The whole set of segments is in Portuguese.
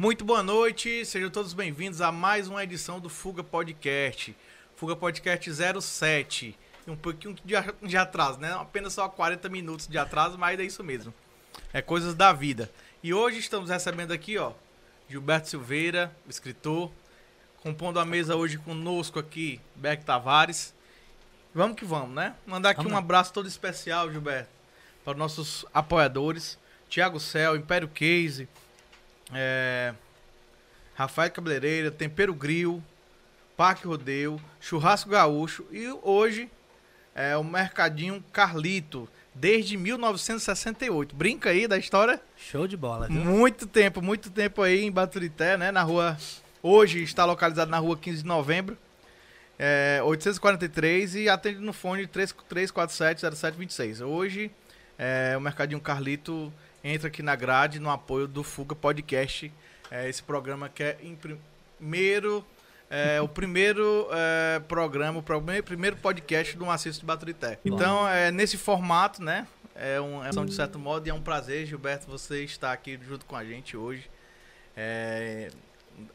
Muito boa noite, sejam todos bem-vindos a mais uma edição do Fuga Podcast. Fuga Podcast 07. Um pouquinho de, de atraso, né? Apenas só 40 minutos de atraso, mas é isso mesmo. É coisas da vida. E hoje estamos recebendo aqui, ó, Gilberto Silveira, escritor, compondo a mesa hoje conosco aqui, Beck Tavares. Vamos que vamos, né? Mandar aqui Vamos um abraço todo especial, Gilberto, para os nossos apoiadores, Tiago Cel, Império Case, é, Rafael Cabeleireira, Tempero Grill, Parque Rodeio, Churrasco Gaúcho e hoje é o Mercadinho Carlito, desde 1968. Brinca aí da história? Show de bola, viu? Muito tempo, muito tempo aí em Baturité, né? Na rua. Hoje está localizado na rua 15 de novembro, é, 843 e atende no fone 33470726. Hoje é, o Mercadinho Carlito entra aqui na grade no apoio do Fuga Podcast. É, esse programa que é em primeiro. É, o primeiro é, programa, o prime- primeiro podcast do Maciço de Baturité. Então, é, nesse formato, né? É um, é de certo modo e é um prazer, Gilberto, você estar aqui junto com a gente hoje, é,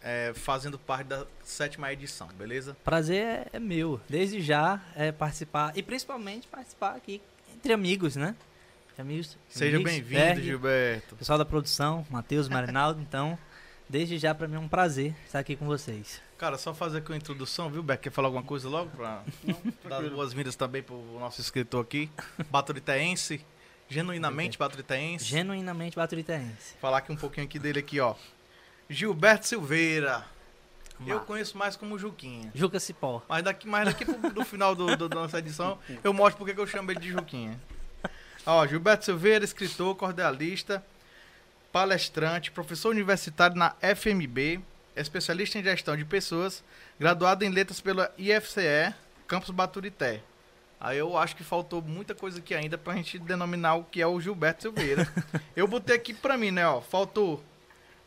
é, fazendo parte da sétima edição, beleza? Prazer é, é meu, desde já é participar e principalmente participar aqui entre amigos, né? Amigos. Seja amigos, bem-vindo, Gilberto. Pessoal da produção, Matheus, Marinaldo, então, desde já pra mim é um prazer estar aqui com vocês. Cara, só fazer aqui uma introdução, viu, Beck? Quer falar alguma coisa logo? Pra dar as boas-vindas também pro nosso escritor aqui, baturitaense, genuinamente baturitaense. Genuinamente baturitense. Falar aqui um pouquinho aqui dele aqui, ó. Gilberto Silveira. Eu conheço mais como Juquinha. Juca Cipó. Mas daqui, mas daqui pro, do final do, do- da nossa edição, eu mostro porque que eu chamo ele de Juquinha. Ó, Gilberto Silveira, escritor, cordialista, palestrante, professor universitário na FMB, especialista em gestão de pessoas, graduado em letras pela IFCE, Campus Baturité. Aí eu acho que faltou muita coisa aqui ainda pra gente denominar o que é o Gilberto Silveira. eu botei aqui pra mim, né, ó, faltou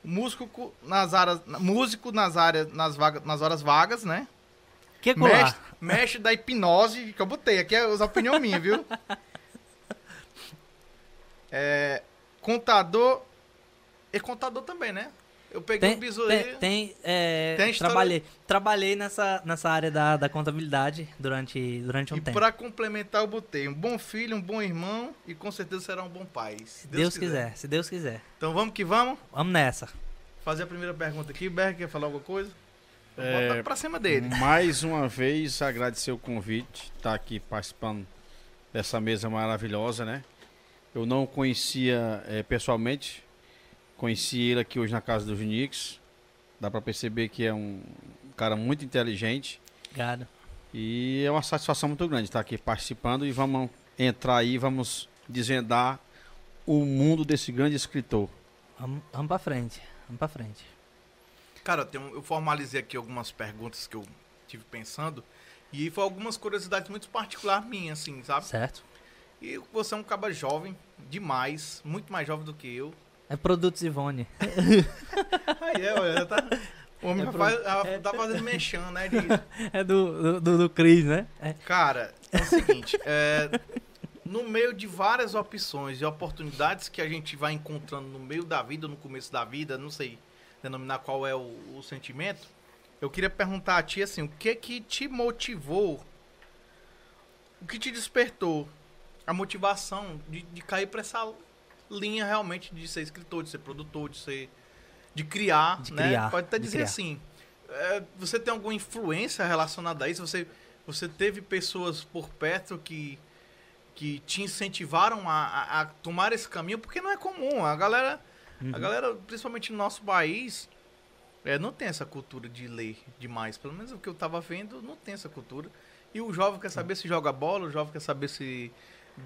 músico nas áreas, músico nas áreas, nas vagas, nas horas vagas, né? Que Mestre, colar? mestre da hipnose, que eu botei aqui, é as opiniões minhas, viu? É, contador. E contador também, né? Eu peguei Tem, um bisu tem, aí. tem, é, Tem trabalhei, trabalhei nessa, nessa área da, da contabilidade durante, durante um E tempo. pra complementar, eu botei um bom filho, um bom irmão e com certeza será um bom pai. Se Se Deus quiser, se Deus quiser. Então vamos que vamos. Vamos nessa. Fazer a primeira pergunta aqui. Berg, quer falar alguma coisa? É, Bota pra cima dele. Mais uma vez, agradecer o convite, estar aqui participando dessa mesa maravilhosa, né? Eu não o conhecia eh, pessoalmente, conheci ele aqui hoje na casa do Junix. Dá para perceber que é um cara muito inteligente Obrigado. e é uma satisfação muito grande estar aqui participando e vamos entrar aí, vamos desvendar o mundo desse grande escritor. Vamos, vamos pra frente. Vamos pra frente. Cara, tem um- eu formalizei aqui algumas perguntas que eu tive pensando. E foi algumas curiosidades muito particulares minhas, assim, sabe? Certo? E você é um caba jovem, demais, muito mais jovem do que eu. É Produtos Ivone. Aí é, olha, tá. O homem É pro- faz- é- tá fazendo mexendo, né? de- É do, do, do, do Cris, né? É. Cara, é o seguinte, é, no meio de várias opções e oportunidades que a gente vai encontrando no meio da vida, no começo da vida, não sei denominar qual é o, o sentimento, eu queria perguntar a ti assim, o que que te motivou, o que te despertou a motivação de, de cair pra essa linha realmente de ser escritor, de ser produtor, de ser de criar, De né? criar, Pode até dizer criar. assim. é, você tem alguma influência relacionada a isso? Você você teve pessoas por perto que que te incentivaram a, a- a tomar esse caminho, porque não é comum. A galera, a Uhum. galera, principalmente no nosso país, é, não tem essa cultura de ler demais. Pelo menos o que eu tava vendo, não tem essa cultura. E o jovem quer saber se joga bola, o jovem quer saber se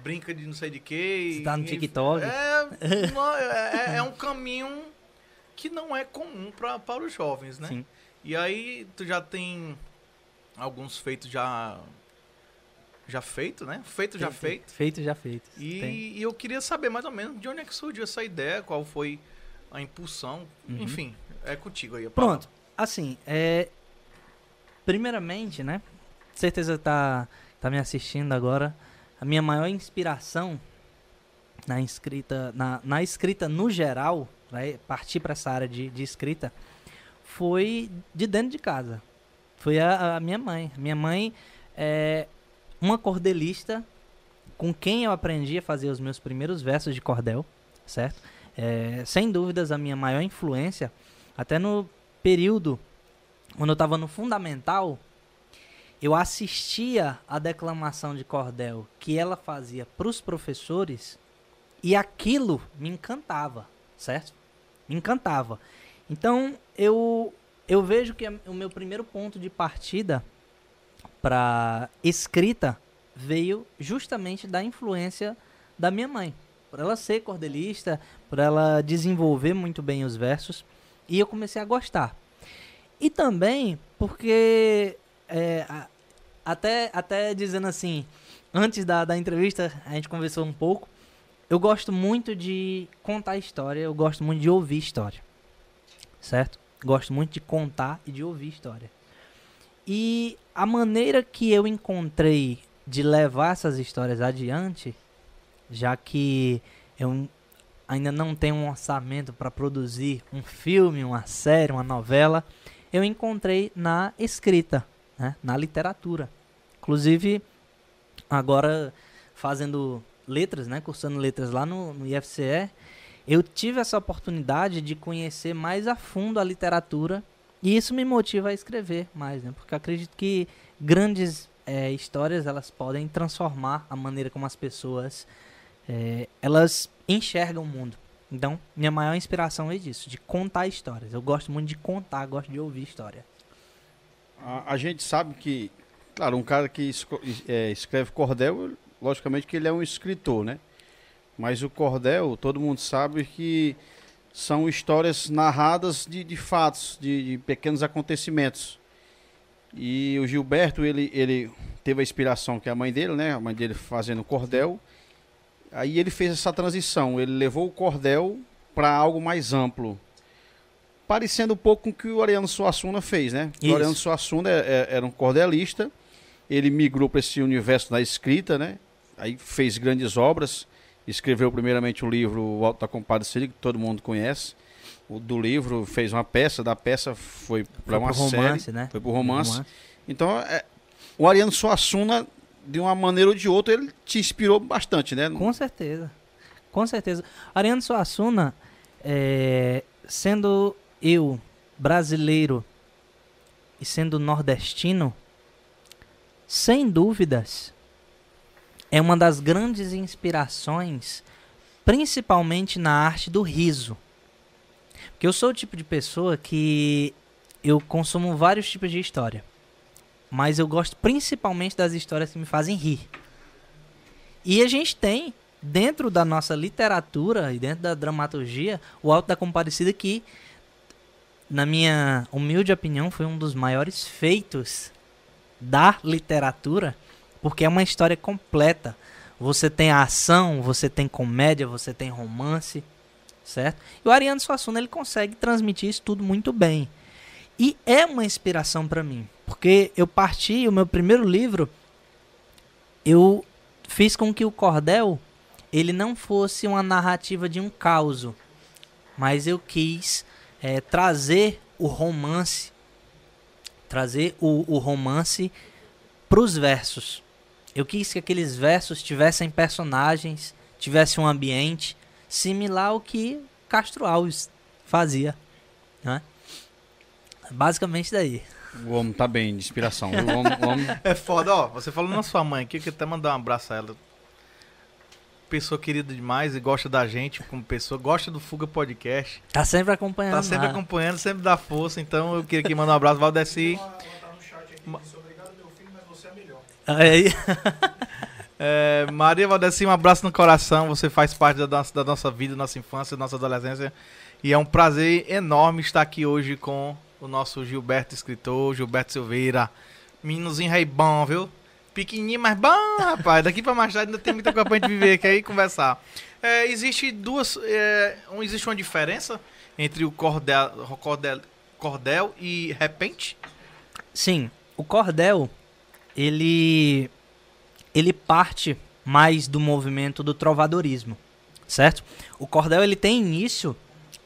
brinca de não sei de quê. Se tá no TikTok. É, é, é- é um caminho que não é comum pra, para os jovens, né? Sim. E aí tu já tem alguns feitos já já feito, né? Feito já feito. Feito já feito. E, e eu queria saber mais ou menos de onde é que surgiu essa ideia, qual foi a impulsão. Uhum. Enfim, é contigo aí. Pronto. Assim, é. Primeiramente, né? Certeza tá, tá me assistindo agora. A minha maior inspiração na escrita, na, na escrita no geral, partir para essa área de, de escrita foi de dentro de casa. Foi a, a minha mãe. Minha mãe é uma cordelista com quem eu aprendi a fazer os meus primeiros versos de cordel, certo? É, sem dúvidas, a minha maior influência, até no período quando eu estava no fundamental, eu assistia a declamação de cordel que ela fazia para os professores e aquilo me encantava, certo? Me encantava. Então, eu, eu vejo que o meu primeiro ponto de partida para escrita veio justamente da influência da minha mãe. Por ela ser cordelista, por ela desenvolver muito bem os versos. E eu comecei a gostar. E também porque, é, até, até dizendo assim, antes da, da entrevista, a gente conversou um pouco. Eu gosto muito de contar história, eu gosto muito de ouvir história. Certo? Gosto muito de contar e de ouvir história. E a maneira que eu encontrei de levar essas histórias adiante, já que eu ainda não tenho um orçamento para produzir um filme, uma série, uma novela, eu encontrei na escrita, né, na literatura. Inclusive, agora fazendo letras, né, cursando letras lá no, no IFCE, eu tive essa oportunidade de conhecer mais a fundo a literatura e isso me motiva a escrever mais, né? Porque acredito que grandes é, histórias elas podem transformar a maneira como as pessoas é, elas enxergam o mundo. Então, minha maior inspiração é disso, de contar histórias. Eu gosto muito de contar, gosto de ouvir história. A, a gente sabe que, claro, um cara que é, escreve cordel, logicamente que ele é um escritor, né? Mas o cordel, todo mundo sabe que são histórias narradas de, de fatos, de, de, pequenos acontecimentos. E o Gilberto, ele, ele teve a inspiração que é a mãe dele, né? A mãe dele fazendo cordel. Aí ele fez essa transição, ele levou o cordel para algo mais amplo. Parecendo um pouco com o que o Ariano Suassuna fez, né? Isso. O Ariano Suassuna é, é, era um cordelista, ele migrou para esse universo da escrita, né? Aí fez grandes obras escreveu primeiramente o livro O Alto da Compadecida, que todo mundo conhece. O do livro fez uma peça, da peça foi para uma romance, série, né? foi para o romance. romance. Então, é, o Ariano Suassuna, de uma maneira ou de outra, ele te inspirou bastante, né? Com certeza, com certeza. Ariano Suassuna, é, sendo eu brasileiro e sendo nordestino, sem dúvidas, é uma das grandes inspirações, principalmente na arte do riso. Porque eu sou o tipo de pessoa que eu consumo vários tipos de história. Mas eu gosto principalmente das histórias que me fazem rir. E a gente tem, dentro da nossa literatura e dentro da dramaturgia, o Alto da Comparecida que, na minha humilde opinião, foi um dos maiores feitos da literatura porque é uma história completa. Você tem ação, você tem comédia, você tem romance, certo? E o Ariano Suassuna ele consegue transmitir isso tudo muito bem. E é uma inspiração para mim, porque eu parti o meu primeiro livro, eu fiz com que o cordel ele não fosse uma narrativa de um caos, mas eu quis é, trazer o romance, trazer o, o romance para os versos. Eu quis que aqueles versos tivessem personagens, tivesse um ambiente similar ao que Castro Alves fazia. Né? Basicamente daí. O homem tá bem, de inspiração. O homem, o homem... É foda, ó. Você falou na sua mãe aqui, que até mandar um abraço a ela. Pessoa querida demais e gosta da gente como pessoa, gosta do Fuga Podcast. Tá sempre acompanhando. Tá sempre lá. acompanhando, sempre dá força. Então eu queria que mandar um abraço, Valdeci. Aí. é, Maria Valdeci, um abraço no coração. Você faz parte da nossa, da nossa vida, nossa infância, nossa adolescência. E é um prazer enorme estar aqui hoje com o nosso Gilberto escritor, Gilberto Silveira. Meninozinho rei bom, viu? Pequenininho, mas bom, rapaz. Daqui pra mais tarde ainda tem muita coisa pra gente viver aqui e conversar. É, existe duas. É, existe uma diferença entre o cordel, cordel, cordel e repente? Sim. O cordel ele ele parte mais do movimento do trovadorismo, certo? O cordel ele tem início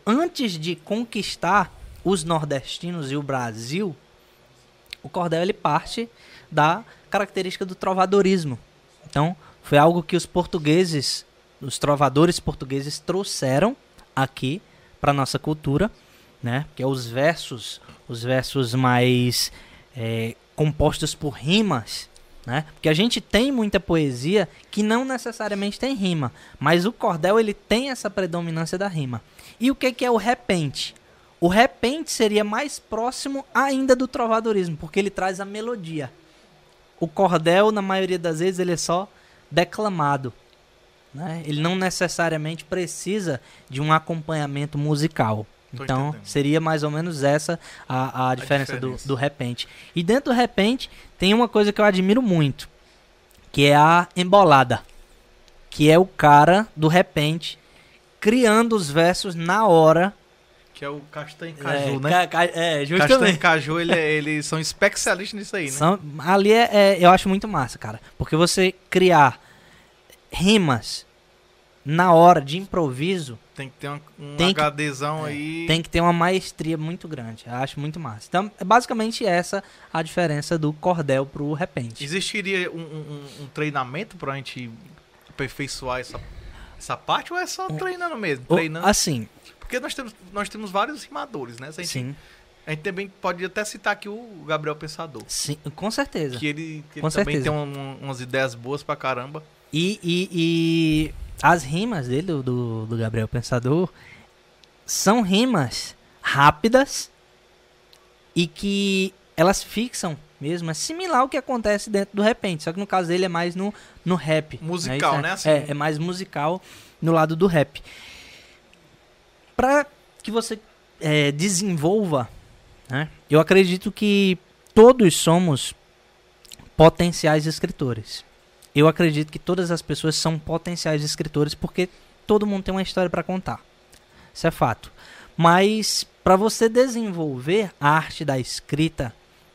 antes de conquistar os nordestinos e o Brasil, o cordel ele parte da característica do trovadorismo. Então, foi algo que os portugueses, os trovadores portugueses trouxeram aqui para nossa cultura, né? Que é os versos, os versos mais é, compostos por rimas, né? Porque a gente tem muita poesia que não necessariamente tem rima, mas o cordel ele tem essa predominância da rima. E o que, que é o repente? O repente seria mais próximo ainda do trovadorismo, porque ele traz a melodia. O cordel, na maioria das vezes, ele é só declamado. Né? Ele não necessariamente precisa de um acompanhamento musical. Tô então, entendendo. seria mais ou menos essa a, a diferença, diferença. Do, do repente. E dentro do repente, tem uma coisa que eu admiro muito, que é a embolada. Que é o cara do repente criando os versos na hora. Que é o Castanho Caju, é, né? ca- é, Castanho justamente. Caju, ele, é- eles são especialistas nisso aí, né? São- ali é, é- eu acho muito massa, cara. Porque você criar rimas na hora de improviso Tem que ter um, um Tem que- HDzão é, aí. tem que ter uma maestria muito grande. Eu acho muito massa. Então, é basicamente essa a diferença do cordel pro repente. Existiria um, um- um treinamento pra gente aperfeiçoar essa, essa parte ou é só treinando mesmo? Treinando. assim, Porque nós temos, nós temos vários rimadores, né? Gente, sim, a gente também pode até citar aqui o Gabriel Pensador. sim, com certeza. Que ele, que ele também certeza. tem um- umas ideias boas pra caramba. E, e, e as rimas dele, do- do, Gabriel Pensador, são rimas rápidas e que elas fixam mesmo. É similar ao que acontece dentro do repente, só que no caso dele é mais no, no rap. Musical, isso? né? Assim, é, é mais musical no lado do rap. Pra que você é, desenvolva, né, eu acredito que todos somos potenciais escritores. Eu acredito que todas as pessoas são potenciais escritores porque todo mundo tem uma história para contar. Isso é fato. Mas para você desenvolver a arte da escrita,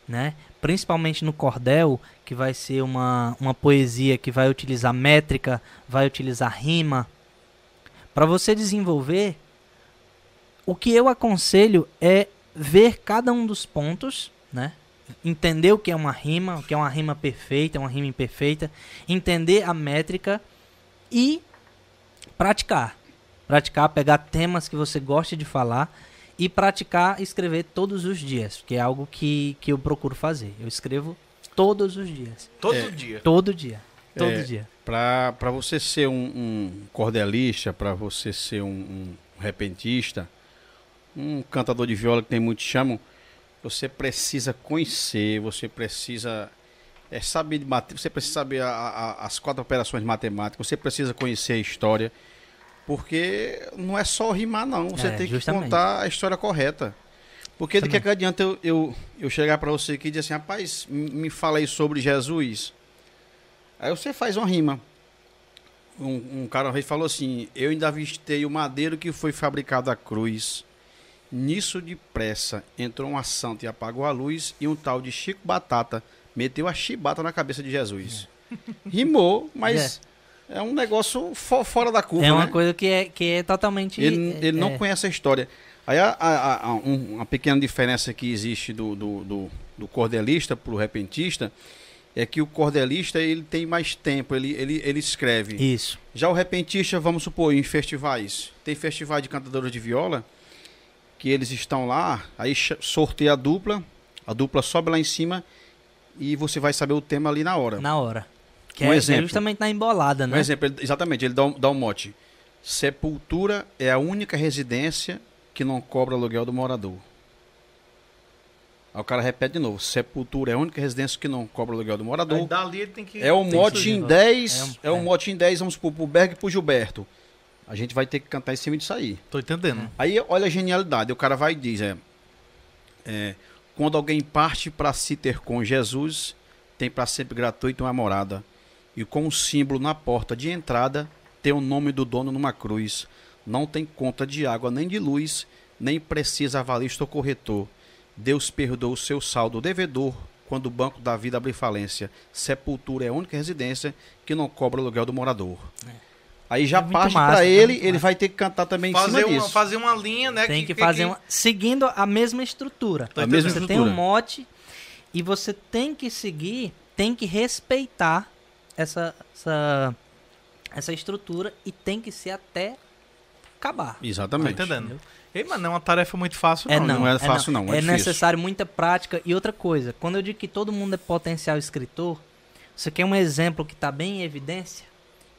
né, principalmente no cordel, que vai ser uma, uma poesia que vai utilizar métrica, vai utilizar rima, para você desenvolver, o que eu aconselho é ver cada um dos pontos, né? Entender o que é uma rima, o que é uma rima perfeita, uma rima imperfeita, entender a métrica e praticar. Praticar, pegar temas que você goste de falar e praticar escrever todos os dias, que é algo que, que eu procuro fazer. Eu escrevo todos os dias. Todo É. dia. Todo dia. Todo É. dia. Para você ser um, um cordelista, para você ser um, um repentista, um cantador de viola que tem muitos chamam, você precisa conhecer, você precisa é, saber de você precisa saber a- a- as quatro operações matemáticas, você precisa conhecer a história, porque não é só rimar não, você É, tem justamente. que contar a história correta. Porque de que, que adianta eu, eu, eu chegar para você aqui e dizer assim, rapaz, me fala aí sobre Jesus. Aí você faz uma rima. Um, um cara uma vez falou assim: Eu ainda avistei o madeiro que foi fabricado à cruz. Nisso depressa entrou uma santa e apagou a luz, e um tal de Chico Batata meteu a chibata na cabeça de Jesus. Rimou, mas é, um negócio fo- fora da curva. É uma né? coisa que é, que é totalmente. Ele, ele não é, conhece a história. Aí a, a- a- um- uma pequena diferença que existe do, do, do, do cordelista para o repentista é que o cordelista ele tem mais tempo, ele, ele, ele escreve. Isso. Já o repentista, vamos supor, em festivais, tem festivais de cantadores de viola que eles estão lá, aí sorteia a dupla, a dupla sobe lá em cima e você vai saber o tema ali na hora. Na hora. Que Um é, exemplo. é justamente na embolada, Um né? exemplo, ele- exatamente, ele dá um, dá um mote. Sepultura é a única residência que não cobra aluguel do morador. Aí o cara repete de novo. Sepultura é a única residência que não cobra aluguel do Aí morador. dali ele tem que. É um que mote em 10. É um- É um é. mote em 10, vamos pro, pro Berg e pro Gilberto. A gente vai ter que cantar em cima disso aí. Tô entendendo. Aí olha a genialidade. O cara vai e diz: é, é, quando alguém parte para se ter com Jesus, tem para sempre gratuito uma morada. E com um símbolo na porta de entrada, tem o nome do dono numa cruz. Não tem conta de água nem de luz, nem precisa avalista ou corretor. Deus perdoa o seu saldo devedor quando o banco da vida abrir falência. Sepultura é a única residência que não cobra o aluguel do morador. Aí já É parte massa, pra é ele, ele massa. vai ter que cantar também em Fazer cima uma, disso. fazer uma linha, né? Tem que fazer uma, seguindo a mesma estrutura. A mesma Você entendendo. tem um estrutura. mote e você tem que seguir, tem que respeitar essa, essa, essa estrutura e tem que ser até acabar. Exatamente. entendendo. Ei, mas não é uma tarefa muito fácil, É não. não, não é fácil, não, é É, difícil. necessário muita prática. E outra coisa, quando eu digo que todo mundo é potencial escritor, você quer um exemplo que está bem em evidência,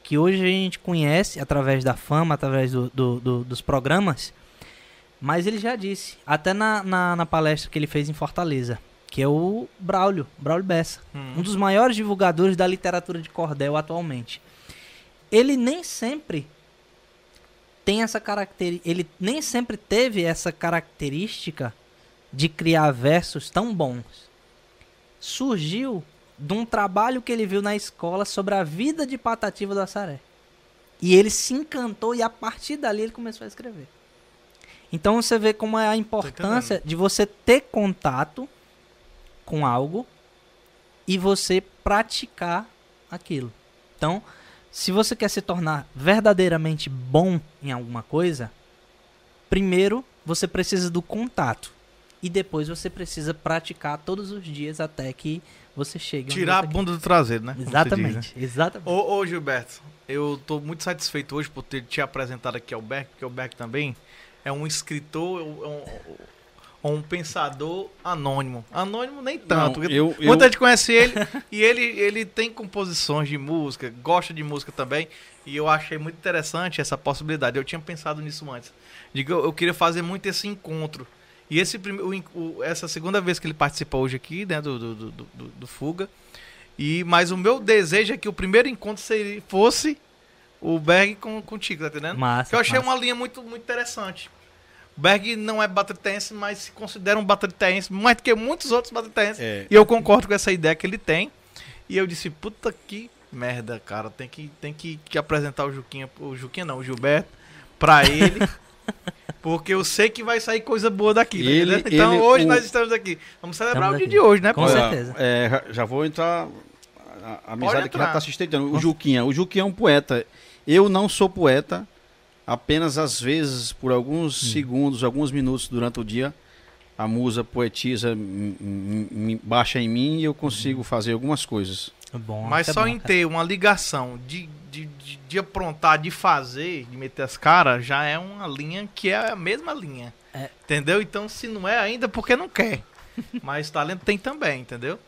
que hoje a gente conhece através da fama, através do- do- do- dos programas, mas ele já disse, até na, na, na palestra que ele fez em Fortaleza, que é o Braulio, Braulio Bessa, Hum. um dos maiores divulgadores da literatura de cordel atualmente. Ele nem sempre tem essa característica, ele nem sempre teve essa característica de criar versos tão bons. Surgiu de um trabalho que ele viu na escola sobre a vida de Patativa do Assaré. E ele se encantou e a partir dali ele começou a escrever. Então você vê como é a importância de você ter contato com algo e você praticar aquilo. Então, se você quer se tornar verdadeiramente bom em alguma coisa, primeiro você precisa do contato e depois você precisa praticar todos os dias até que você chegue. Tirar a bunda do traseiro, né? Se diz, né? Exatamente, exatamente. Ô, ô, Gilberto, eu tô muito satisfeito hoje por ter te apresentado aqui ao Beck, porque o Beck também é um escritor, é um, é um pensador anônimo. Anônimo nem tanto. Não, eu- eu- Muita gente conhece ele e ele, ele tem composições de música, gosta de música também. E eu achei muito interessante essa possibilidade. Eu tinha pensado nisso antes. Digo, eu, eu queria fazer muito esse encontro. E esse o essa segunda vez que ele participa hoje aqui, né, do, do, do, do- do Fuga. E, mas o meu desejo é que o primeiro encontro seria, fosse o Berg com, contigo, tá entendendo? Massa, Porque eu achei massa. uma linha muito, muito interessante. O Berg não é batritense, mas se considera um batritense mais do que muitos outros batritenses. É. E eu concordo com essa ideia que ele tem. E eu disse, puta que merda, cara. Tem que, tem que, que apresentar o Juquinha, o Juquinha não, o Gilberto, pra ele. porque eu sei que vai sair coisa boa daqui. tá Ele- entendendo? então ele- hoje o- nós estamos aqui. Vamos celebrar Estamos o dia aqui. de hoje, né? Com pô? Certeza. é, já- vou entrar. A, a amizade que já entrar. está se estreitando. O Juquinha. O Juquinha é um poeta. Eu não sou poeta. Apenas às vezes, por alguns segundos, alguns minutos durante o dia, a musa poetisa m- baixa em mim e eu consigo fazer algumas coisas. Bom, Mas é só bom, em ter uma ligação de, de, de, de aprontar, de fazer, de meter as caras, já é uma linha que é a mesma linha. É. Entendeu? Então, se não é ainda, porque não quer. Mas talento tem também, entendeu?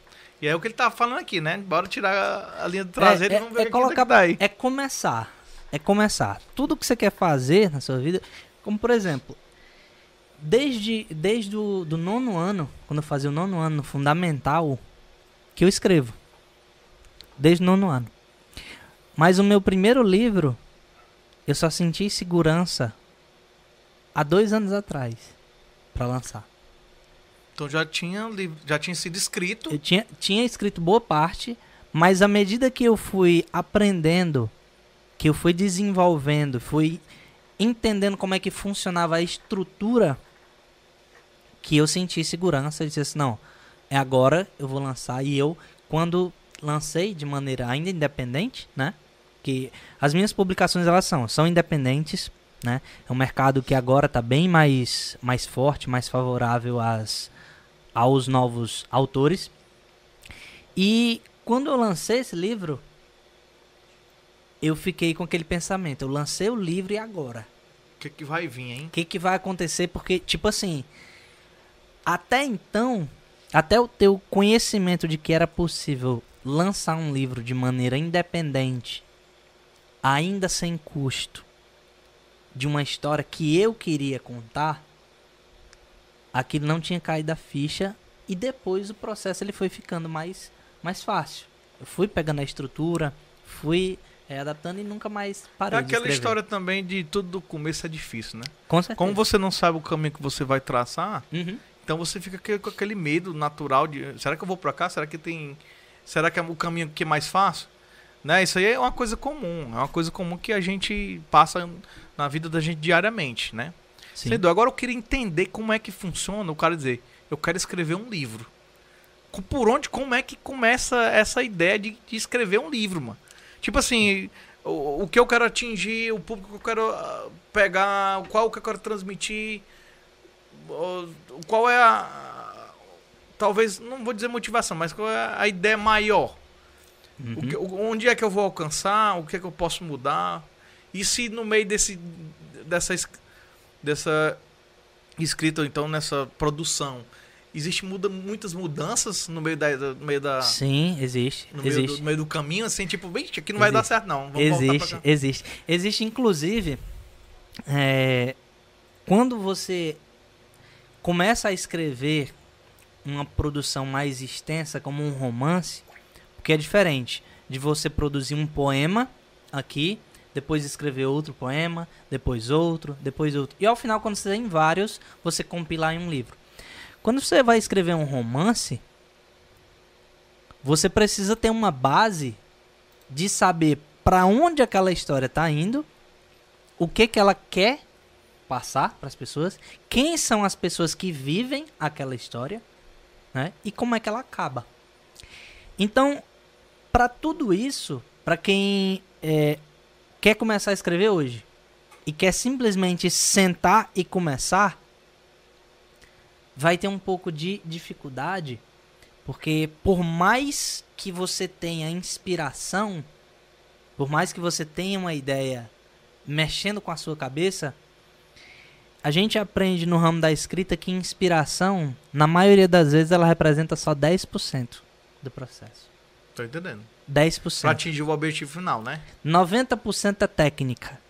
E é o que ele tá falando aqui, né? Bora tirar a, a linha do traseiro é, e vamos ver é o que colocar, que dá aí. é começar. É começar. Tudo que você quer fazer na sua vida, como por exemplo, desde, desde o do nono ano, quando eu fazia o nono ano no fundamental, que eu escrevo. Desde o nono ano. Mas o meu primeiro livro, eu só senti segurança há dois anos atrás para lançar. Então já tinha, já tinha sido escrito. Eu tinha, tinha escrito boa parte, mas à medida que eu fui aprendendo, que eu fui desenvolvendo, fui entendendo como é que funcionava a estrutura, que eu senti segurança e disse assim, não, é agora eu vou lançar. E eu, quando lancei de maneira ainda independente, né? Que as minhas publicações elas são, são independentes, né? É um mercado que agora está bem mais, mais forte, mais favorável às, aos novos autores. E quando eu lancei esse livro, eu fiquei com aquele pensamento. Eu lancei o livro e agora? O que, que vai vir, hein? O que, que vai acontecer? Porque, tipo assim, até então, até o teu conhecimento de que era possível lançar um livro de maneira independente, ainda sem custo, de uma história que eu queria contar, aquilo não tinha caído a ficha e depois o processo ele foi ficando mais, mais fácil. Eu fui pegando a estrutura, fui eh, adaptando e nunca mais É parei de aquela história também de tudo do começo é difícil, né? Com certeza. Como você não sabe o caminho que você vai traçar, Uhum. Então você fica com aquele medo natural de, será que eu vou pra cá? Será que tem, será que é o caminho que é mais fácil? Né? Isso aí é uma coisa comum, é uma coisa comum que a gente passa na vida da gente diariamente, né? Sim. Agora eu queria entender como é que funciona o cara dizer, eu quero escrever um livro. Por onde, como é que começa essa ideia de, de escrever um livro, mano? Tipo assim, o, o que eu quero atingir, o público que eu quero ah, pegar, qual que eu quero transmitir, qual é a. Talvez, não vou dizer motivação, mas qual é a ideia maior? O que- onde é que eu vou alcançar? O que é que eu posso mudar? E se no meio desse, dessa, es- dessa escrita, ou então nessa produção, existe muda, muitas mudanças no meio da, no meio da Sim, existe. no meio, do, existe. no meio do caminho, assim, tipo, vixe, aqui não vai dar Existe. certo não, vamos Existe, existe. Existe, inclusive, é, quando você começa a escrever uma produção mais extensa, como um romance, porque é diferente de você produzir um poema aqui, depois escrever outro poema, depois outro, depois outro. E ao final, quando você tem vários, você compilar em um livro. Quando você vai escrever um romance, você precisa ter uma base de saber para onde aquela história está indo, o que que ela quer passar para as pessoas, quem são as pessoas que vivem aquela história, né? E como é que ela acaba. Então, para tudo isso, para quem é, quer começar a escrever hoje e quer simplesmente sentar e começar, vai ter um pouco de dificuldade, porque por mais que você tenha inspiração, por mais que você tenha uma ideia mexendo com a sua cabeça, a gente aprende no ramo da escrita que inspiração, na maioria das vezes, ela representa só 10% do processo. Tô entendendo. 10%. Pra atingir o objetivo final, né? 90% é técnica.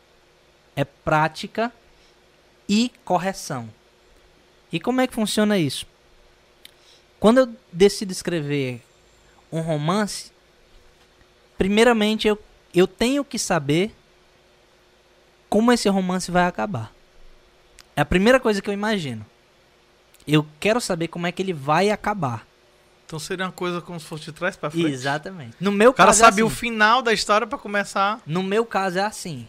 É prática e correção. E como é que funciona isso? Quando eu decido escrever um romance, primeiramente eu, eu tenho que saber como esse romance vai acabar. É a primeira coisa que eu imagino. Eu quero saber como é que ele vai acabar. Então seria uma coisa como se fosse de trás pra frente. Exatamente. No meu O cara caso é sabe o assim. final da história pra começar. No meu caso é assim,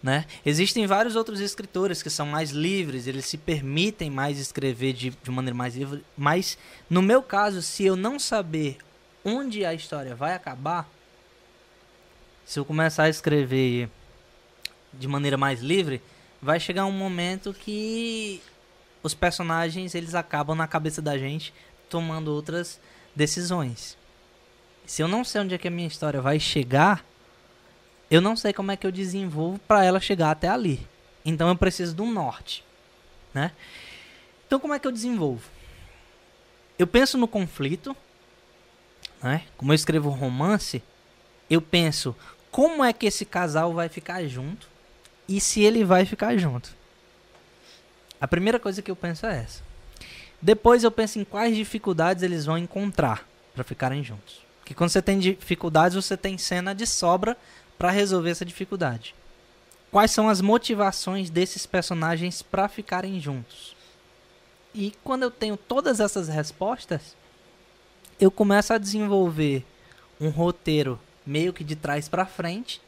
né? Existem vários outros escritores que são mais livres, eles se permitem mais escrever de, de maneira mais livre, mas no meu caso, se eu não saber onde a história vai acabar, se eu começar a escrever de maneira mais livre, vai chegar um momento que os personagens eles acabam na cabeça da gente tomando outras decisões. Se eu não sei onde é que a minha história vai chegar, eu não sei como é que eu desenvolvo para ela chegar até ali. Então eu preciso um norte, né? Então como é que eu desenvolvo? Eu penso no conflito, né? Como eu escrevo romance, eu penso como é que esse casal vai ficar junto e se ele vai ficar junto. A primeira coisa que eu penso é essa. Depois eu penso em quais dificuldades eles vão encontrar para ficarem juntos. Porque quando você tem dificuldades, você tem cena de sobra para resolver essa dificuldade. Quais são as motivações desses personagens para ficarem juntos? E quando eu tenho todas essas respostas, eu começo a desenvolver um roteiro meio que de trás para frente,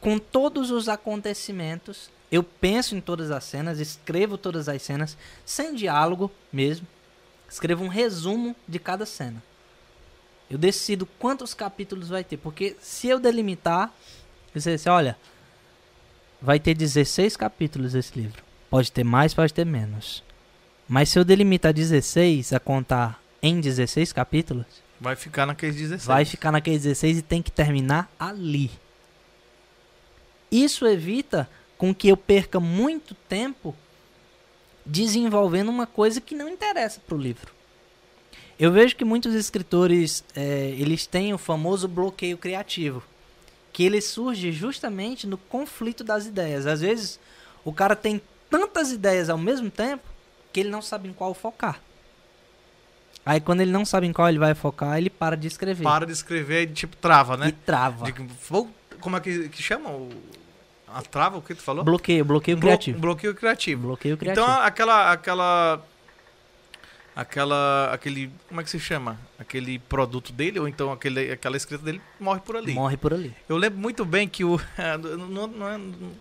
com todos os acontecimentos. Eu penso em todas as cenas, escrevo todas as cenas, sem diálogo mesmo. Escrevo um resumo de cada cena. Eu decido quantos capítulos vai ter, porque se eu delimitar, eu sei assim, olha, vai ter 16 capítulos esse livro. Pode ter mais, pode ter menos. Mas se eu delimitar 16 a contar em 16 capítulos, Vai ficar naqueles 16. vai ficar naqueles 16 e tem que terminar ali. Isso evita com que eu perca muito tempo desenvolvendo uma coisa que não interessa para o livro. Eu vejo que muitos escritores é, eles têm o famoso bloqueio criativo, que ele surge justamente no conflito das ideias. Às vezes o cara tem tantas ideias ao mesmo tempo que ele não sabe em qual focar. Aí quando ele não sabe em qual ele vai focar, ele para de escrever Para de escrever e tipo trava, e né? trava. De como é que, que chama? O, a trava, o que tu falou? Bloqueio, bloqueio blo- criativo. bloqueio criativo. Bloqueio criativo. Então aquela aquela aquela aquele como é que se chama? Aquele produto dele ou então aquele aquela escrita dele morre por ali. Morre por ali. Eu lembro muito bem que o não, não é- não-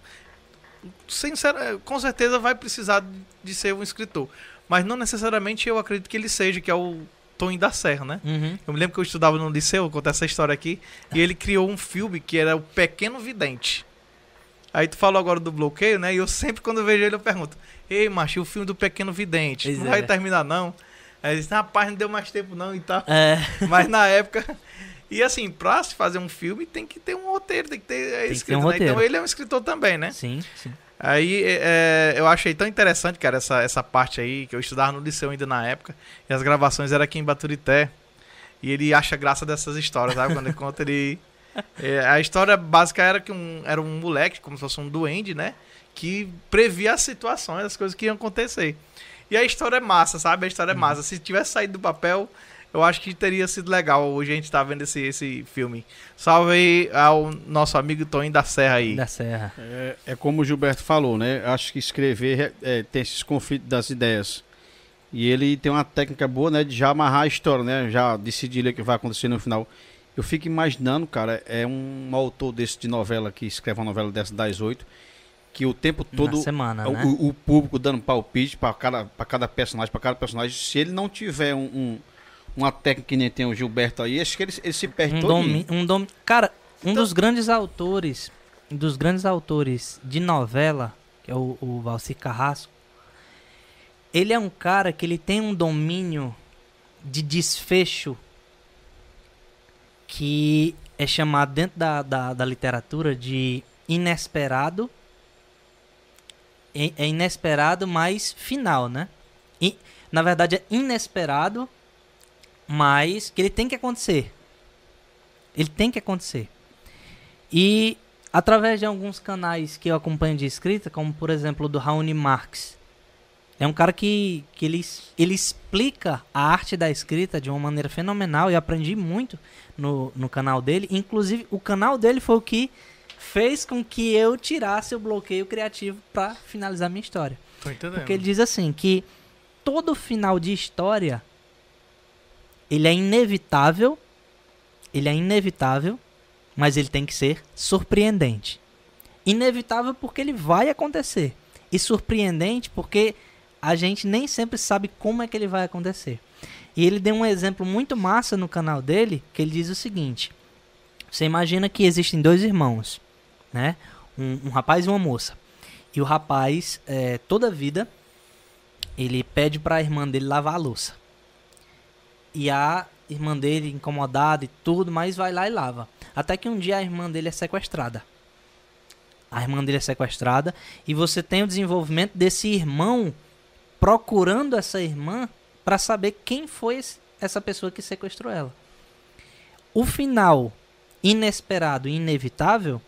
sincero, com certeza vai precisar de ser um escritor, mas não necessariamente eu acredito que ele seja, que é o Tony da Serra, né? Uhum. Eu me lembro que eu estudava no liceu, vou contar essa história aqui, e ele criou um filme que era o Pequeno Vidente. Aí tu falou agora do bloqueio, né? E eu sempre, quando eu vejo ele, eu pergunto: Ei, macho, o filme do Pequeno Vidente? Pois não é. vai terminar, não? Aí ele disse: Rapaz, não deu mais tempo, não, e tal. É, Mas na época. E assim, pra se fazer um filme, tem que ter um roteiro, tem que ter é, escrito, um né? Então ele é um escritor também, né? sim, sim. Aí é, eu achei tão interessante, cara, essa, essa parte aí, que eu estudava no liceu ainda na época, e as gravações eram aqui em Baturité. E ele acha graça dessas histórias, sabe? Quando ele conta, ele. É, a história básica era que um, era um moleque, como se fosse um duende, né? Que previa as situações, as coisas que iam acontecer. E a história é massa, sabe? A história é massa. Se tivesse saído do papel, eu acho que teria sido legal hoje a gente tá vendo esse, esse filme. Salve aí ao nosso amigo Toninho da Serra aí. Da Serra. É, é como o Gilberto falou, né? Acho que escrever é, tem esses conflitos das ideias. E ele tem uma técnica boa, né? De já amarrar a história, né? Já decidir o que vai acontecer no final. Eu fico imaginando, cara, é um autor desse de novela que escreve uma novela dessa das oito, que o tempo todo Na semana, o, né? o- o público dando palpite para cada, pra cada personagem, para cada personagem. Se ele não tiver um, um- uma técnica que nem tem o Gilberto aí, acho que ele, ele se perde um todo. domi um dom Cara, um Então- dos grandes autores, um dos grandes autores de novela, que é o, o Valcir Carrasco, ele é um cara que ele tem um domínio de desfecho que é chamado dentro da, da, da literatura de inesperado. É é inesperado, mas final, né? E, na verdade, é inesperado, mas que ele tem que acontecer. Ele tem que acontecer. E através de alguns canais que eu acompanho de escrita, como por exemplo o do Raoni Marx, é um cara que, que ele, ele explica a arte da escrita de uma maneira fenomenal e aprendi muito no, no canal dele. Inclusive, o canal dele foi o que fez com que eu tirasse o bloqueio criativo para finalizar minha história. Porque ele diz assim que todo final de história ele é inevitável, ele é inevitável, mas ele tem que ser surpreendente. Inevitável porque ele vai acontecer e surpreendente porque a gente nem sempre sabe como é que ele vai acontecer. E ele deu um exemplo muito massa no canal dele, que ele diz o seguinte: você imagina que existem dois irmãos, né? Um, um rapaz e uma moça. E o rapaz, é, toda vida, ele pede para a irmã dele lavar a louça. E a irmã dele, incomodada e tudo, mas vai lá e lava. Até que um dia a irmã dele é sequestrada. A irmã dele é sequestrada e você tem o desenvolvimento desse irmão procurando essa irmã para saber quem foi essa pessoa que sequestrou ela. O final inesperado e inevitável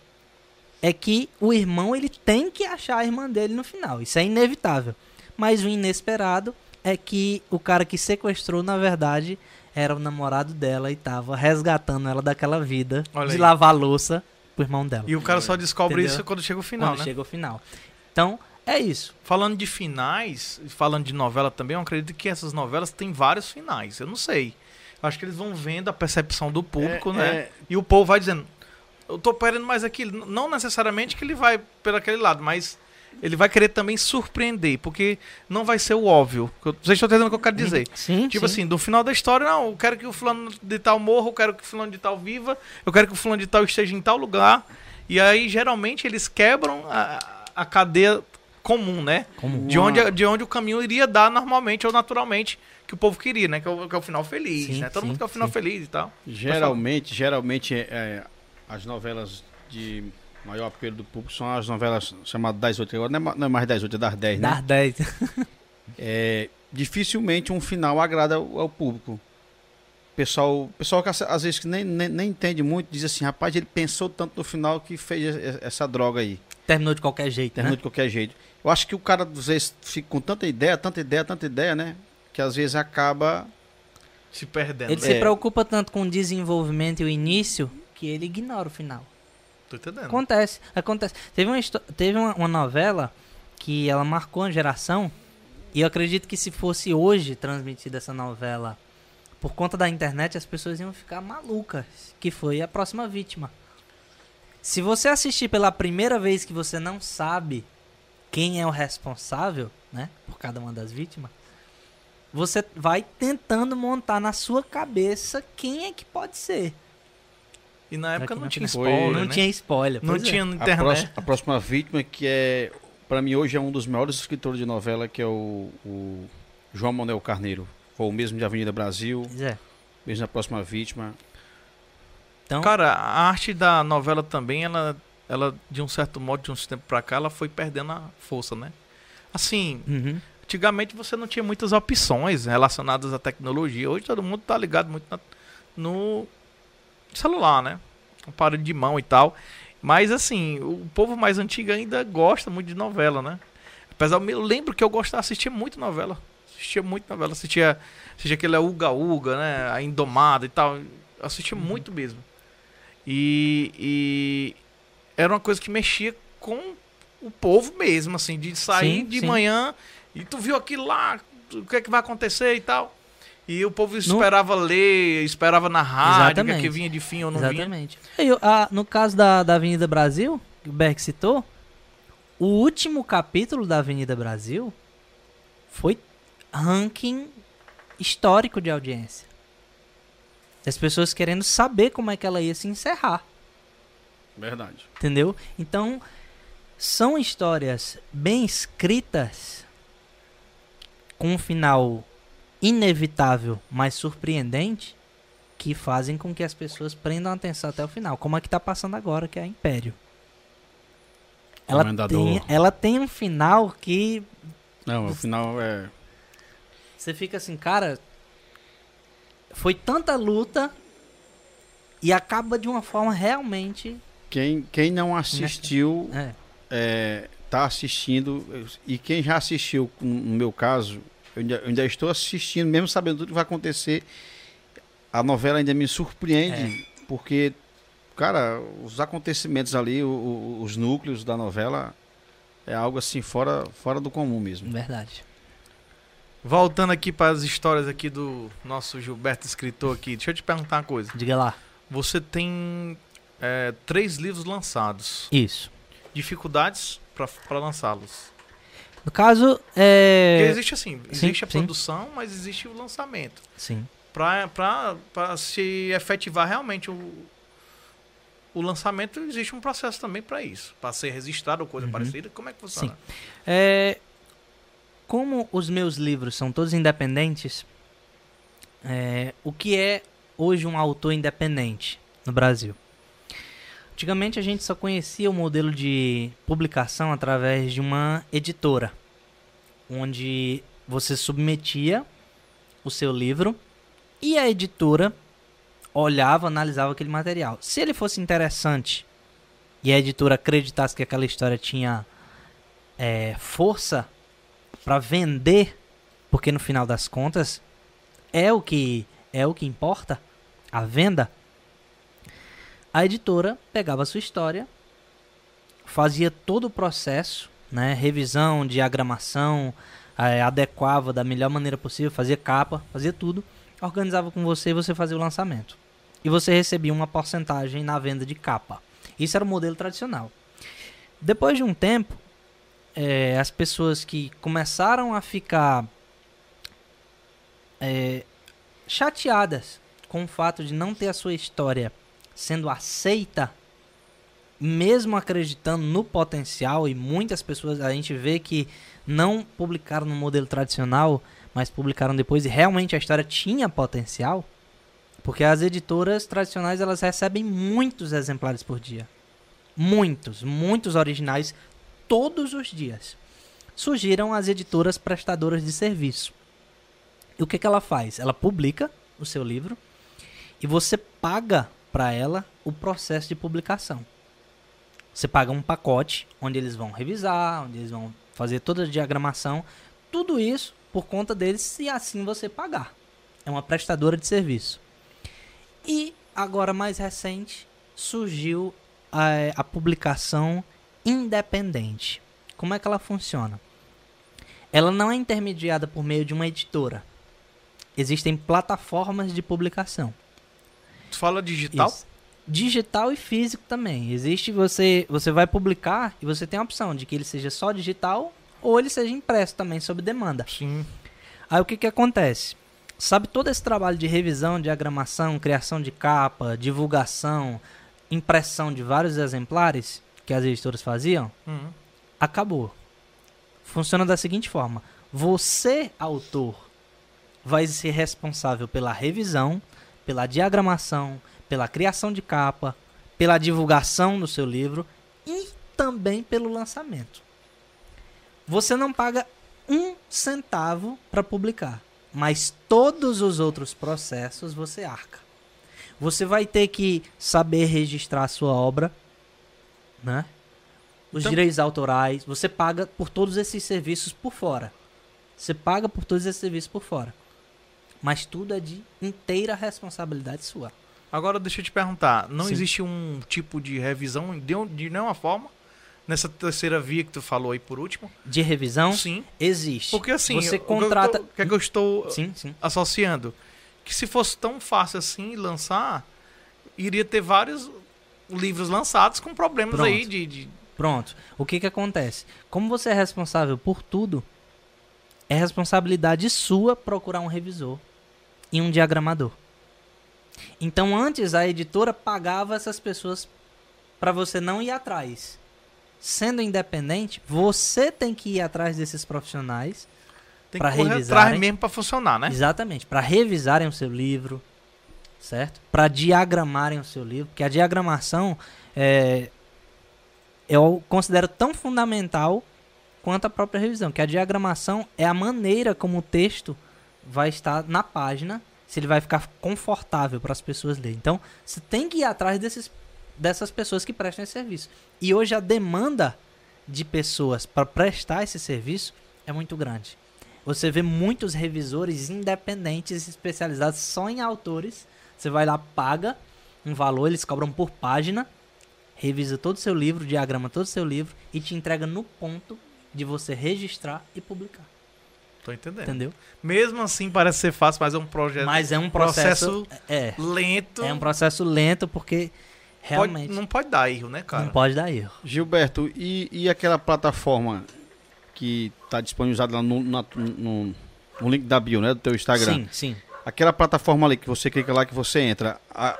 é que o irmão ele tem que achar a irmã dele no final. Isso é inevitável. Mas o inesperado é que o cara que sequestrou, na verdade, era o namorado dela e tava resgatando ela daquela vida Olha de aí. lavar louça pro irmão dela. E o cara só descobre Entendeu? isso quando chega o final, quando né? chega o final. Então, é isso. Falando de finais, falando de novela também, eu acredito que essas novelas têm vários finais. Eu não sei. Eu acho que eles vão vendo a percepção do público, É, né? é. E o povo vai dizendo, eu tô querendo mais aquilo. Não necessariamente que ele vai pelo aquele lado, mas ele vai querer também surpreender, porque não vai ser o óbvio. Vocês estão entendendo o que eu quero dizer? Sim, Tipo sim. assim, do final da história, não, eu quero que o fulano de tal morra, eu quero que o fulano de tal viva, eu quero que o fulano de tal esteja em tal lugar. E aí, geralmente, eles quebram a, a cadeia comum, né? Como De onde, de onde o caminho iria dar normalmente ou naturalmente que o povo queria, né? Que é o, que é o final feliz, Sim, né? Todo sim, mundo quer o final sim. feliz e tal. Geralmente, geralmente é, é, as novelas de maior apelo do público são as novelas chamadas das oito. Agora não é, não é mais das oito, é das dez, né? Dar 10. É, dificilmente um final agrada ao, ao público. Pessoal, pessoal que às vezes que nem, nem, nem entende muito diz assim, rapaz, ele pensou tanto no final que fez essa droga aí. Terminou de qualquer jeito, Terminou né? de qualquer jeito. Eu acho que o cara às vezes fica com tanta ideia, tanta ideia, tanta ideia, né? Que às vezes acaba Se perdendo. Ele né? se É. preocupa tanto com o desenvolvimento e o início que ele ignora o final. Tô entendendo. Acontece, acontece. Teve uma, teve uma, uma novela que ela marcou uma geração e eu acredito que se fosse hoje transmitida essa novela por conta da internet, as pessoas iam ficar malucas, que foi a próxima vítima. Se você assistir pela primeira vez que você não sabe quem é o responsável, né, por cada uma das vítimas, você vai tentando montar na sua cabeça quem é que pode ser. E na época não na tinha Foi- spoiler, não né? tinha spoiler. Não é. tinha na A, internet. próxima, a próxima vítima, que é, para mim hoje é um dos maiores escritores de novela, que é o, o João Manuel Carneiro. Foi o mesmo de Avenida Brasil, Pois é. mesmo na próxima vítima. Então, Cara, a arte da novela também, ela, ela de um certo modo, de uns tempos pra cá, ela foi perdendo a força, né? Assim, uhum, antigamente você não tinha muitas opções relacionadas à tecnologia. Hoje todo mundo tá ligado muito na- no celular, né? Aparelho de mão e tal. Mas assim, o povo mais antigo ainda gosta muito de novela, né? Apesar, eu lembro que eu gostava, assistia muito novela. Assistia muito novela. Assistia, assistia aquele Uga Uga, né? A Indomada e tal. Assistia muito mesmo. E, e era uma coisa que mexia com o povo mesmo, assim, de sair Sim, de sim. manhã e tu viu aquilo lá, o que é que vai acontecer e tal. E o povo esperava ler, esperava na rádio, o que, é que Exatamente. vinha de fim ou não vinha. exatamente. E, o- a- no caso da, da Avenida Brasil, que o Berg citou, o último capítulo da Avenida Brasil foi ranking histórico de audiência. As pessoas querendo saber como é que ela ia se encerrar. Verdade. Entendeu? Então, são histórias bem escritas, com um final inevitável, mas surpreendente, que fazem com que as pessoas prendam atenção até o final. Como a que tá passando agora, que é a Império. Ela tem, ela tem um final que Não, o final é. você fica assim, cara. Foi tanta luta e acaba de uma forma realmente. Quem, quem não assistiu, É, é, tá assistindo. E quem já assistiu, no meu caso, eu ainda, eu ainda estou assistindo, mesmo sabendo tudo que vai acontecer. A novela ainda me surpreende, porque, cara, os acontecimentos ali, o- o- os núcleos da novela, é algo assim fora, fora do comum mesmo. verdade. Voltando aqui para as histórias aqui do nosso Gilberto escritor aqui, deixa eu te perguntar uma coisa. Diga lá. Você tem é, três livros lançados. Isso. Dificuldades para lançá-los. No caso, Porque é. existe assim, existe a sim. produção, mas existe o lançamento. Sim. Para se efetivar realmente o, o lançamento, existe um processo também para isso. Para ser registrado ou coisa Uhum. parecida. Como é que funciona? É, como os meus livros são todos independentes, é, o que é hoje um autor independente no Brasil? Antigamente a gente só conhecia o modelo de publicação através de uma editora, onde você submetia o seu livro e a editora olhava, analisava aquele material. Se ele fosse interessante e a editora acreditasse que aquela história tinha é, força para vender, porque no final das contas é o que é o que importa, a venda. A editora pegava a sua história, fazia todo o processo, né, revisão, diagramação, eh, adequava da melhor maneira possível, fazia capa, fazia tudo, organizava com você e você fazia o lançamento. E você recebia uma porcentagem na venda de capa. Isso era o modelo tradicional. Depois de um tempo, é, as pessoas que começaram a ficar é, chateadas com o fato de não ter a sua história sendo aceita, mesmo acreditando no potencial, e muitas pessoas a gente vê que não publicaram no modelo tradicional, mas publicaram depois e realmente a história tinha potencial, porque as editoras tradicionais elas recebem muitos exemplares por dia. Muitos, muitos originais todos os dias. Surgiram as editoras prestadoras de serviço. E o que, que ela faz? Ela publica o seu livro e você paga para ela o processo de publicação. Você paga um pacote onde eles vão revisar, onde eles vão fazer toda a diagramação, tudo isso por conta deles, se assim você pagar. É uma prestadora de serviço. E agora mais recente surgiu a, a publicação independente. Como é que ela funciona? Ela não é intermediada por meio de uma editora. Existem plataformas de publicação. Tu fala digital? Isso. Digital e físico também. Existe você, você vai publicar e você tem a opção de que ele seja só digital ou ele seja impresso também sob demanda. Sim. Aí o que que acontece? Sabe todo esse trabalho de revisão, diagramação, criação de capa, divulgação, impressão de vários exemplares que as editoras faziam? Uhum. Acabou. Funciona da seguinte forma: você, autor, vai ser responsável pela revisão, pela diagramação, pela criação de capa, pela divulgação do seu livro e também pelo lançamento. Você não paga um centavo para publicar, mas todos os outros processos você arca. Você vai ter que saber registrar a sua obra, né? Os Então- direitos autorais, você paga por todos esses serviços por fora. Você paga por todos esses serviços por fora. Mas tudo é de inteira responsabilidade sua. Agora deixa eu te perguntar, não Sim. existe um tipo de revisão de, de nenhuma forma nessa terceira via que tu falou aí por último? De revisão, Sim. existe. Porque assim, você contrata. o que é que eu estou Sim, sim. associando? Que se fosse tão fácil assim lançar, iria ter vários livros lançados com problemas Pronto. aí de, de- Pronto. O que que acontece? Como você é responsável por tudo, é responsabilidade sua procurar um revisor e um diagramador. Então antes a editora pagava essas pessoas para você não ir atrás. Sendo independente, você tem que ir atrás desses profissionais correr revisarem. atrás mesmo para funcionar, né? Exatamente, para revisarem o seu livro, certo? Para diagramarem o seu livro, porque a diagramação é, eu considero tão fundamental quanto a própria revisão, que a diagramação é a maneira como o texto vai estar na página, se ele vai ficar confortável para as pessoas lerem. Então, você tem que ir atrás desses, dessas pessoas que prestam esse serviço. E hoje a demanda de pessoas para prestar esse serviço é muito grande. Você vê muitos revisores independentes especializados só em autores. Você vai lá, paga um valor, eles cobram por página, revisa todo o seu livro, diagrama todo o seu livro e te entrega no ponto de você registrar e publicar. Tô entendendo. Entendeu? Mesmo assim parece ser fácil, mas é um projeto Mas é um processo. processo É. lento. É um processo lento porque Pode- realmente não pode dar erro, né, cara? não pode dar erro. Gilberto, e, e aquela plataforma que está disponibilizada lá no, na- no, no link da bio, né? Do teu Instagram. Sim, sim. Aquela plataforma ali que você clica lá, que você entra. a-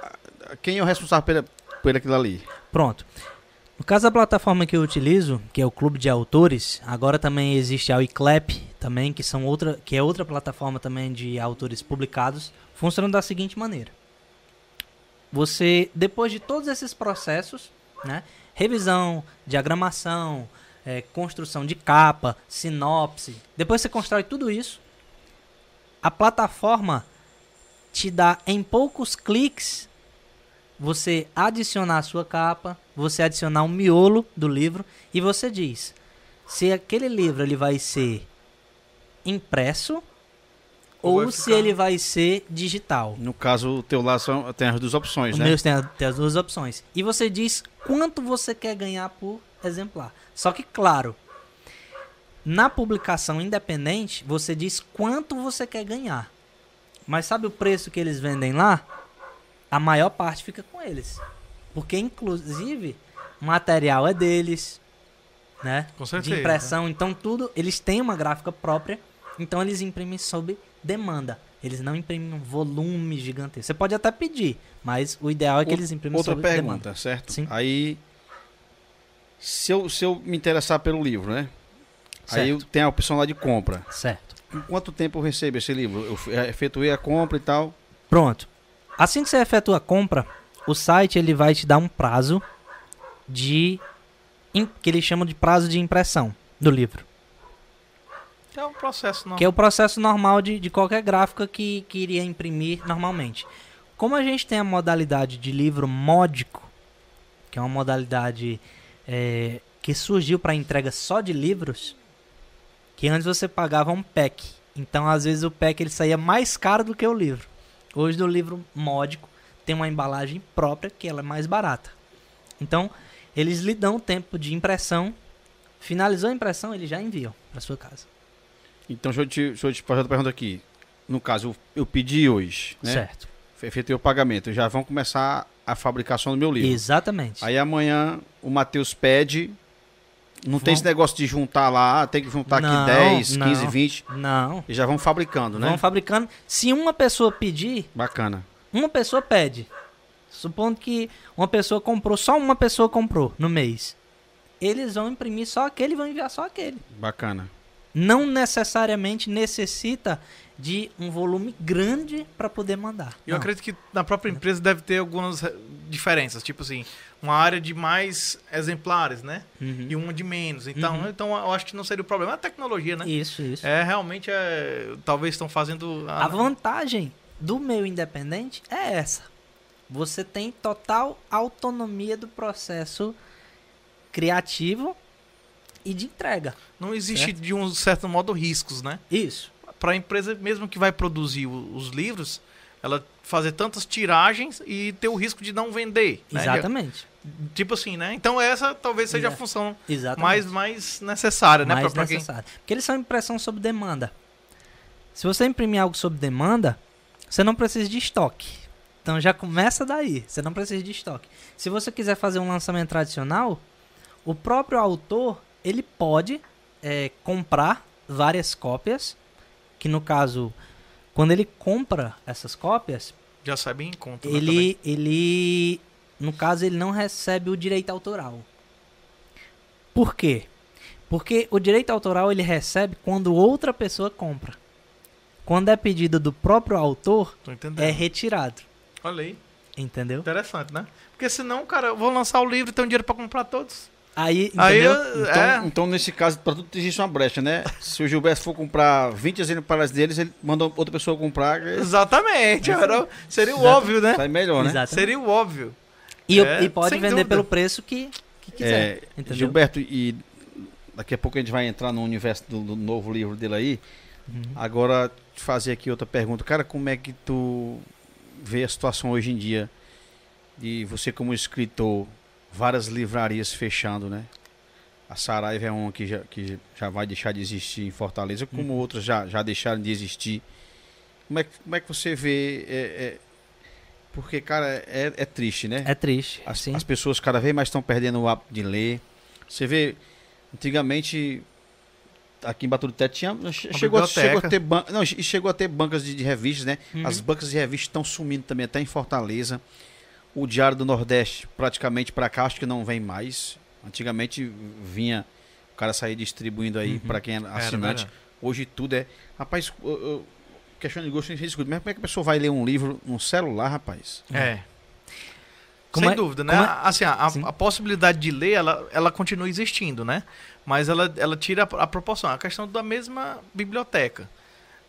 a- quem é o responsável pela, por aquilo ali? Pronto. No caso da plataforma que eu utilizo, que é o Clube de Autores, agora também existe a Wiclap, também, que, são outra, que é outra plataforma também de autores publicados, funciona da seguinte maneira. Você, depois de todos esses processos, né, revisão, diagramação, eh, construção de capa, sinopse, depois você constrói tudo isso, a plataforma te dá em poucos cliques você adicionar a sua capa, você adicionar um miolo do livro e você diz se aquele livro ele vai ser impresso Ou ou, se ficar- ele vai ser digital. No caso, o teu lá são, tem as duas opções, O né? meu tem, a- tem as duas opções. E você diz quanto você quer ganhar por exemplar. Só que, claro, na publicação independente, você diz quanto você quer ganhar. Mas sabe o preço que eles vendem lá? A maior parte fica com eles. Porque, inclusive, o material é deles, né? Com certeza. De impressão. Então, tudo. Eles têm uma gráfica própria. Então, eles imprimem sob demanda. Eles não imprimem um volume gigantesco. Você pode até pedir, mas o ideal é que Ou- eles imprimam Outra sob pergunta, demanda. certo? Sim. Aí, se eu, se eu me interessar pelo livro, né? Aí eu Certo. tenho a opção lá de compra. Certo. Em quanto tempo eu recebo esse livro? Eu eh, efetuei a compra e tal. Pronto. Assim que você efetua a compra, o site ele vai te dar um prazo de que eles chamam de prazo de impressão do livro, É um processo normal. que é o processo normal de, de qualquer gráfica que, que iria imprimir normalmente. Como a gente tem a modalidade de livro módico, que é uma modalidade é, que surgiu para entrega só de livros, que antes você pagava um pack. Então, às vezes, o pack ele saía mais caro do que o livro. Hoje, no livro módico, tem uma embalagem própria que ela é mais barata. Então, eles lhe dão tempo de impressão. Finalizou a impressão, eles já enviam para sua casa. Então, deixa eu te, deixa eu te fazer outra pergunta aqui. No caso, eu, eu pedi hoje, né? Certo. Efetuei o pagamento. Já vão começar a fabricação do meu livro. Exatamente. Aí amanhã o Matheus pede Não tem Vão- esse negócio de juntar lá, tem que juntar Não, aqui 10, não. 15, 20. Não. E já vão fabricando, né? Vão fabricando. Se uma pessoa pedir, Bacana. uma pessoa pede. Supondo que uma pessoa comprou, só uma pessoa comprou no mês. Eles vão imprimir só aquele e vão enviar só aquele. Bacana. Não necessariamente necessita de um volume grande para poder mandar. Eu Não. acredito que na própria empresa deve ter algumas eh, diferenças, tipo assim, uma área de mais exemplares, né? Uhum. E uma de menos. Então, Uhum. então eu acho que não seria o problema. É a tecnologia, né? Isso, isso. É, realmente, é, talvez estão fazendo... A vantagem do meio independente é essa. Você tem total autonomia do processo criativo e de entrega. Não existe, Certo. de um certo modo, riscos, né? Isso. Para a empresa, mesmo que vai produzir o- os livros, ela fazer tantas tiragens e ter o risco de não vender. né? Exatamente. Tipo assim, né? Então essa talvez seja a função Exatamente. mais, mais necessária, né? mais Pra, pra quem... necessário. Porque eles são impressão sob demanda. Se você imprimir algo sob demanda, você não precisa de estoque. Então já começa daí. Você não precisa de estoque. Se você quiser fazer um lançamento tradicional, o próprio autor ele pode é, comprar várias cópias. Que no caso, quando ele compra essas cópias, Já sai bem em conta. né, ele, ele, no caso, ele não recebe o direito autoral. Por quê? Porque o direito autoral ele recebe quando outra pessoa compra. Quando é pedido do próprio autor, é retirado. Olha aí. Entendeu? Interessante, né? Porque senão, cara, eu vou lançar o livro e tenho dinheiro pra comprar todos. Aí, Aí, entendeu? eu- Então, é, então, nesse caso, para tudo existe uma brecha, né? Se o Gilberto for comprar 20 exemplares deles, ele manda outra pessoa comprar, que exatamente. era- seria o Exato. óbvio, né? sai melhor, né? Exato. Seria o óbvio. E, É, e pode vender dúvida. pelo preço que, que quiser. É, entendeu? Gilberto, e daqui a pouco a gente vai entrar no universo do, do novo livro dele aí. Uhum. Agora, te fazer aqui outra pergunta. Cara, como é que tu vê a situação hoje em dia de você como escritor, várias livrarias fechando, né? A Saraiva é uma que já, que já vai deixar de existir em Fortaleza, como Uhum. outras já, já deixaram de existir. Como é, que- como é que você vê... é- é- porque, cara, é, é triste, né? É triste. As, sim. as pessoas cada vez mais estão perdendo o hábito de ler. Você vê, antigamente, aqui em Baturité tinha. che- Chegou, a- chegou a ter ban- não, chegou a ter bancas de, de revistas, né? Uhum. As bancas de revistas estão sumindo também, até em Fortaleza. O Diário do Nordeste, praticamente para cá, acho que não vem mais. Antigamente vinha o cara sair distribuindo aí Uhum. para quem é Era assinante. verdade. Hoje tudo é. Rapaz, eu- eu- questão de gosto a gente discute, mas como é que a pessoa vai ler um livro no celular, rapaz? É. Como Sem é- dúvida, né? é- Assim, a, a possibilidade de ler, ela, ela continua existindo, né? Mas ela, ela tira a, a proporção. A questão da mesma biblioteca.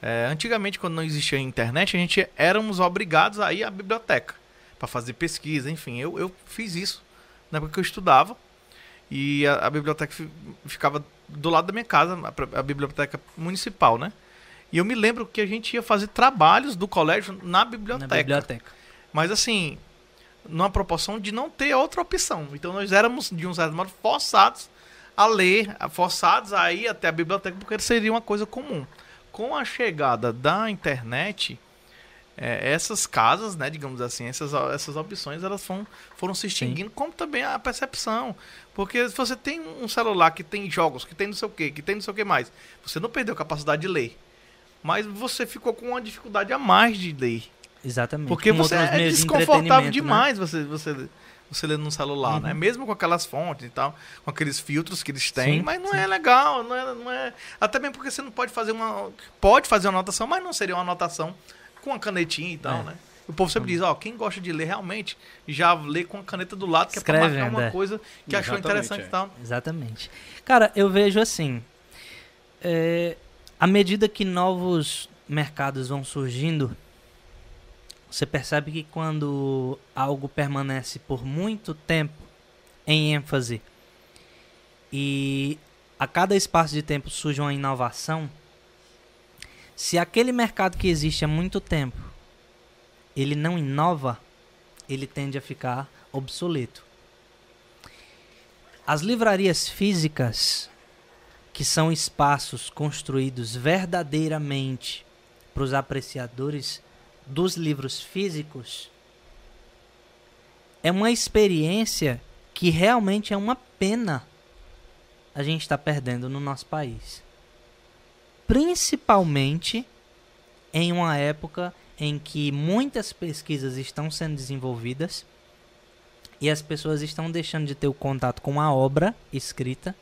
É, antigamente, quando não existia internet, a gente éramos obrigados a ir à biblioteca para fazer pesquisa, enfim. Eu, eu fiz isso na época que eu estudava. E a, a biblioteca fi- ficava do lado da minha casa, a, a biblioteca municipal, né? E eu me lembro que a gente ia fazer trabalhos do colégio na biblioteca. Na biblioteca. Mas assim, numa proporção de não ter outra opção. Então nós éramos, de um certo modo, forçados a ler, forçados a ir até a biblioteca, porque seria uma coisa comum. Com a chegada da internet, eh, essas casas, né, digamos assim, essas, essas opções, elas foram, foram se extinguindo, como também a percepção. Porque se você tem um celular que tem jogos, que tem não sei o que, que tem não sei o que mais, você não perdeu a capacidade de ler. Mas você ficou com uma dificuldade a mais de ler. Exatamente. Porque Com você é de desconfortável né? demais você, você, você ler num celular, né? Uhum. Mesmo com aquelas fontes e tal, com aqueles filtros que eles têm, Sim, mas não sim. é legal, não é, não é. Até mesmo porque você não pode fazer uma. Pode fazer uma anotação, mas não seria uma anotação com uma canetinha e tal, É. né? O povo sempre diz, ó, quem gosta de ler realmente, já lê com a caneta do lado, que é Escreve pra marcar uma é. coisa que achou Exatamente, interessante é. e tal. Exatamente. Cara, eu vejo assim. é, à medida que novos mercados vão surgindo, você percebe que quando algo permanece por muito tempo em ênfase e a cada espaço de tempo surge uma inovação, se aquele mercado que existe há muito tempo ele não inova, ele tende a ficar obsoleto. As livrarias físicas, que são espaços construídos verdadeiramente para os apreciadores dos livros físicos, é uma experiência que realmente é uma pena a gente está perdendo no nosso país. Principalmente em uma época em que muitas pesquisas estão sendo desenvolvidas e as pessoas estão deixando de ter o contato com a obra escrita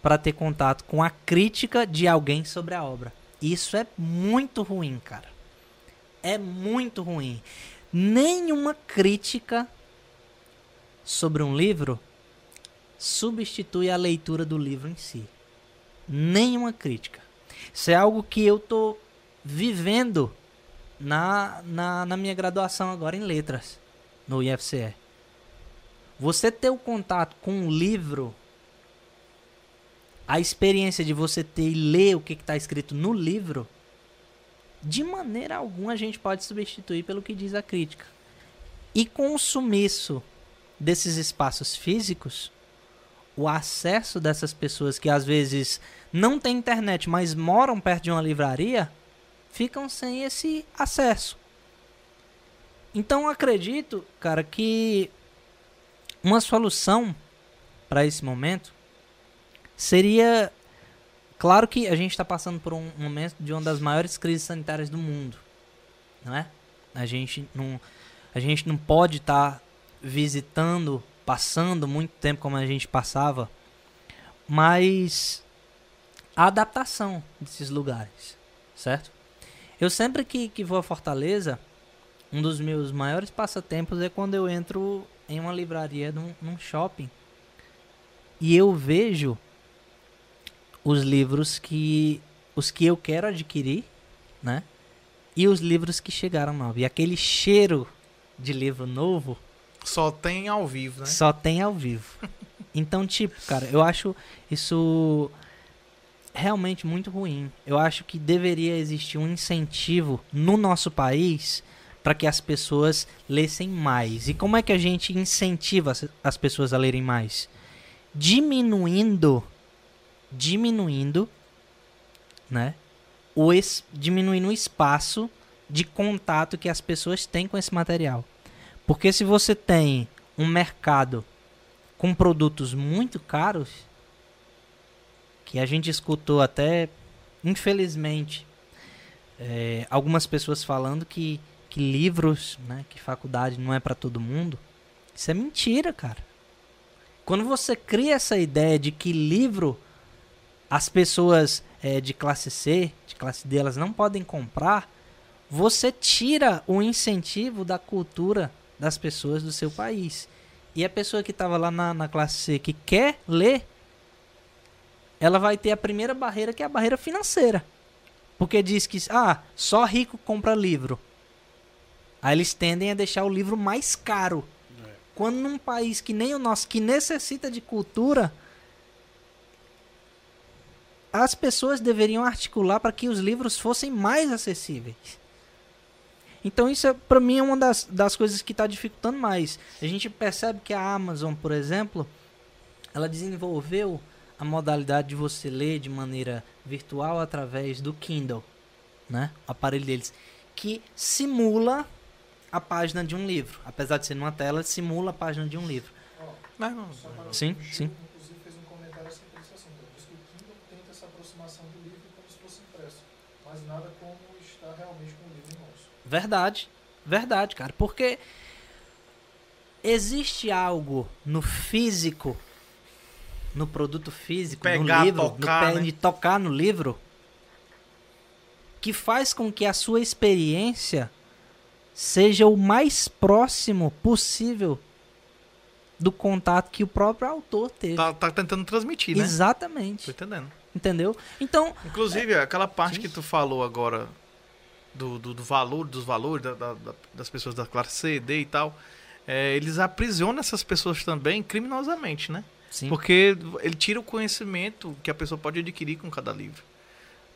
para ter contato com a crítica de alguém sobre a obra. Isso é muito ruim, cara. É muito ruim. Nenhuma crítica sobre um livro substitui a leitura do livro em si. Nenhuma crítica. Isso é algo que eu tô vivendo na, na, na minha graduação agora em letras, no IFCE. Você ter o contato com um livro, a experiência de você ter e ler o que está escrito no livro, de maneira alguma a gente pode substituir pelo que diz a crítica. E com o sumiço desses espaços físicos, o acesso dessas pessoas que às vezes não têm internet, mas moram perto de uma livraria, ficam sem esse acesso. Então acredito, cara, que uma solução para esse momento seria claro que a gente está passando por um momento de uma das maiores crises sanitárias do mundo, não é? A gente não a gente não pode estar tá visitando, passando muito tempo como a gente passava, mas a adaptação desses lugares, certo? Eu sempre que, que vou a Fortaleza, um dos meus maiores passatempos é quando eu entro em uma livraria num, num shopping e eu vejo os livros que os que eu quero adquirir, né? E os livros que chegaram novos. E aquele cheiro de livro novo só tem ao vivo, né? Só tem ao vivo. então, tipo, cara, eu acho isso realmente muito ruim. Eu acho que deveria existir um incentivo no nosso país para que as pessoas lessem mais. E como é que a gente incentiva as pessoas a lerem mais? Diminuindo, diminuindo, né? O es, diminuindo o espaço de contato que as pessoas têm com esse material. Porque se você tem um mercado com produtos muito caros, que a gente escutou até, infelizmente, é, algumas pessoas falando que, que livros, né, que faculdade não é para todo mundo. Isso é mentira, cara. Quando você cria essa ideia de que livro as pessoas é, de classe C, de classe D, elas não podem comprar, você tira o incentivo da cultura das pessoas do seu país. E a pessoa que estava lá na, na classe C que quer ler, ela vai ter a primeira barreira, que é a barreira financeira. Porque diz que ah, só rico compra livro. Aí eles tendem a deixar o livro mais caro. É. Quando num país que nem o nosso, que necessita de cultura, as pessoas deveriam articular para que os livros fossem mais acessíveis. Então isso é, para mim é uma das, das coisas que está dificultando mais. A gente percebe que a Amazon, por exemplo, ela desenvolveu a modalidade de você ler de maneira virtual através do Kindle, né? O aparelho deles, que simula a página de um livro. Apesar de ser numa tela, simula a página de um livro. Não, não. Sim, sim. Inclusive fez um comentário assim, disse assim, diz que o Kindle tenta essa aproximação do livro como se fosse impresso, mas nada como estar realmente com o livro em mãos. Verdade, verdade, cara, porque existe algo no físico no produto físico, Pegar, no livro, tocar, no né? de tocar no livro, que faz com que a sua experiência seja o mais próximo possível do contato que o próprio autor teve. Tá, tá tentando transmitir, né? Exatamente. Tô entendendo. Entendeu? Então, Inclusive, aquela parte sim. que tu falou agora do, do, do valor, dos valores da- da- das pessoas da classe C, D e tal, é, eles aprisionam essas pessoas também criminosamente, né? Sim, Porque ele tira o conhecimento que a pessoa pode adquirir com cada livro.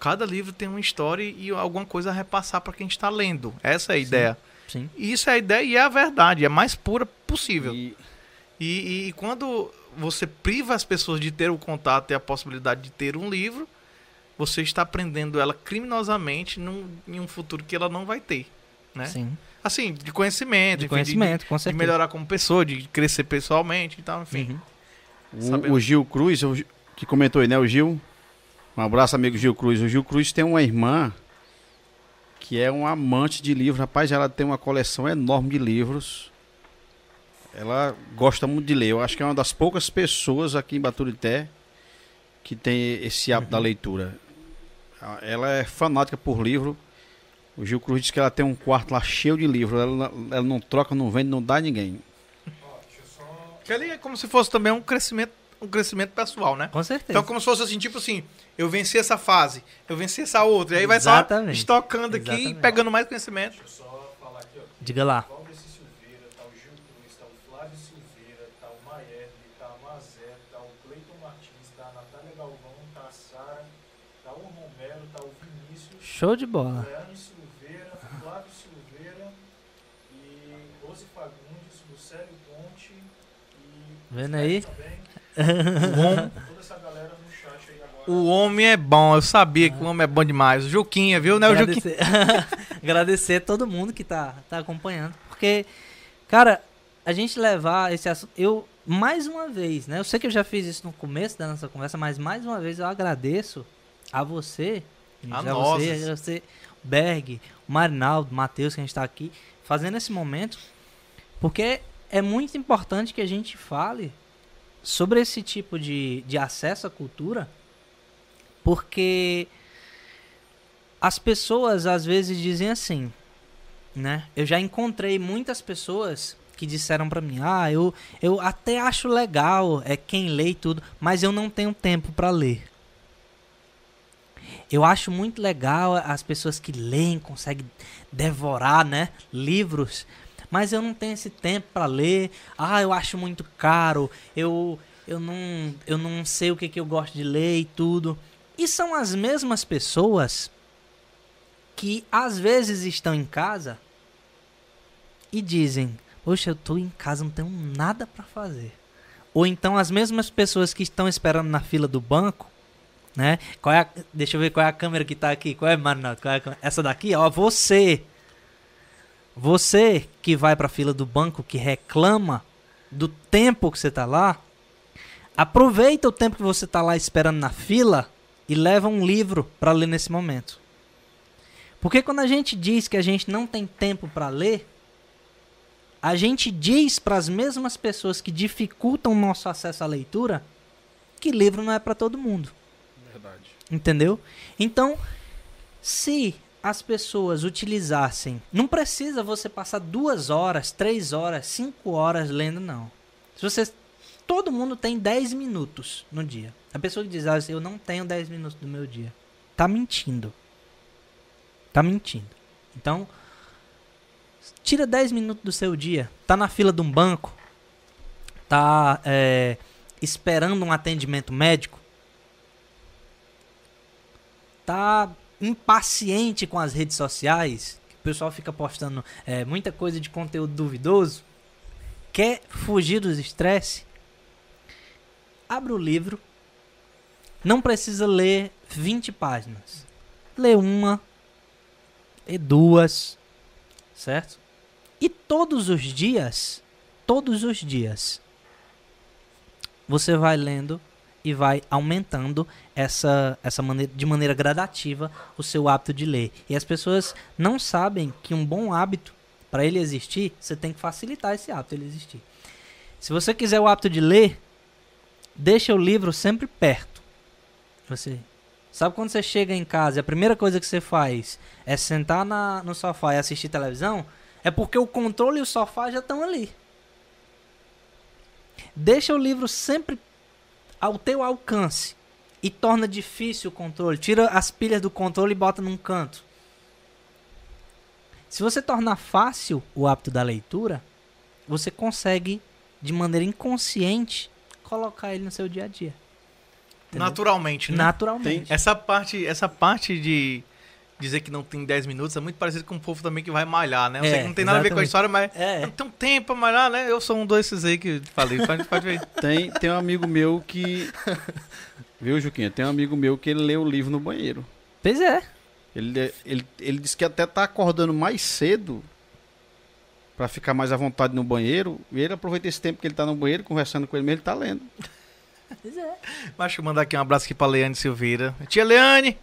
Cada livro tem uma história e alguma coisa a repassar para quem está lendo. Essa é a ideia. sim. E isso é a ideia e é a verdade, é a mais pura possível. E, E, e quando você priva as pessoas de ter o contato e a possibilidade de ter um livro, você está prendendo ela criminosamente num, em um futuro que ela não vai ter. Né? Sim. Assim, de conhecimento, De enfim, conhecimento, com de, de certeza. melhorar como pessoa, de crescer pessoalmente e tal, enfim. Uhum. O, o Gil Cruz, eu que comentou aí, né? O Gil. Um abraço, amigo Gil Cruz. O Gil Cruz tem uma irmã que é um amante de livros. Rapaz, ela tem uma coleção enorme de livros. Ela gosta muito de ler. Eu acho que é uma das poucas pessoas aqui em Baturité que tem esse hábito da leitura. Ela é fanática por livro. O Gil Cruz diz que ela tem um quarto lá cheio de livros. Ela, ela não troca, não vende, não dá a ninguém. Ó, deixa eu só. Que ali é como se fosse também um crescimento, um crescimento pessoal, né? Com certeza. Então, como se fosse assim, tipo assim, eu venci essa fase, eu venci essa outra. E aí vai só Exatamente. estocando aqui e Exatamente. pegando mais conhecimento. Deixa eu só falar aqui, ó. Diga lá. Valdeci Silveira, tá o Gil Cruz, tá o Flávio Silveira, tá o Maierle, tá a Mazé, tá o Cleiton Martins, tá a Natália Galvão, tá a Sara, tá o Romero, tá o Vinícius, Show de o bola. Leandro Silveira, Flávio Silveira e Rose Fagundes, Lucélio Ponte e Vendo aí? O homem, é bom, eu sabia que o homem é bom demais. O Juquinha, viu? Né? O Juquinha. Agradecer, a todo mundo que tá, tá acompanhando. Porque, cara, a gente levar esse assunto. Eu, mais uma vez, né? Eu sei que eu já fiz isso no começo da nossa conversa, mas mais uma vez eu agradeço a você, A a nós. você, a você, Berg, o Marinaldo, o Matheus, que a gente tá aqui, fazendo esse momento. Porque é muito importante que a gente fale sobre esse tipo de, de acesso à cultura, porque as pessoas às vezes dizem assim, né? Eu já encontrei muitas pessoas que disseram pra mim: "Ah, eu eu até acho legal é quem lê e tudo, mas eu não tenho tempo pra ler". Eu acho muito legal as pessoas que leem, conseguem devorar, né, livros, mas eu não tenho esse tempo pra ler. Ah, eu acho muito caro. Eu eu não eu não sei o que que eu gosto de ler e tudo. E são as mesmas pessoas que às vezes estão em casa e dizem: Poxa, eu tô em casa, não tenho nada pra fazer. Ou então as mesmas pessoas que estão esperando na fila do banco, né? Qual é a- deixa eu ver qual é a câmera que tá aqui. Qual é, Marinaldo? Qual é? Essa daqui, ó, você. Você que vai pra fila do banco, que reclama do tempo que você tá lá, aproveita o tempo que você tá lá esperando na fila e leva um livro pra ler nesse momento. Porque quando a gente diz que a gente não tem tempo para ler, a gente diz para as mesmas pessoas que dificultam o nosso acesso à leitura que livro não é para todo mundo. Verdade. Entendeu? Então, se as pessoas utilizassem. Não precisa você passar duas horas, três horas, cinco horas lendo, não. Se você. Todo mundo tem 10 minutos no dia. A pessoa que diz, ah, eu não tenho 10 minutos do meu dia. Tá mentindo. Tá mentindo. Então, tira 10 minutos do seu dia. Tá na fila de um banco. Tá é, esperando um atendimento médico tá impaciente com as redes sociais, o pessoal fica postando é, muita coisa de conteúdo duvidoso, quer fugir dos estresse, abre o livro, não precisa ler 20 páginas. Lê uma, lê duas, certo? E todos os dias, todos os dias, você vai lendo e vai aumentando essa, essa maneira, de maneira gradativa o seu hábito de ler. E as pessoas não sabem que um bom hábito, para ele existir, você tem que facilitar esse hábito ele existir. Se você quiser o hábito de ler, deixa o livro sempre perto. Você sabe quando você chega em casa e a primeira coisa que você faz é sentar na, no sofá e assistir televisão? É porque o controle e o sofá já estão ali. Deixa o livro sempre ao teu alcance e torna difícil o controle. Tira as pilhas do controle e bota num canto. Se você tornar fácil o hábito da leitura, você consegue, de maneira inconsciente, colocar ele no seu dia a dia. Entendeu? Naturalmente, né? Naturalmente. Essa parte, essa parte de dizer que não tem 10 minutos é muito parecido com o povo também que vai malhar, né? Eu sei É, que não tem nada a ver com a exatamente. história, mas É. não tem um tempo pra malhar, né? Eu sou um desses aí que falei, pode, pode ver. Tem, tem um amigo meu que. Viu, Juquinha? Tem um amigo meu que ele lê o livro no banheiro. Pois é. Ele, ele, ele disse que até tá acordando mais cedo pra ficar mais à vontade no banheiro. E ele aproveita esse tempo que ele tá no banheiro, conversando com ele mesmo, ele tá lendo. Pois é. Mas deixa eu mandar aqui um abraço aqui pra Leane Silveira. Tia Leane,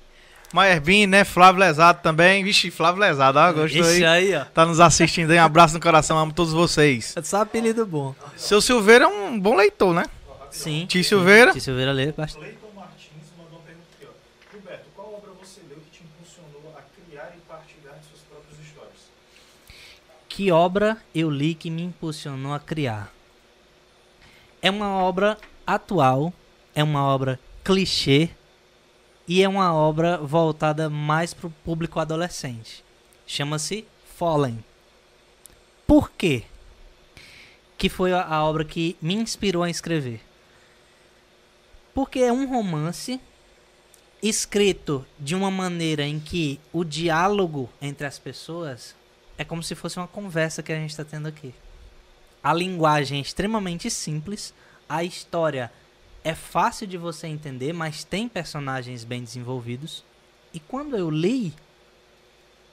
Maierbin, né? Flávio Lesado também. Vixe, Flávio Lesado, ó, gostou aí? aí, ó. Tá nos assistindo aí. Um abraço no coração, amo todos vocês. É só apelido bom. Seu Silveira é um bom leitor, né? Sim. Tio Silveira. Tio Silveira lê bastante. Cleiton Martins mandou uma pergunta aqui, ó. Gilberto, qual obra você leu que te impulsionou a criar e partilhar de suas próprias histórias? Que obra eu li que me impulsionou a criar? É uma obra atual, é uma obra clichê e é uma obra voltada mais para o público adolescente. Chama-se Fallen. Por quê? Que foi a, obra que me inspirou a escrever. Porque é um romance escrito de uma maneira em que o diálogo entre as pessoas é como se fosse uma conversa que a gente está tendo aqui. A linguagem é extremamente simples, a história é fácil de você entender, mas tem personagens bem desenvolvidos. E quando eu li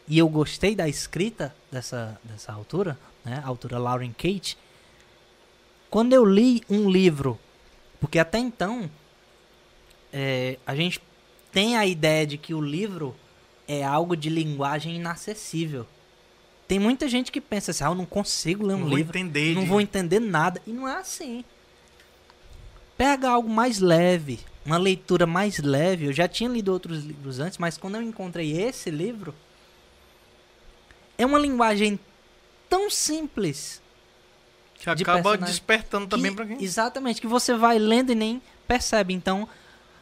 e eu gostei da escrita dessa, dessa autora, né, a autora Lauren Kate, quando eu li um livro, porque até então é, a gente tem a ideia de que o livro é algo de linguagem inacessível. Tem muita gente que pensa assim, ah, eu não consigo ler um Não livro, entender. não de- vou entender nada. E não é assim. Pega algo mais leve, uma leitura mais leve. Eu já tinha lido outros livros antes, mas quando eu encontrei esse livro, é uma linguagem tão simples. Que de acaba despertando também que- pra quem. Exatamente, que você vai lendo e nem percebe. Então,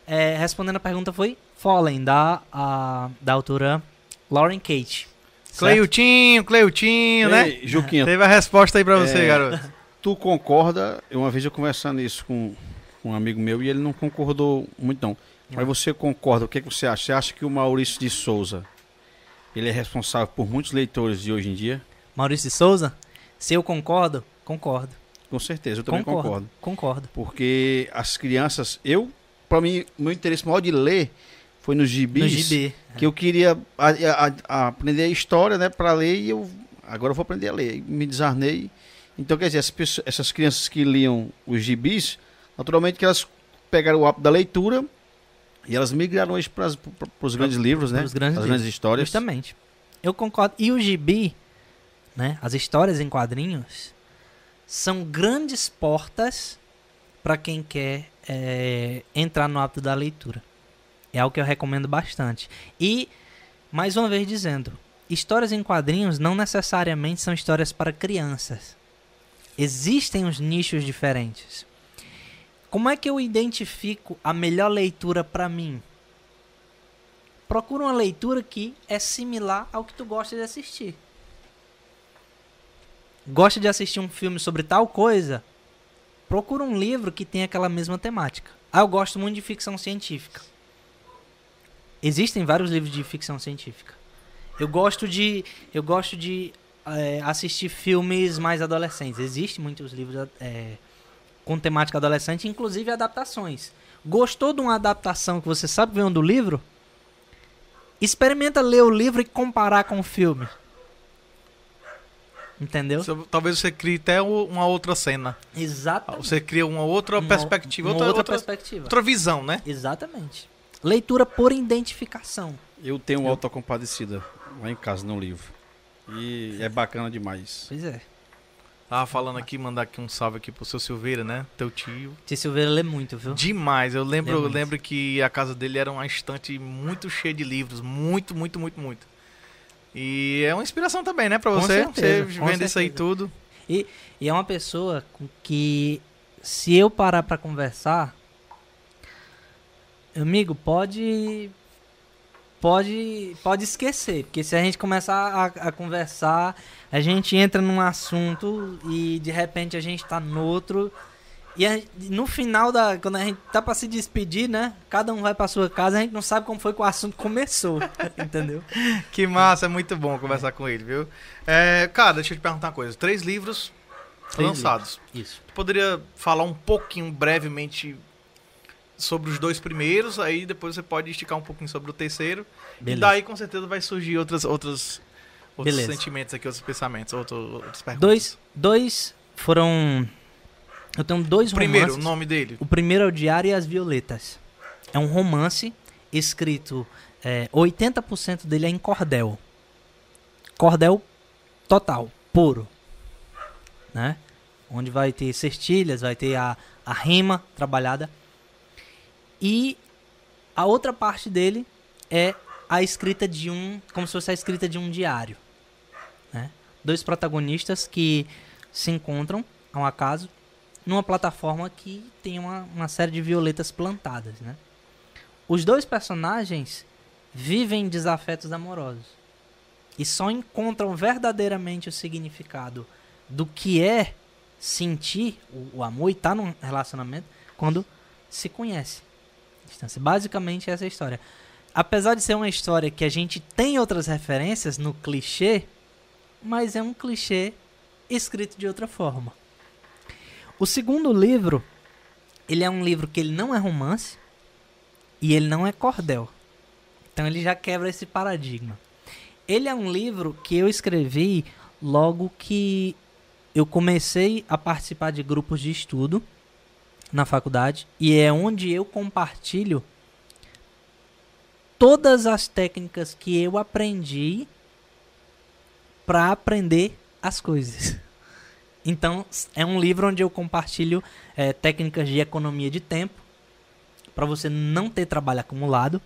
é, respondendo a pergunta foi Fallen, da, a, da autora Lauren Kate. Cleutinho, Cleutinho, né? Juquinha, Teve a resposta aí pra você, É. garoto. tu concorda? Eu, Uma vez eu conversando isso com, com um amigo meu e ele não concordou muito não. Mas você concorda? O que, que você acha? Você acha que o Maurício de Souza ele é responsável por muitos leitores de hoje em dia? Maurício de Souza, se eu concordo, concordo. Com certeza, eu também Concordo. concordo. Concordo. Porque as crianças, eu, para mim, meu interesse maior de ler foi nos gibis. No GB. que eu queria a- a- a- aprender a história, né, para ler e eu agora eu vou aprender a ler. Me desarnei. Então, quer dizer, as pessoas- essas crianças que liam os gibis, naturalmente que elas pegaram o hábito da leitura e elas migraram hoje para os grandes livros, né? pros grandes as livros. grandes histórias. Justamente. Eu concordo. E o gibi, né, as histórias em quadrinhos, são grandes portas para quem quer é, entrar no hábito da leitura. É algo que eu recomendo bastante. E, mais uma vez dizendo, histórias em quadrinhos não necessariamente são histórias para crianças. Existem os nichos diferentes. Como é que eu identifico a melhor leitura para mim? Procura uma leitura que é similar ao que tu gosta de assistir. Gosta de assistir um filme sobre tal coisa? Procura um livro que tenha aquela mesma temática. Ah, eu gosto muito de ficção científica. Existem vários livros de ficção científica. Eu gosto de, eu gosto de eh, assistir filmes mais adolescentes. Existem muitos livros eh, com temática adolescente, inclusive adaptações. Gostou de uma adaptação que você sabe que veio do livro? Experimenta ler o livro e comparar com o filme. Entendeu? Você- Talvez você crie até uma outra cena. Exatamente. Você cria uma outra Uma- perspectiva, uma outra, outra, outra, perspectiva. outra visão, né? Exatamente. Leitura por identificação. Eu tenho um Autocompadecida lá em casa no livro. E é bacana demais. Pois é. Tava falando aqui, mandar aqui um salve aqui pro seu Silveira, né? Teu tio. Tia Silveira lê muito, viu? Demais. Eu lembro, eu lembro que a casa dele era uma estante muito cheia de livros. Muito, muito, muito, muito. E é uma inspiração também, né, pra Com você? certeza, você vendo isso aí tudo. E é uma pessoa que, se eu parar pra conversar, amigo, pode. Pode, pode esquecer, porque se a gente começar a, a conversar, a gente entra num assunto e de repente a gente tá no outro. E a- no final da. Quando a gente tá pra se despedir, né? Cada um vai pra sua casa, a gente não sabe como foi que o assunto começou. entendeu? Que massa, é muito bom conversar com ele, viu? É, cara, deixa eu te perguntar uma coisa. Três livros Três lançados. Isso. Tu poderia falar um pouquinho, brevemente, sobre os dois primeiros, aí depois você pode esticar um pouquinho sobre o terceiro. E Beleza. daí com certeza vai surgir outras, outras, outros Beleza. sentimentos aqui, outros pensamentos, outros, outras perguntas. Dois, dois foram Eu tenho dois Primeiro, o romances. nome dele. O primeiro é o Diário e as Violetas. É um romance escrito. é, 80% dele é em cordel. Cordel total, puro. Né? Onde vai ter cestilhas, vai ter a, a rima trabalhada. E a outra parte dele é a escrita de um. Como se fosse a escrita de um diário. Né? Dois protagonistas que se encontram, ao acaso, numa plataforma que tem uma, uma série de violetas plantadas, né? Os dois personagens vivem desafetos amorosos e só encontram verdadeiramente o significado do que é sentir o, o amor e estar num relacionamento quando se conhece. Distância. Basicamente essa é a história. Apesar de ser uma história que a gente tem outras referências no clichê, mas é um clichê escrito de outra forma. O segundo livro, ele é um livro que ele não é romance e ele não é cordel. Então ele já quebra esse paradigma. Ele é um livro que eu escrevi logo que eu comecei a participar de grupos de estudo na faculdade e é onde eu compartilho todas as técnicas que eu aprendi para aprender as coisas. Então, é um livro onde eu compartilho é, técnicas de economia de tempo para você não ter trabalho acumulado.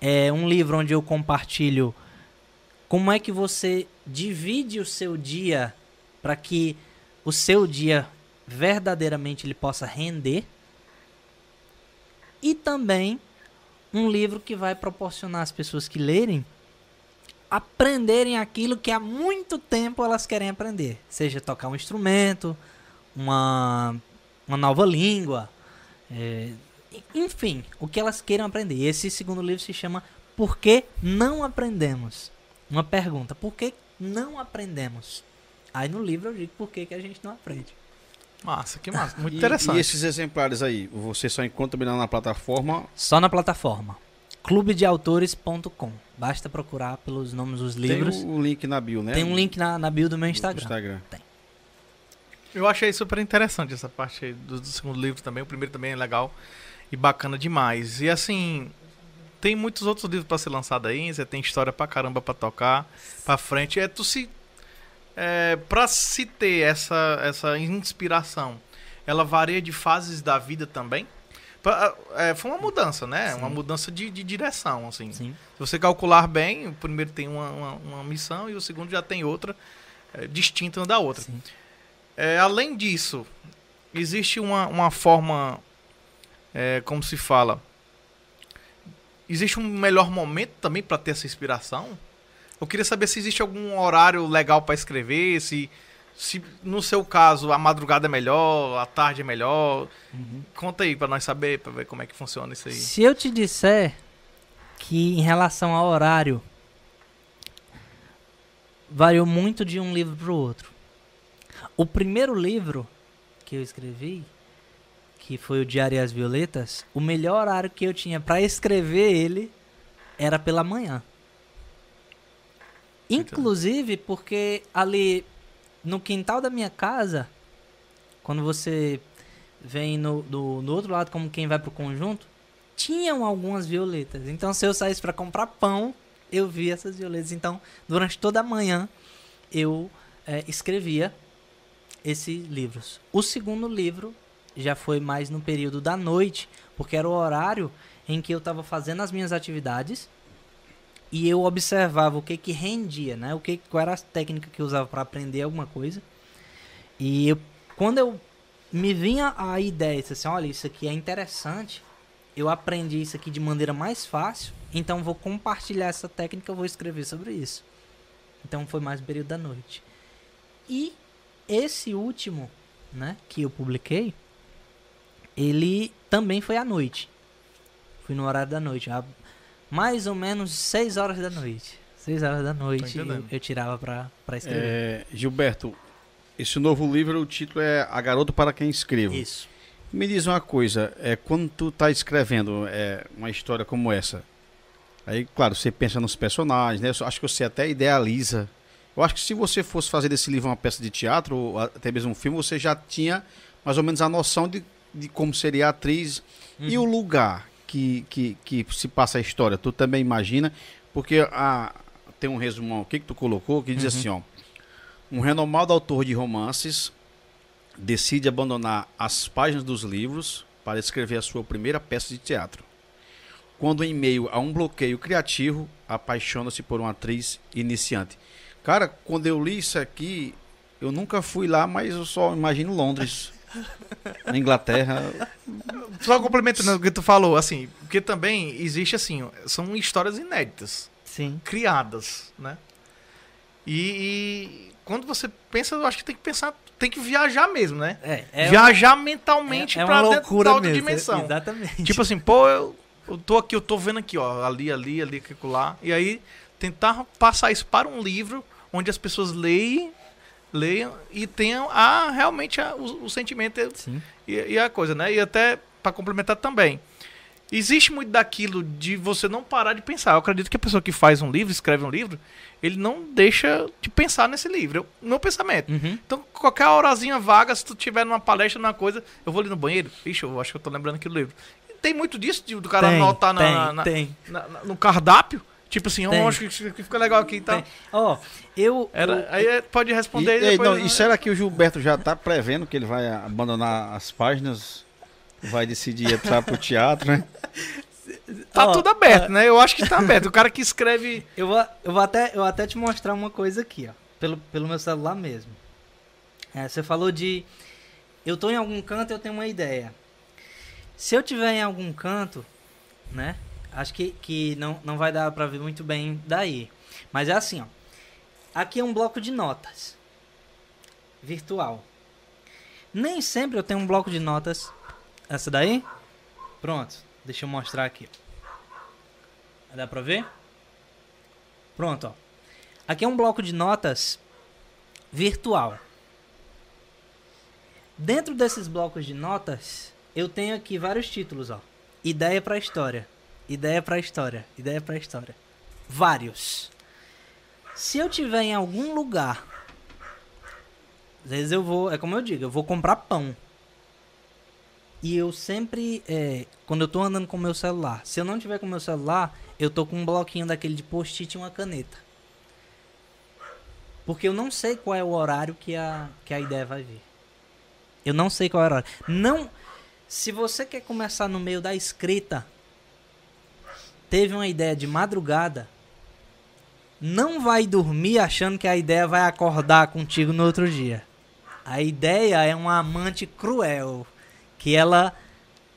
É um livro onde eu compartilho como é que você divide o seu dia para que o seu dia verdadeiramente ele possa render. E também um livro que vai proporcionar às pessoas que lerem aprenderem aquilo que há muito tempo elas querem aprender. Seja tocar um instrumento, uma, uma nova língua, é, enfim, o que elas queiram aprender. Esse segundo livro se chama Por que não aprendemos? Uma pergunta, por que não aprendemos? Aí no livro eu digo por que, que a gente não aprende. Massa, que massa. Muito E- interessante. E esses exemplares aí, você só encontra também lá na plataforma Só na plataforma clubedeautores.com. Basta procurar pelos nomes dos livros. Tem o link na bio, né? Tem um link na, na bio do meu Do Instagram. Instagram. Eu achei super interessante essa parte aí do, do segundo livro também. O primeiro também é legal e bacana demais. E assim, tem muitos outros livros pra ser lançado aí. Você tem história pra caramba pra tocar pra frente. É tu se. É, pra se ter essa, essa inspiração, ela varia de fases da vida também. Pra- é, foi uma mudança, né? Sim. Uma mudança de, de direção, assim. Sim. Se você calcular bem, o primeiro tem uma, uma, uma missão e o segundo já tem outra, é, distinta uma da outra. É, além disso, existe uma, uma forma, é, como se fala, existe um melhor momento também para ter essa inspiração? Eu queria saber se existe algum horário legal para escrever, se, se no seu caso a madrugada é melhor, a tarde é melhor. Uhum. Conta aí para nós saber, para ver como é que funciona isso aí. Se eu te disser que em relação ao horário variou muito de um livro para o outro. O primeiro livro que eu escrevi, que foi o Diário e as Violetas, o melhor horário que eu tinha para escrever ele era pela manhã. Inclusive porque ali no quintal da minha casa, quando você vem no, do, outro lado como quem vai pro conjunto, tinham algumas violetas. Então, se eu saísse para comprar pão, eu via essas violetas. Então, durante toda a manhã, eu eh, escrevia esses livros. O segundo livro já foi mais no período da noite, porque era o horário em que eu estava fazendo as minhas atividades e eu observava o que que rendia, né? O que qual era a técnica que eu usava para aprender alguma coisa. E eu, quando eu me vinha a ideia, assim, olha, isso aqui é interessante. Eu aprendi isso aqui de maneira mais fácil, então vou compartilhar essa técnica, vou escrever sobre isso. Então foi mais período da noite. E esse último, né, que eu publiquei, ele também foi à noite. Fui no horário da noite, mais ou menos 6 horas da noite. 6 horas da noite eu, tirava pra, pra escrever. É, Gilberto, esse novo livro, o título é A Garota para Quem Escrevo. Isso. Me diz uma coisa, é, quando tu tá escrevendo é, uma história como essa, aí, claro, você pensa nos personagens, né? Eu acho que você até idealiza. Eu acho que se você fosse fazer desse livro uma peça de teatro, ou até mesmo um filme, você já tinha mais ou menos a noção de, de como seria a atriz e o lugar que, que, que se passa a história. Tu também imagina, porque a, tem um resumão aqui que tu colocou que diz assim, ó. Um renomado autor de romances decide abandonar as páginas dos livros para escrever a sua primeira peça de teatro. Quando, em meio a um bloqueio criativo, apaixona-se por uma atriz iniciante. Cara, quando eu li isso aqui, eu nunca fui lá, mas eu só imagino Londres. Na Inglaterra. Só complementando o que tu falou, assim, porque também existe assim, são histórias inéditas, Sim. criadas, né? E, e quando você pensa, eu acho que tem que pensar, tem que viajar mesmo, né? É, é viajar uma, mentalmente é, é pra uma dentro loucura da outra mesmo. dimensão. Exatamente. Tipo assim, pô, eu, eu tô aqui, eu tô vendo aqui, ó, ali, ali, ali, aqui, lá. E aí tentar passar isso para um livro onde as pessoas leem, leiam e tenham a, realmente a- o, o sentimento e, e a coisa, né? E até para complementar também. Existe muito daquilo de você não parar de pensar. Eu acredito que a pessoa que faz um livro, escreve um livro, ele não deixa de pensar nesse livro. Eu, meu pensamento. Uhum. Então, qualquer horazinha vaga, se tu tiver numa palestra, numa coisa, eu vou ali no banheiro. Ixi, eu acho que eu tô lembrando aqui do livro. E tem muito disso, de- do cara Tem, anotar tem, na- na- tem, na- no cardápio. Tipo assim, eu Tem. acho que fica legal aqui e tal. Ó, eu... Era, eu- aí é- pode E, responder e, depois, não, e será que o Gilberto já está prevendo que ele vai abandonar as páginas? Vai decidir entrar pro teatro, né? Tá Ó, tudo aberto, né? Eu acho que tá aberto. O cara que escreve. Eu vou, eu vou, até, eu vou até te mostrar uma coisa aqui, ó. Pelo, pelo meu celular mesmo. É, você falou de. Eu tô em algum canto, eu tenho uma ideia. Se eu tiver em algum canto, né? Acho que, que não, não vai dar pra ver muito bem daí. Mas é assim, ó. Aqui é um bloco de notas. Virtual. Nem sempre eu tenho um bloco de notas. Essa daí? Pronto. Deixa eu mostrar aqui. Dá pra ver? Pronto, ó. Aqui é um bloco de notas virtual. Dentro desses blocos de notas, eu tenho aqui vários títulos, ó. Ideia pra história. Ideia pra história. Ideia pra história. Vários. Se eu tiver em algum lugar, às vezes eu vou, é como eu digo, eu vou comprar pão. E eu sempre, é, quando eu tô andando com meu celular, se eu não tiver com meu celular, eu tô com um bloquinho daquele de post-it e uma caneta. Porque eu não sei qual é o horário que a, que a ideia vai vir. Eu não sei qual é o horário. Não. Se você quer começar no meio da escrita, teve uma ideia de madrugada, não vai dormir achando que a ideia vai acordar contigo no outro dia. A ideia é uma amante cruel que ela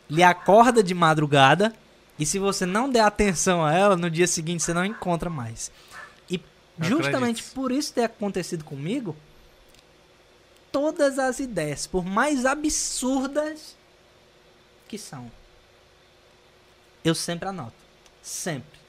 lhe acorda de madrugada e se você não der atenção a ela, no dia seguinte você não encontra mais. E Eu justamente acredito. por isso ter acontecido comigo, todas as ideias, por mais absurdas que são, eu sempre anoto. Sempre.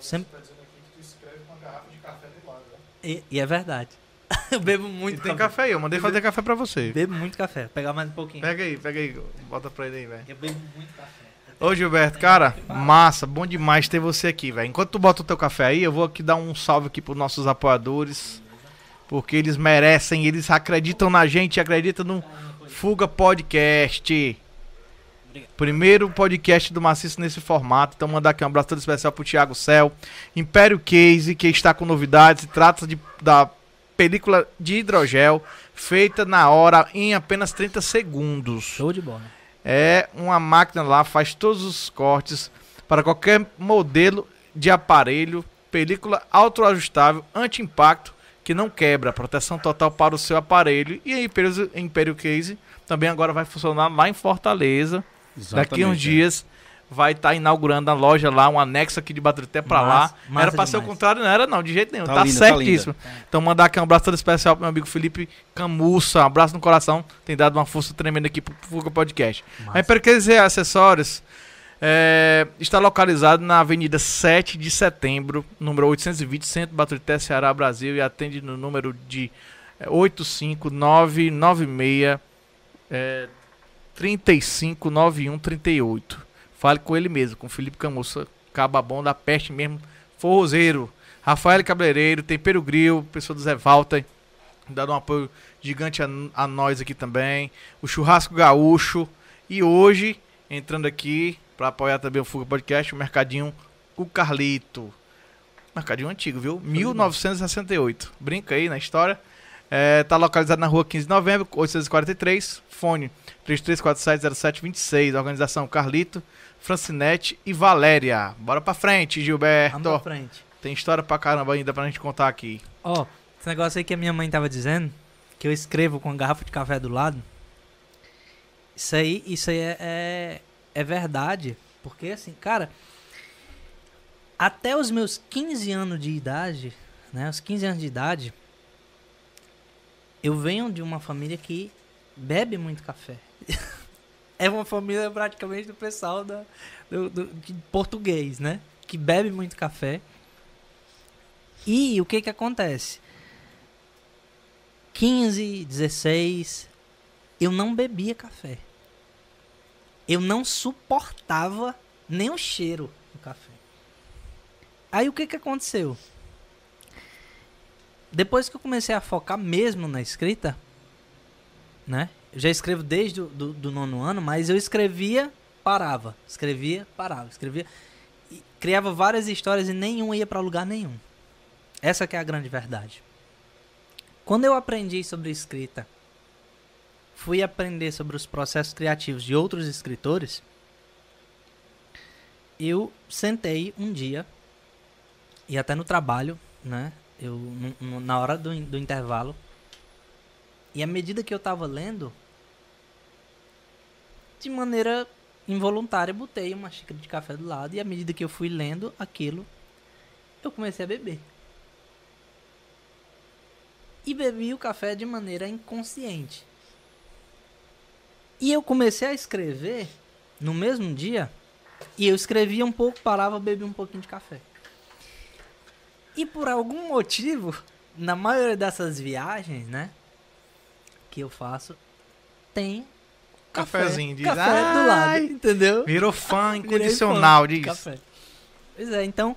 Sempre. Você tá dizendo aqui que tu escreve com uma garrafa de café do lado, né? E, e é verdade. eu bebo E muito tem café. café aí, eu mandei fazer café pra você. Bebo muito café. Vou pegar mais um pouquinho. Pega aí, pega aí. Bota pra ele aí, velho. Eu bebo muito café. Ô Gilberto, cara, massa, bom demais ter você aqui, velho. Enquanto tu bota o teu café aí, eu vou aqui dar um salve aqui pros nossos apoiadores. Porque eles merecem, eles acreditam na gente, acreditam no Fuga Podcast. Primeiro podcast do Maciço nesse formato. Então mandar aqui um abraço todo especial pro Thiago Cel. Império Case, que está com novidades. Trata de, da película de hidrogel, feita na hora em apenas 30 segundos. Show de bola. É uma máquina lá, faz todos os cortes para qualquer modelo de aparelho, película autoajustável, anti-impacto, que não quebra, proteção total para o seu aparelho. E a Império, Império Case também agora vai funcionar lá em Fortaleza. Daqui uns Exatamente, é. dias vai estar inaugurando a loja lá, um anexo aqui de Baturité para lá. Massa, era para ser o contrário, não era não, de jeito nenhum. Tá Tá, linda, tá certíssimo. então mandar aqui um abraço todo especial pro meu amigo Felipe Camussa, um abraço no coração, tem dado uma força tremenda aqui pro Fuga Podcast. Massa. A Hiperquezer Acessórios é, está localizado na Avenida 7 de Setembro, número 820, Centro Baturité, Ceará, Brasil, e atende no número de é, 85996 é, 359138. Fale com ele mesmo, com o Felipe Camussa, caba bom da peste mesmo, forrozeiro. Rafael Cabeleireiro, Tempero Grill, pessoa do Zé Walter, dando um apoio gigante a, a nós aqui também. O Churrasco Gaúcho. E hoje, entrando aqui para apoiar também o Fuga Podcast, o Mercadinho o Carlito. Mercadinho antigo, viu? 1968. Brinca aí na história. É, tá localizado na rua 15 de novembro, 843. Fone 33470726. Organização Carlito, Francinete e Valéria. Bora pra frente, Gilberto. Vamos pra frente. Tem história pra caramba ainda pra gente contar aqui. Ó, esse negócio aí que a minha mãe tava dizendo, que eu escrevo com a garrafa de café do lado. Isso aí, isso aí é, é, é verdade. Porque assim, cara, até os meus 15 anos de idade, né? Os 15 anos de idade, eu venho de uma família que bebe muito café. É uma família praticamente do pessoal da, do, do- português, né? Que bebe muito café. E o que que acontece? 15, 16, eu não bebia café. Eu não suportava nem o cheiro do café. Aí o que que aconteceu? Depois que eu comecei a focar mesmo na escrita, né? Já escrevo desde do, do nono ano, mas eu escrevia, parava. Escrevia, parava. Escrevia. E criava várias histórias e nenhuma ia para lugar nenhum. Essa que é a grande verdade. Quando eu aprendi sobre escrita, fui aprender sobre os processos criativos de outros escritores, eu sentei um dia e até no trabalho, né? Eu nu- nu- na hora do, do intervalo e à medida que eu tava lendo, de maneira involuntária, botei uma xícara de café do lado e à medida que eu fui lendo aquilo, eu comecei a beber. E bebi o café de maneira inconsciente. E eu comecei a escrever no mesmo dia, e eu escrevia um pouco, parava, bebia um pouquinho de café. E por algum motivo, na maioria dessas viagens, né, que eu faço, tem café, Cafezinho, diz, café do lado, entendeu? Virou fã Virei incondicional fã de disso. Café. Pois é, então,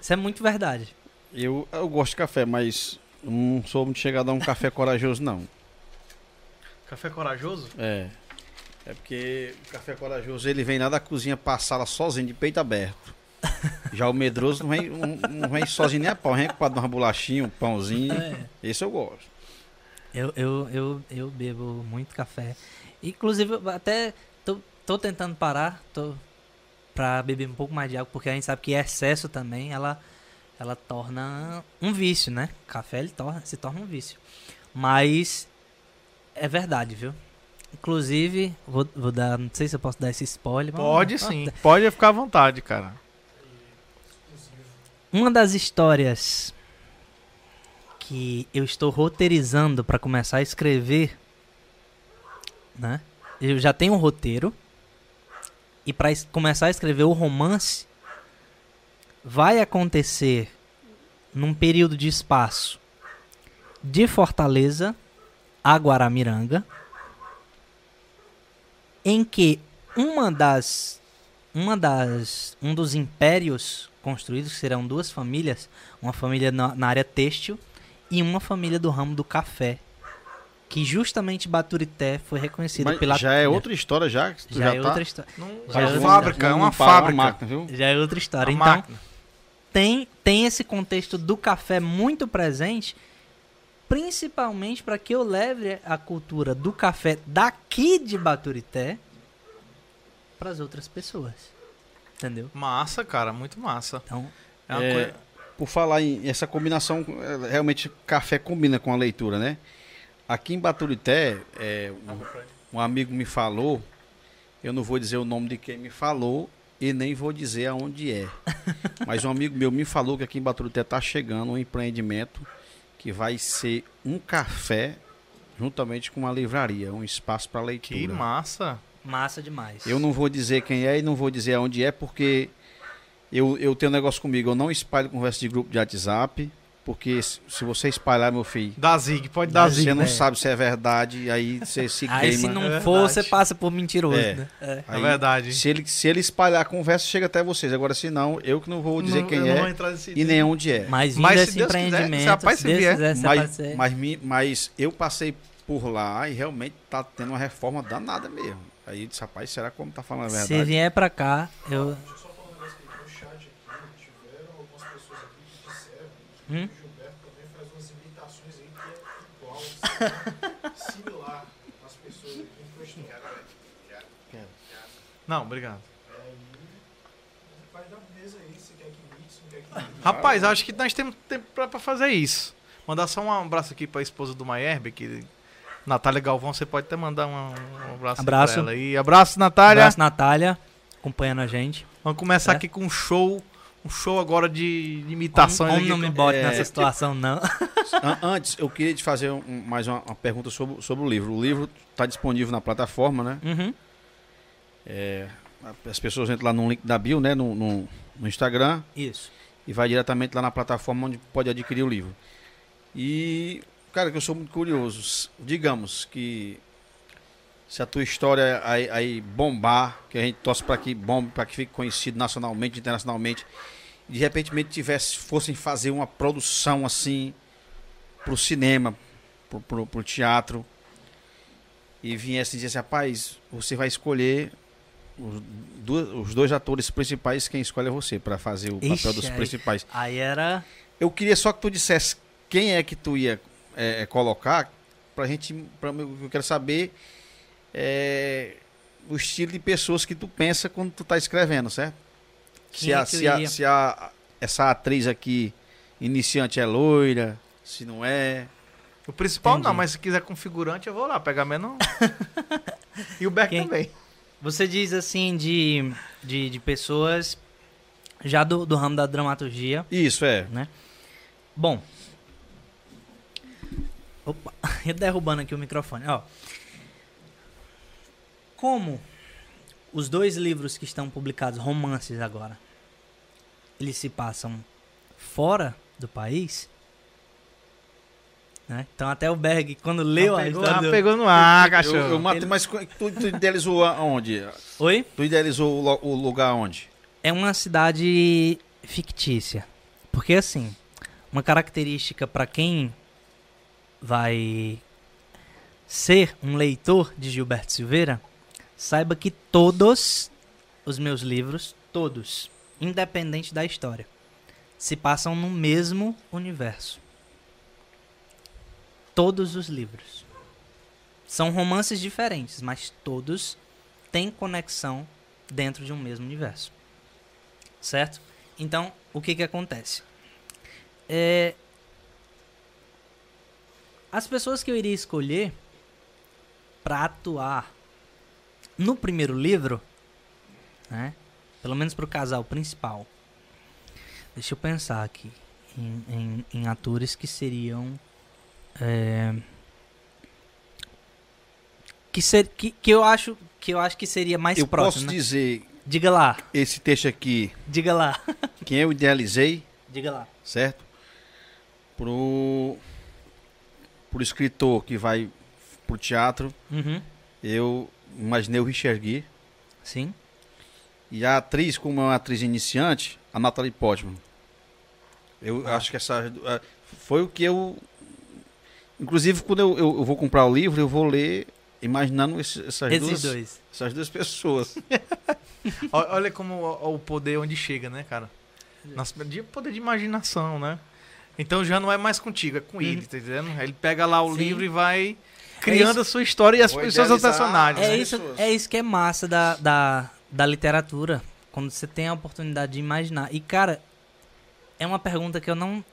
isso é muito verdade. Eu, eu gosto de café, mas não sou muito chegado a um café corajoso, não. Café corajoso? É. É porque o café corajoso ele vem lá da cozinha pra sala sozinho, de peito aberto. Já o medroso não vem, não, não vem sozinho nem a pau, vem com uma bolachinha, um pãozinho. É. Esse eu gosto. Eu, eu, eu, eu bebo muito café. Inclusive, eu até tô, tô tentando parar tô, pra beber um pouco mais de água, porque a gente sabe que excesso também, ela, ela torna um vício, né? Café ele torna, se torna um vício. Mas é verdade, viu? Inclusive, vou, vou dar, não sei se eu posso dar esse spoiler. mas- Pode ah, sim. Pode ficar à vontade, cara. Uma das histórias que eu estou roteirizando para começar a escrever, né? Eu já tenho um roteiro e para começar a escrever o romance vai acontecer num período de espaço de Fortaleza a Guaramiranga, em que uma das uma das um dos impérios construídos que serão duas famílias, uma família na, na área têxtil e uma família do ramo do café, que justamente Baturité foi reconhecida Mas pela já é outra história já? que tu já, é tá- outra história. Não, Já é é fábrica, é uma fábrica. máquina, viu? Já é outra A história. Então, máquina. tem, tem esse contexto do café muito presente, principalmente para que eu leve a cultura do café daqui de Baturité para as outras pessoas. Entendeu? Massa, cara, muito massa. Então, É uma É, coisa... Por falar em essa combinação, é, realmente café combina com a leitura, né? Aqui em Baturité, é, um, um amigo me falou, eu não vou dizer o nome de quem me falou e nem vou dizer aonde é. Mas um amigo meu me falou que aqui em Baturité está chegando um empreendimento que vai ser um café juntamente com uma livraria, um espaço para leitura. Que massa. massa demais. Eu não vou dizer quem é e não vou dizer aonde é, porque eu, eu tenho um negócio comigo. Eu não espalho conversa de grupo de WhatsApp. Porque se se você espalhar, meu filho, Dá zig, pode dar zig. você não é. sabe se é verdade, e aí você se Aí se não É for, verdade. você passa por mentiroso, É. né? É. É Aí, verdade. Se ele, se ele espalhar a conversa, chega até vocês. Agora, se não, eu que não vou dizer Não- quem é e nem onde é. Mas Mas se esse Deus quiser, empreendimento, se rapaz se se Deus vier. quiser, se Mas, mas, mi- mas eu passei por lá e realmente tá tendo uma reforma danada mesmo. Aí eu disse, rapaz, será como tá falando a Se verdade? vier pra cá, eu... Deixa eu só falar um negócio aqui. No chat aqui, tiveram algumas pessoas aqui que disseram Hum? o Gilberto também faz umas imitações aí que é igual, similar às pessoas aqui em. Não, obrigado. Quer que imite, se não imite. Rapaz, acho que nós temos tempo pra, pra fazer isso. Mandar só um abraço aqui pra esposa do Maierbe, que Natália Galvão, você pode até mandar um, um abraço, aí Abraço. pra ela aí. Abraço, Natália. Abraço, Natália, acompanhando a gente. Vamos começar É. aqui com um show, um show agora de. Homem aqui não me bote é, nessa situação, não. An- Antes, eu queria te fazer um- mais uma, uma pergunta sobre, sobre o livro. O livro está disponível na plataforma, né? Uhum. É, as pessoas entram lá no link da bio, né? No, no, no Instagram Isso. e vai diretamente lá na plataforma onde pode adquirir o livro. E, cara, que eu sou muito curioso. Digamos que se a tua história aí, aí bombar, que a gente torce para que bombe, para que fique conhecido nacionalmente, internacionalmente, e de repente tivesse, fossem fazer uma produção assim pro cinema, pro, pro, pro teatro, e viesse dizer assim, rapaz, você vai escolher os, dois atores principais, quem escolhe é você, para fazer o papel Ixi, dos aí- principais. Aí era... Eu queria só que tu dissesse quem é que tu ia é, é, colocar pra gente. Pra, eu quero saber é, o estilo de pessoas que tu pensa quando tu tá escrevendo, certo? Quem Se, é a, se, a, se a- essa atriz aqui, iniciante, é loira, se não é. O principal Entendi. não, mas se quiser configurante, eu vou lá pegar menos. e o Beck Quem? também. Você diz assim de, de, de pessoas já do, do ramo da dramaturgia. Isso, é. Bom. Opa, eu derrubando aqui o microfone. Ó. Como os dois livros que estão publicados, romances agora, eles se passam fora do país. Né? Então até o Berg, quando leu a pegou, história ah, pegou no ar, Eu, cachorro. eu matei, mas tu, tu idealizou aonde? Oi? Tu idealizou o, o lugar onde? É uma cidade fictícia. Porque assim, uma característica para quem vai ser um leitor de Gilberto Silveira, saiba que todos os meus livros, todos, independente da história, se passam no mesmo universo. Todos os livros. São romances diferentes, mas todos têm conexão dentro de um mesmo universo. Certo? Então, o que que acontece? É, as pessoas que eu iria escolher para atuar no primeiro livro, né? Pelo menos pro casal principal. Deixa eu pensar aqui em, em, em atores que seriam é, que, ser, que, que eu acho que eu acho que seria mais eu próximo. posso né? dizer Diga lá, esse texto aqui, diga lá, quem eu idealizei, diga lá. certo? Pro, pro escritor que vai pro teatro, Uhum. eu imaginei o Richard Gere. Sim. E a atriz, como é uma atriz iniciante, a Natalie Portman. Eu Ah. acho que essa ah, foi o que eu. Inclusive, quando eu, eu, eu vou comprar o livro, eu vou ler imaginando esse- essas, Esses duas, dois. essas duas pessoas. Olha como o, o poder onde chega, né, cara? Nosso de poder de imaginação, né? Então já não é mais contigo, é com Uhum. ele, tá entendendo? Ele pega lá o Sim. livro e vai criando isso. a sua história e as Vou pessoas, os personagens. É isso, é isso que é massa da, da, da literatura. Quando você tem a oportunidade de imaginar. E, cara, é uma pergunta que eu não.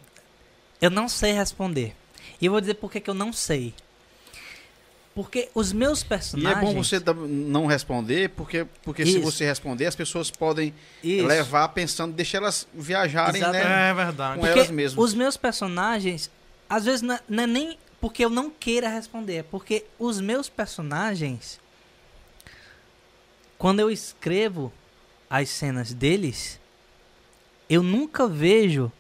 Eu não sei responder. E eu vou dizer por que que eu não sei. Porque os meus E personagens. é bom você não responder, porque, porque se você responder, as pessoas podem Isso. levar pensando, deixa elas viajarem, né? É verdade. Com Porque elas mesmas. os meus personagens, às vezes não é, não é nem porque eu não queira responder, é porque os meus personagens, quando eu escrevo as cenas deles, eu nunca vejo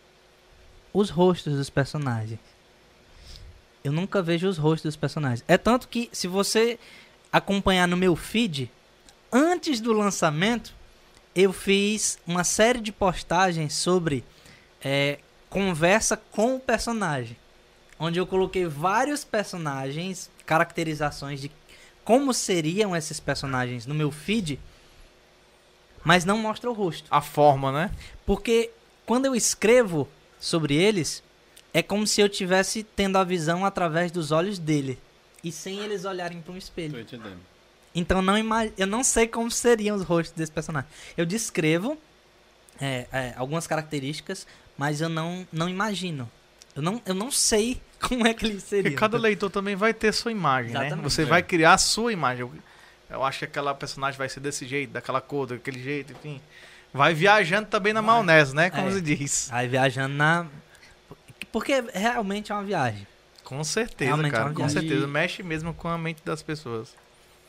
os rostos dos personagens. Eu nunca vejo os rostos dos personagens. É tanto que, se você acompanhar no meu feed, antes do lançamento, eu fiz uma série de postagens sobre é, conversa com o personagem. Onde eu coloquei vários personagens, caracterizações de como seriam esses personagens no meu feed, mas não mostra o rosto. A forma, né? Porque quando eu escrevo sobre eles, é como se eu tivesse tendo a visão através dos olhos dele e sem eles olharem para um espelho. Tô entendendo. Então não ima- eu não sei como seriam os rostos desse personagem. Eu descrevo é, é, algumas características, mas eu não, não imagino. Eu não, eu não sei como é que ele seria. Porque cada leitor também vai ter sua imagem, né? Exatamente. Você É. vai criar a sua imagem. Eu, acho que aquela personagem vai ser desse jeito, daquela cor, daquele jeito, enfim. Vai viajando também na Vai. maionese, né? Como É. se diz. Aí viajando na. Porque realmente é uma viagem. Com certeza, Realmente é cara. uma Com certeza. Mexe mesmo com a mente das pessoas.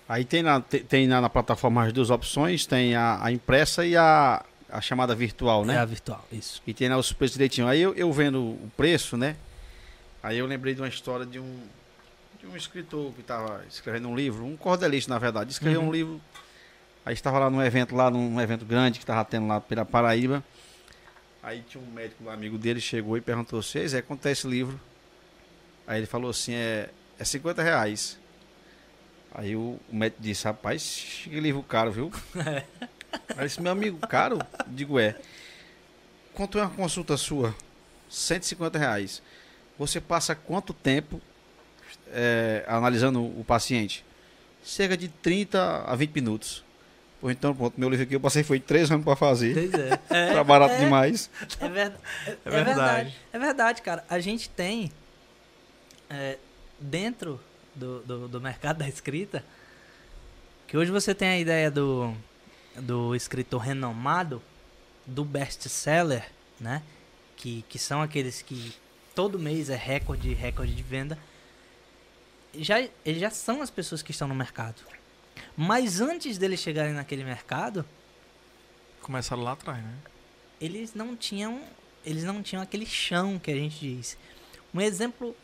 Aí tem na, te- tem na, na plataforma as duas opções, tem a, a impressa e a, a chamada virtual, né? É a virtual, isso. E tem lá os preços direitinho. Aí eu, eu vendo o preço, né? Aí eu lembrei de uma história de um, de um escritor que estava escrevendo um livro, um cordelista, na verdade. Escreveu Uhum. um livro. Aí estava lá num evento, lá num evento grande que estava tendo lá pela Paraíba. Aí tinha um médico, um amigo dele, chegou e perguntou se Zé, quanto é esse livro? Aí ele falou assim, é, é 50 reais. Aí o, o médico disse, rapaz, que livro caro, viu? Aí eu disse, meu amigo, caro? Digo, é. Quanto é uma consulta sua? 150 reais. Você passa quanto tempo é, analisando o paciente? Cerca de 30 a 20 minutos. Pô, então, pronto, meu livro aqui eu passei foi 3 anos para fazer. Pois é. É, Tá barato é, demais. É, ver- é- é verdade. verdade. É verdade, cara. A gente tem é, dentro do, do, do mercado da escrita que hoje você tem a ideia do, do escritor renomado, do best-seller, né? Que, que são aqueles que todo mês é recorde, recorde de venda. Já, eles já são as pessoas que estão no mercado. Mas antes deles chegarem naquele mercado, Começaram lá atrás, né? eles não tinham eles não tinham aquele chão que a gente diz um exemplo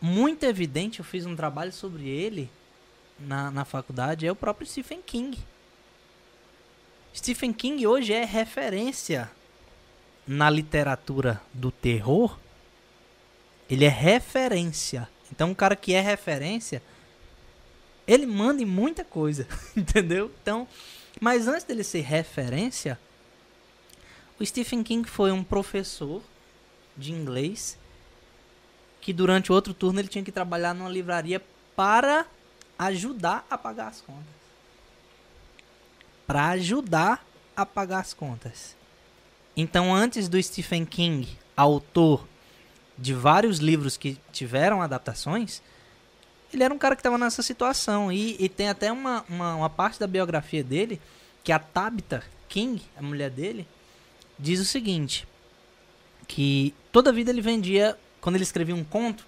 muito evidente eu fiz um trabalho sobre ele na, na faculdade é o próprio Stephen King Stephen King hoje é referência na literatura do terror ele é referência então um cara que é referência ele manda em muita coisa entendeu então mas antes dele ser referência o Stephen King foi um professor de inglês que durante o outro turno ele tinha que trabalhar numa livraria para ajudar a pagar as contas. Para ajudar a pagar as contas. Então, antes do Stephen King, autor de vários livros que tiveram adaptações, ele era um cara que estava nessa situação. E, e tem até uma, uma, uma parte da biografia dele que a Tabitha King, a mulher dele, diz o seguinte: que toda vida ele vendia, quando ele escrevia um conto,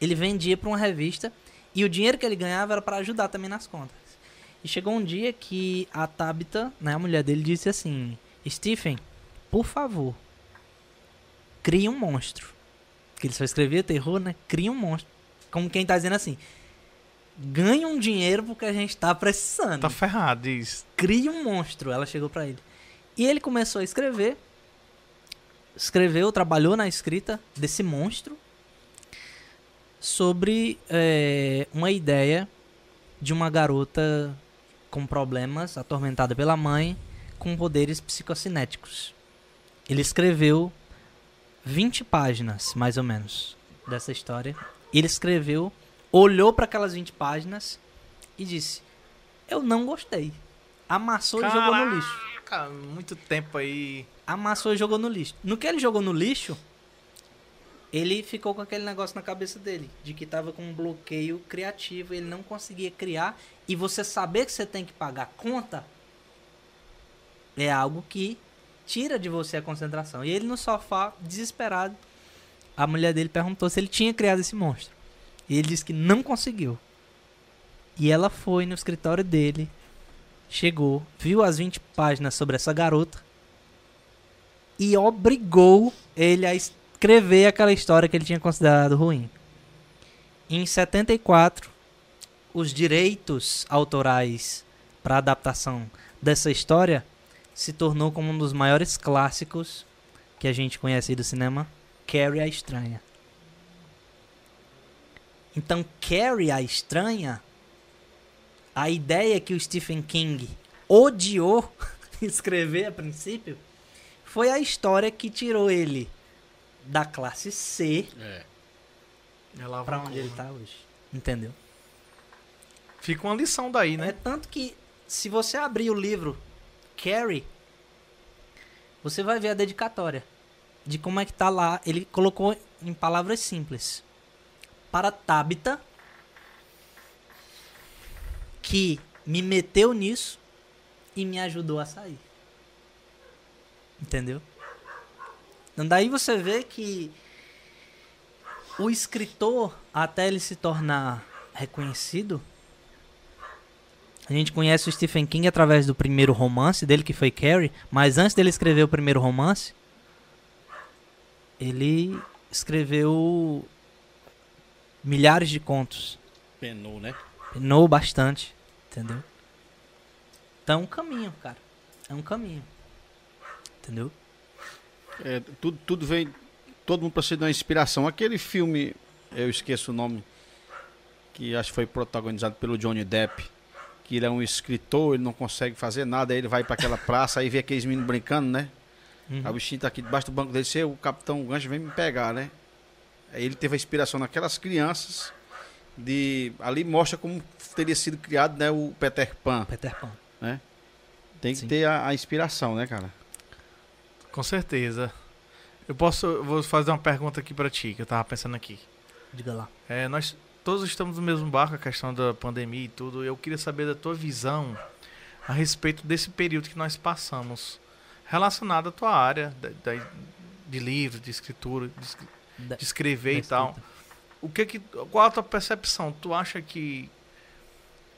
ele vendia para uma revista e o dinheiro que ele ganhava era para ajudar também nas contas. E chegou um dia que a Tabitha, né, a mulher dele, disse assim: Stephen, por favor, crie um monstro. Que ele só escrevia terror, né? Cria um monstro. Como quem tá dizendo assim: ganhe um dinheiro porque a gente tá precisando Tá ferrado, diz. crie um monstro. Ela chegou pra ele. E ele começou a escrever. Escreveu, trabalhou na escrita desse monstro sobre é, uma ideia de uma garota com problemas, atormentada pela mãe, com poderes psicocinéticos. Ele escreveu 20 páginas, mais ou menos, dessa história. Ele escreveu, olhou para aquelas 20 páginas e disse: Eu não gostei. Amassou e jogou no lixo. Caraca, muito tempo aí. Amassou e jogou no lixo. No que ele jogou no lixo, ele ficou com aquele negócio na cabeça dele, de que tava com um bloqueio criativo, ele não conseguia criar, e você saber que você tem que pagar conta é algo que tira de você a concentração. E ele no sofá, desesperado, a mulher dele perguntou se ele tinha criado esse monstro. E ele disse que não conseguiu. E ela foi no escritório dele, chegou, viu as 20 páginas sobre essa garota e obrigou ele a es- escrever aquela história que ele tinha considerado ruim. Em 74, os direitos autorais para a adaptação dessa história se tornou como um dos maiores clássicos que a gente conhece aí do cinema, Carrie a Estranha. Então, Carrie a Estranha, a ideia que o Stephen King odiou escrever a princípio, foi a história que tirou ele da classe C É. Ela pra onde ele tá hoje. Entendeu? Fica uma lição daí, É né? tanto que se você abrir o livro Carrie, você vai ver a dedicatória de como é que tá lá. Ele colocou em palavras simples. Para Tabita, que me meteu nisso e me ajudou a sair. Entendeu? Então daí você vê que o escritor, até ele se tornar reconhecido, a gente conhece o Stephen King através do primeiro romance dele, que foi Carrie, mas antes dele escrever o primeiro romance, ele escreveu milhares de contos. Penou, né? Penou bastante, entendeu? Então é um caminho, cara. É um caminho. Entendeu? É, tudo, tudo vem. Todo mundo precisa de uma inspiração. Aquele filme, eu esqueço o nome, que acho que foi protagonizado pelo Johnny Depp, que ele é um escritor, ele não consegue fazer nada, aí ele vai para aquela praça, aí vê aqueles meninos brincando, né? Uhum. Aí o bichinho tá aqui debaixo do banco dele, "Cê, o capitão Gancho vem me pegar, né? Aí ele teve a inspiração naquelas crianças, de ali mostra como teria sido criado né, o Peter Pan. Peter Pan. Tem que Sim. ter a, a inspiração, né, cara? Com certeza. Eu posso. eu vou fazer uma pergunta aqui pra ti, que eu tava pensando aqui. Diga lá. É, nós todos estamos no mesmo barco, a questão da pandemia e tudo. Eu queria saber da tua visão a respeito desse período que nós passamos, relacionado à tua área da- da- de livro, de escritura, de, de escrever da e tal. O que que, qual a tua percepção? Tu acha que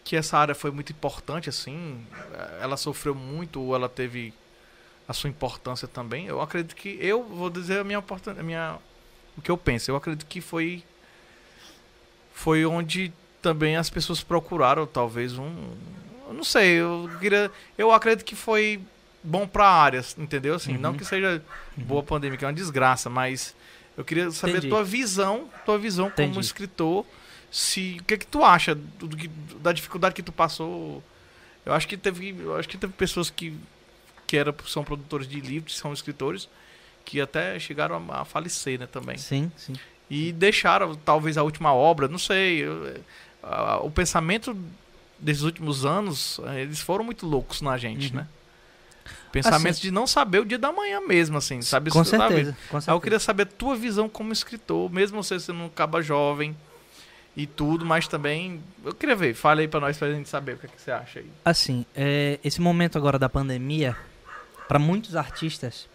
que essa área foi muito importante assim? Ela sofreu muito ou ela teve a sua importância também? Eu acredito que eu vou dizer a minha a minha o que eu penso. Eu acredito que foi foi onde também as pessoas procuraram talvez um eu não sei, eu queria eu acredito que foi bom para a área, entendeu? Assim, não Uhum. que seja boa pandemia, que é uma desgraça, mas eu queria saber Entendi. a tua visão, tua visão como Entendi. escritor, se o que que tu acha do, do da dificuldade que tu passou? Eu acho que teve, eu acho que teve pessoas que que era, são produtores de livros, são escritores, que até chegaram a, a falecer, né, também. Sim, sim. E deixaram talvez a última obra, não sei, o pensamento desses últimos anos, eh, eles foram muito loucos na gente, Uhum. né? Pensamentos de não saber o dia da manhã mesmo, assim, sabe? Com certeza. Com Aí eu certeza. queria saber a tua visão como escritor, mesmo você sendo um caba jovem e tudo, mas também. Eu queria ver, fale aí pra nós pra gente saber o que, é que você acha aí. Assim, é, esse momento agora da pandemia, para muitos artistas,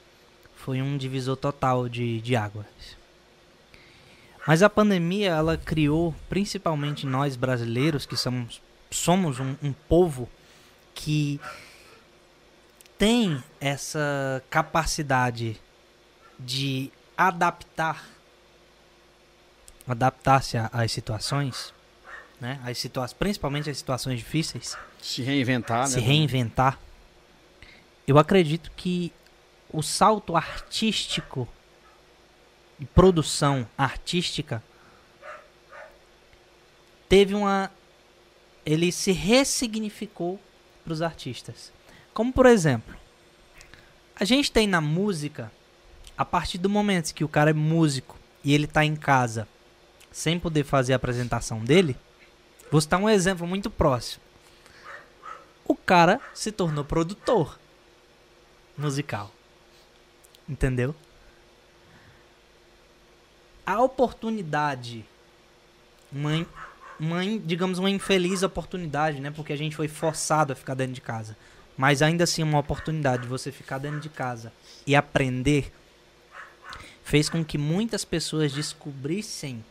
foi um divisor total de, de águas. Mas a pandemia, ela criou, principalmente nós brasileiros, que somos, somos um, um povo que tem essa capacidade de adaptar, adaptar-se às situações, né? As situa principalmente as situações difíceis Se reinventar, se né? reinventar, eu acredito que o salto artístico e produção artística teve uma ele se ressignificou para os artistas. Como por exemplo, a gente tem na música a partir do momento que o cara é músico e ele tá em casa sem poder fazer a apresentação dele, vou citar um exemplo muito próximo o cara se tornou produtor musical. Entendeu? A oportunidade, uma, uma digamos, uma infeliz oportunidade, né? Porque a gente foi forçado a ficar dentro de casa. Mas ainda assim, uma oportunidade de você ficar dentro de casa e aprender fez com que muitas pessoas descobrissem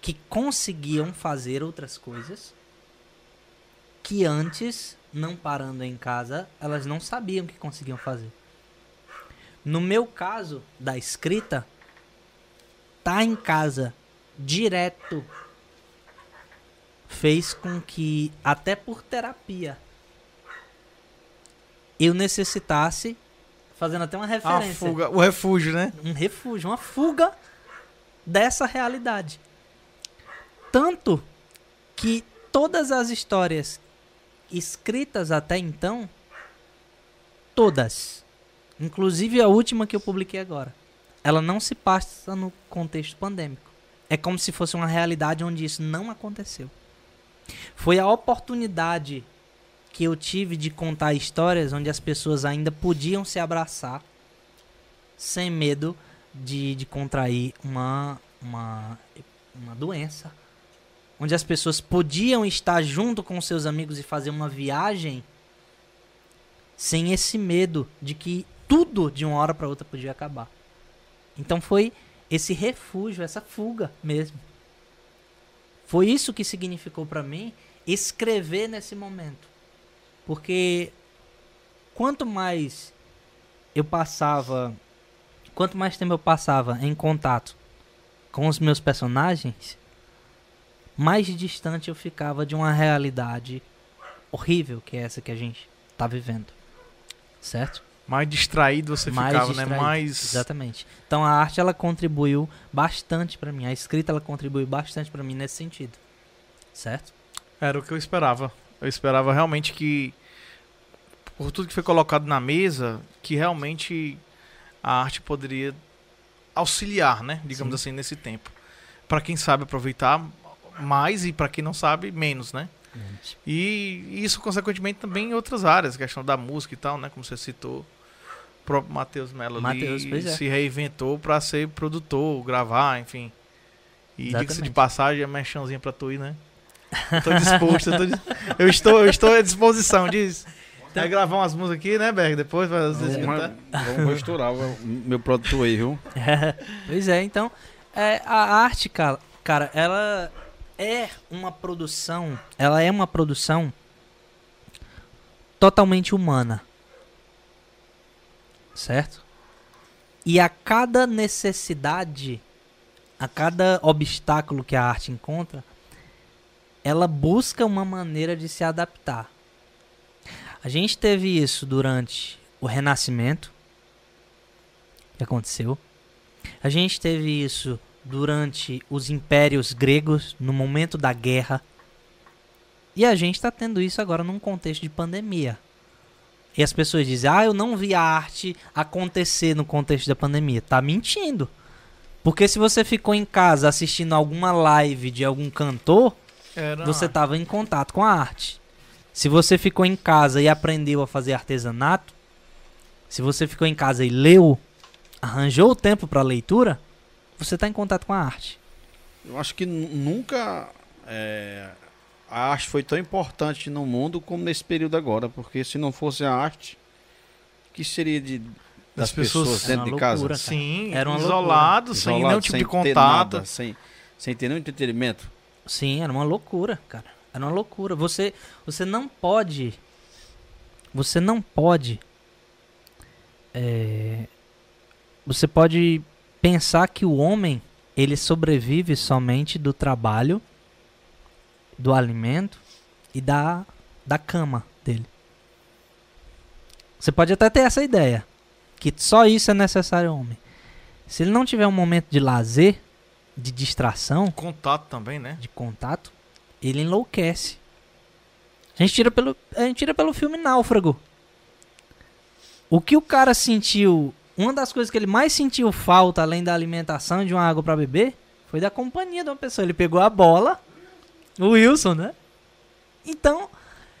que conseguiam fazer outras coisas que antes, não parando em casa, elas não sabiam que conseguiam fazer. No meu caso da escrita, estar em casa direto fez com que, até por terapia, eu necessitasse, fazendo até uma A referência, fuga, o refúgio, né? um refúgio, uma fuga dessa realidade. Tanto que todas as histórias escritas até então, todas, inclusive a última que eu publiquei agora, ela não se passa no contexto pandêmico. É como se fosse uma realidade onde isso não aconteceu. Foi a oportunidade que eu tive de contar histórias onde as pessoas ainda podiam se abraçar sem medo de, de contrair uma, uma, uma doença. Onde as pessoas podiam estar junto com seus amigos e fazer uma viagem sem esse medo de que tudo de uma hora para outra podia acabar. Então foi esse refúgio, essa fuga mesmo. Foi isso que significou para mim escrever nesse momento. Porque quanto mais eu passava, quanto mais tempo eu passava em contato com os meus personagens, mais distante eu ficava de uma realidade horrível que é essa que a gente tá vivendo. Certo? Mais distraído você mais ficava, distraído. né? Mais. Exatamente. Então a arte ela contribuiu bastante pra mim, a escrita ela contribuiu bastante pra mim nesse sentido. Certo? Era o que eu esperava. Eu esperava realmente que, por tudo que foi colocado na mesa, que realmente a arte poderia auxiliar, né? Digamos Sim. assim, nesse tempo. Pra quem sabe aproveitar mais e pra quem não sabe, menos, né? E isso, consequentemente, também em outras áreas, questão da música e tal, né? Como você citou. O próprio Matheus Mello ali Mateus, pois é. se reinventou pra ser produtor, gravar, enfim. E diga-se de passagem, a mexãozinha pra tu ir, né? Eu tô disposto, eu, tô eu estou, eu estou à disposição disso. Vai gravar umas músicas aqui, né, Berg? Depois vai você Vamos, escutar. vamos vou estourar o meu produto aí, viu? pois é, então, é, a arte, cara, cara, ela é uma produção, ela é uma produção totalmente humana. Certo? E a cada necessidade, a cada obstáculo que a arte encontra, ela busca uma maneira de se adaptar. A gente teve isso durante o Renascimento, que aconteceu. A gente teve isso durante os impérios gregos, no momento da guerra. E a gente está tendo isso agora num contexto de pandemia. E as pessoas dizem: "Ah, eu não vi a arte acontecer no contexto da pandemia". Tá mentindo. Porque se você ficou em casa assistindo alguma live de algum cantor, Era você estava em contato com a arte. Se você ficou em casa e aprendeu a fazer artesanato, se você ficou em casa e leu, arranjou o tempo para leitura, você está em contato com a arte. Eu acho que nu- nunca é, a arte foi tão importante no mundo como nesse período agora, porque se não fosse a arte, o que seria de, das Das pessoas- pessoas, dentro de casa? loucura, cara. Sim, Era uma isolado, sem nenhum tipo sem de contato. nada, sem, sem ter nenhum entretenimento. Sim, era uma loucura, cara. Era uma loucura. Você, você não pode, você não pode, é, você pode pensar que o homem ele sobrevive somente do trabalho, do alimento e da da cama dele. Você pode até ter essa ideia que só isso é necessário ao homem. Se ele não tiver um momento de lazer, de distração, Contato também, né? de contato, ele enlouquece. A gente tira pelo, a gente tira pelo filme Náufrago. O que o cara sentiu, uma das coisas que ele mais sentiu falta, além da alimentação e de uma água pra beber, foi da companhia de uma pessoa. Ele pegou a bola, o Wilson, né? Então,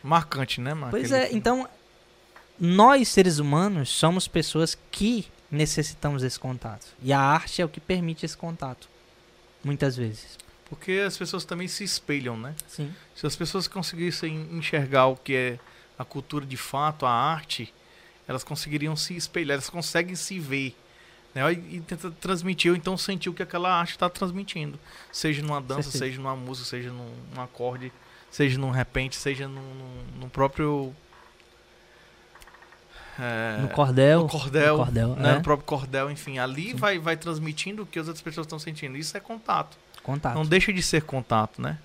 Marcante, né, mano? pois é, então nós seres humanos somos pessoas que necessitamos desse contato. E a arte é o que permite esse contato. Muitas vezes. Porque as pessoas também se espelham, né? Sim. Se as pessoas conseguissem enxergar o que é a cultura de fato, a arte, elas conseguiriam se espelhar, elas conseguem se ver. Né? E, e tenta transmitir, ou então sentir o que aquela arte está transmitindo. Seja numa dança, Certeza. seja numa música, seja num, num acorde, seja num repente, seja num, num- num próprio. é, No cordel. no cordel, no cordel, né, é. no próprio cordel, enfim, ali vai, vai transmitindo o que as outras pessoas estão sentindo. Isso é contato. Contato. Não deixa de ser contato, né?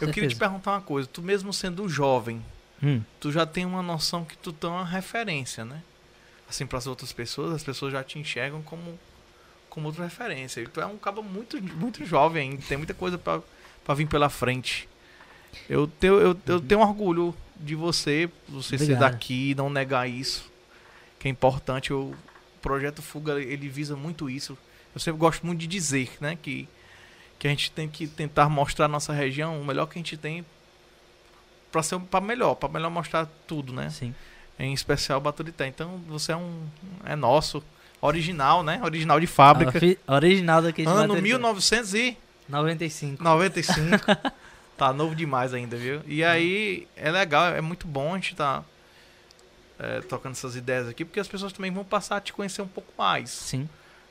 Eu queria te certeza. perguntar uma coisa. Tu mesmo sendo jovem, Hum, tu já tem uma noção que tu tá uma referência, né? Assim, para as outras pessoas, as pessoas já te enxergam como, como outra referência. E tu é um cabo muito, muito jovem ainda, tem muita coisa para vir pela frente. Eu tenho, eu, eu tenho orgulho de você, você ser Obrigado. daqui, não negar isso, que é importante. O projeto Fuga, ele visa muito isso. Eu sempre gosto muito de dizer, né, que, que a gente tem que tentar mostrar a nossa região o melhor que a gente tem para ser para melhor, para melhor mostrar tudo, né? sim. Em especial Baturité. Então você é um é nosso, original, né? Original de fábrica. Original daqui de Ano Baturité. 1995. 95. tá novo demais ainda, viu? E aí é legal, é muito bom a gente tá é, tocando essas ideias aqui, porque as pessoas também vão passar a te conhecer um pouco mais, Sim.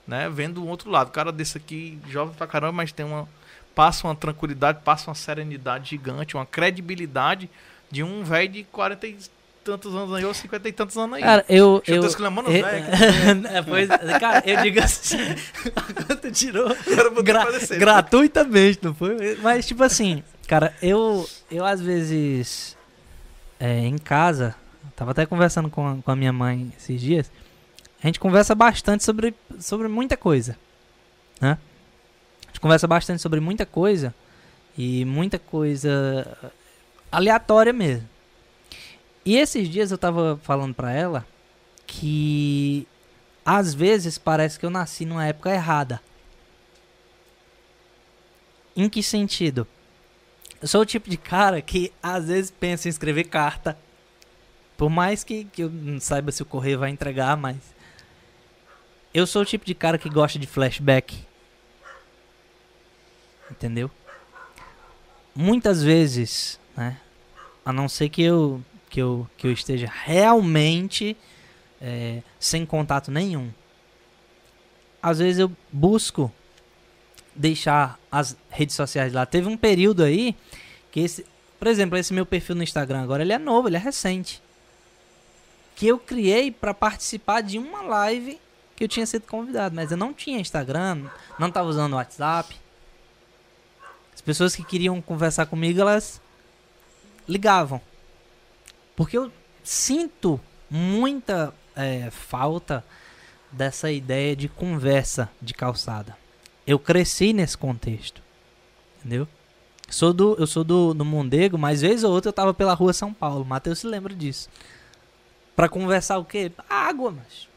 né? Vendo o outro lado. O cara desse aqui, jovem pra caramba, mas tem uma passa uma tranquilidade, passa uma serenidade gigante, uma credibilidade de um velho de 40 e tantos anos aí, ou 50 e tantos anos aí. Cara, eu. Eu eu tô exclamando, eu- velho. É, pois, cara, eu digo assim. tu tirou gra- gratuitamente, não foi? Mas, tipo assim, cara, eu, eu às vezes. é, em casa, tava até conversando com a, com a minha mãe esses dias. A gente conversa bastante sobre, sobre muita coisa. Né? A gente conversa bastante sobre muita coisa. E muita coisa aleatória mesmo. E esses dias eu tava falando pra ela que às vezes parece que eu nasci numa época errada. Em que sentido? Eu sou o tipo de cara que às vezes pensa em escrever carta. Por mais que, que eu não saiba se o correio vai entregar, mas. Eu sou o tipo de cara que gosta de flashback. Entendeu? Muitas vezes, né? A não ser que eu, que eu, que eu esteja realmente é, sem contato nenhum. Às vezes eu busco deixar as redes sociais lá. Teve um período aí que esse, por exemplo, esse meu perfil no Instagram agora, ele é novo, ele é recente. Que eu criei para participar de uma live que eu tinha sido convidado, mas eu não tinha Instagram, não tava usando o WhatsApp. As pessoas que queriam conversar comigo, elas ligavam. Porque eu sinto muita é, falta dessa ideia de conversa de calçada. Eu cresci nesse contexto. Entendeu? Sou do, eu sou do, do Mondego, mas vez ou outra eu tava pela rua São Paulo. Matheus se lembra disso. Pra conversar o quê? Água, mas.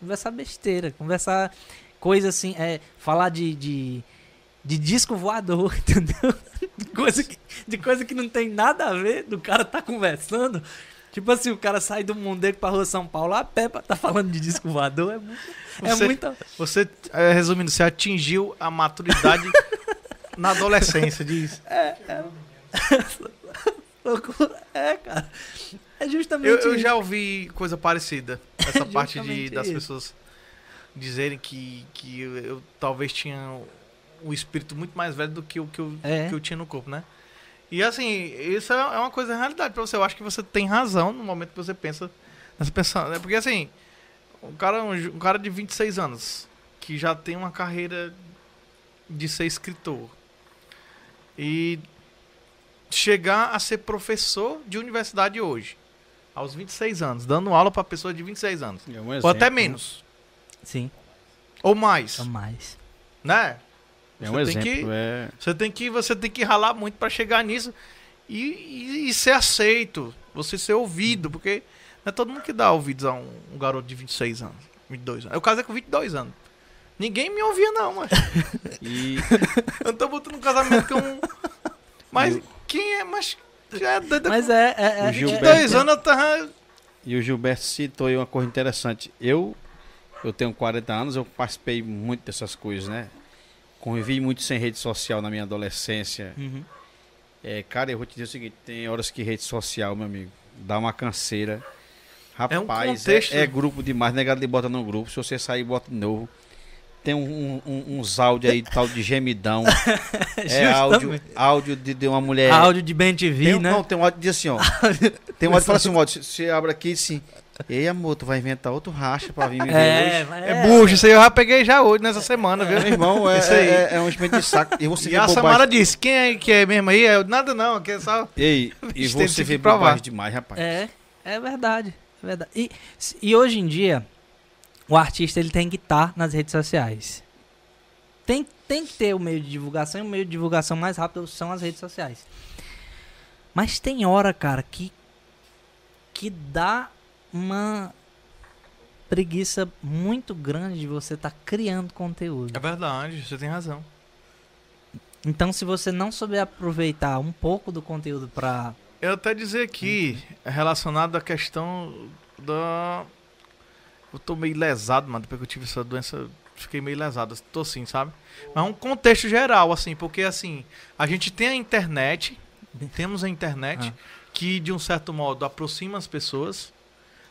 Conversar besteira. Conversar coisa assim. É, falar de, de, de disco voador, entendeu? De coisa, que, de coisa que não tem nada a ver do cara tá conversando. Tipo assim, o cara sai do Mondego pra rua São Paulo a pé pra tá falando de disco voador. É, muito, é Você- muita. Você, é, resumindo, você atingiu a maturidade na adolescência, diz. Loucura. É, cara. É justamente Eu, eu já ouvi coisa parecida. Essa parte de, das isso. pessoas dizerem que, que eu, eu talvez tinha um espírito muito mais velho do que o que eu, É. que eu tinha no corpo, né? E assim, isso é é uma coisa realidade pra você. Eu acho que você tem razão no momento que você pensa nessa pensando. Né? Porque assim, um cara, um, um cara de 26 anos que já tem uma carreira de ser escritor e chegar a ser professor de universidade hoje, aos 26 anos, dando aula pra pessoas de 26 anos. É um Ou até menos. Sim, Ou mais. a mais. Né? É um Você tem exemplo. que- É... Você tem que, você tem que ralar muito pra chegar nisso e, e- e ser aceito, você ser ouvido, porque não é todo mundo que dá ouvidos a um, um garoto de 26 anos, 22 anos. Eu casei com 22 anos. Ninguém me ouvia não, mas E eu tô botando um casamento com um... Mas quem é, mas é doido. Mas é. é, é O Gilberto- 22 anos eu tava E o Gilberto citou aí uma coisa interessante. Eu, eu tenho 40 anos, eu participei muito dessas coisas, né? Convivi muito sem rede social na minha adolescência. Uhum. É, cara, eu vou te dizer o seguinte: tem horas que rede social, meu amigo, dá uma canseira. É um Rapaz, contexto. é, é grupo demais, negado de bota no grupo. Se você sair, bota de novo. Tem um, um- uns áudios aí, tal de gemidão. é áudio, áudio de, de uma mulher. Áudio de Ben TV, Tem, um- né? Não, tem um áudio diz assim, ó. tem um áudio que fala assim, um áudio, você abre aqui assim, Ei, amor, tu vai inventar outro racha pra vir me ver É, hoje. É, bucho, isso aí eu já peguei já hoje, nessa semana, viu? Meu irmão, é, Isso aí. é, é um enchimento de saco. E você E a bobagem- Samara disse, quem é que é mesmo aí? Eu, nada não, aqui é só... Ei, e você que vê provar. bobagem demais, rapaz. É, é verdade. É verdade. E, e hoje em dia, o artista ele tem que estar nas redes sociais. Tem, tem que ter o meio de divulgação e o meio de divulgação mais rápido são as redes sociais. Mas tem hora, cara, que, que dá uma preguiça muito grande de você estar criando conteúdo. É verdade, você tem razão. Então, se você não souber aproveitar um pouco do conteúdo pra. Eu até dizer aqui, é relacionado à questão da... Eu tô meio lesado, mano, depois que eu tive essa doença, fiquei meio lesado, tô assim, sabe? Mas um contexto geral, assim, porque assim, a gente tem a internet, temos a internet, que de um certo modo aproxima as pessoas,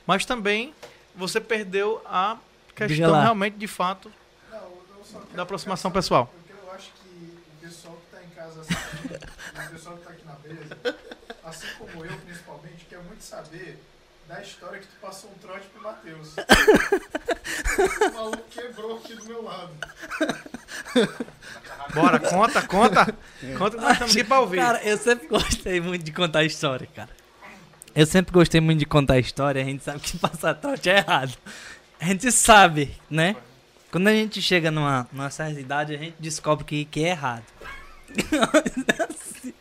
mas também você perdeu a questão realmente, de fato, Não, eu só quero da aproximação ficar pessoal. Porque eu acho que o pessoal que está em casa assistindo, e o pessoal que está aqui na mesa, assim como eu principalmente, quer muito saber da história que tu passou um trote pro Matheus. o maluco quebrou aqui do meu lado. Bora, conta, conta. Conta que nós estamos aqui pra ouvir. Cara, eu sempre gostei muito de contar história, cara. Eu sempre gostei muito de contar história, a gente sabe que passar trote é errado. A gente sabe, né? Quando a gente chega numa, numa certa idade, a gente descobre que, que é errado. Mas é assim.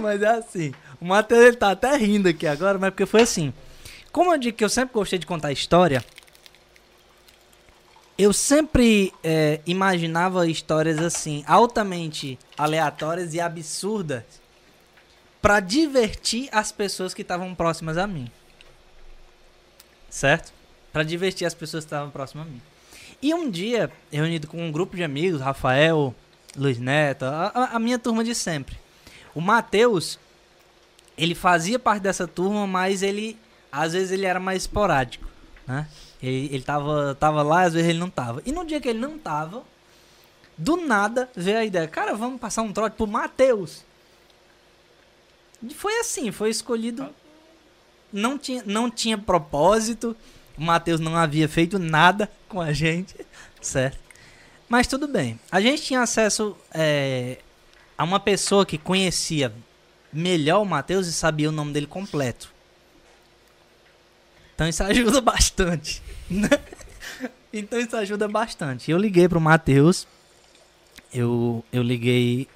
Mas é assim. O Matheus ele tá até rindo aqui agora, mas porque foi assim. Como eu digo que eu sempre gostei de contar história, eu sempre é, imaginava histórias assim, altamente aleatórias e absurdas, pra divertir as pessoas que estavam próximas a mim. Certo? Pra divertir as pessoas que estavam próximas a mim. E um dia, reunido com um grupo de amigos, Rafael, Luiz Neto, a, a- a minha turma de sempre. O Matheus, ele fazia parte dessa turma, mas ele, às vezes, ele era mais esporádico, né? Ele, ele tava, tava lá, às vezes ele não tava. E no dia que ele não tava, do nada veio a ideia, cara, vamos passar um trote pro Matheus. Foi assim, foi escolhido. Não tinha, não tinha propósito. O Matheus não havia feito nada com a gente, certo? Mas tudo bem. A gente tinha acesso é, a uma pessoa que conhecia melhor o Matheus e sabia o nome dele completo. Então isso ajuda bastante. né? então isso ajuda bastante. Eu liguei pro Matheus. Eu, eu liguei.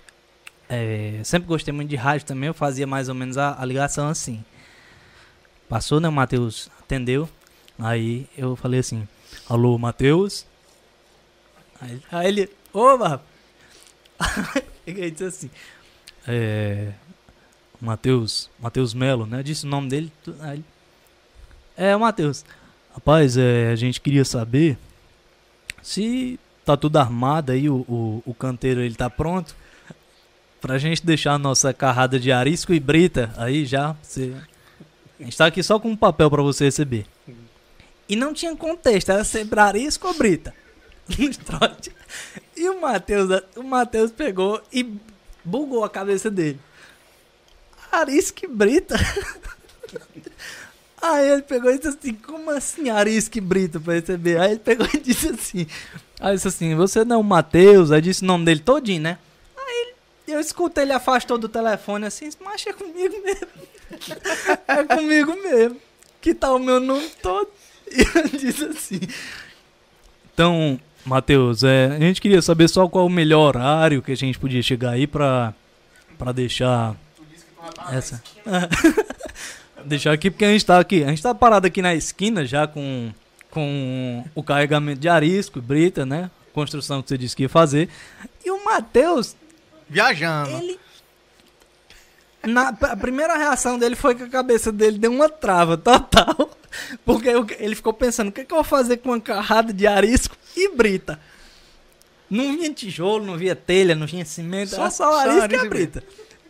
É, sempre gostei muito de rádio também. Eu fazia mais ou menos a, a ligação assim. Passou, né? O Matheus atendeu. Aí eu falei assim: Alô, Matheus? Aí, aí ele: Oba! Ele disse assim: É. Matheus, Matheus Melo, né? Disse o nome dele. Aí ele, é, Matheus. Rapaz, é, a gente queria saber se tá tudo armado aí, o, o, o canteiro ele tá pronto. Pra gente deixar a nossa carrada de arisco e brita aí já. Você... A gente tá aqui só com um papel pra você receber. E não tinha contexto, era sempre arisco ou brita. E o Matheus, o Matheus pegou e bugou a cabeça dele. Arisco e brita? Aí ele pegou e disse assim, como assim arisco e brito pra receber? Aí ele pegou e disse assim, aí disse assim, você não é o Matheus? Aí disse o nome dele todinho, né? Eu escutei ele afastou do telefone assim, mas é comigo mesmo. é comigo mesmo. Que tá o meu nome todo. E eu disse assim, então, Matheus, é, a gente queria saber só qual o melhor horário que a gente podia chegar aí pra, pra deixar essa. Deixar aqui porque a gente tá aqui. A gente tá parado aqui na esquina já com, com o carregamento de arisco, brita, né? Construção que você disse que ia fazer. E o Matheus, Viajando. ele. Na, a primeira reação dele foi que a cabeça dele deu uma trava total. Porque eu- ele ficou pensando: o que, que eu vou fazer com uma carrada de arisco e brita? Não vinha tijolo, não vinha telha, não vinha cimento, Só- era só só arisco arisco e e brita.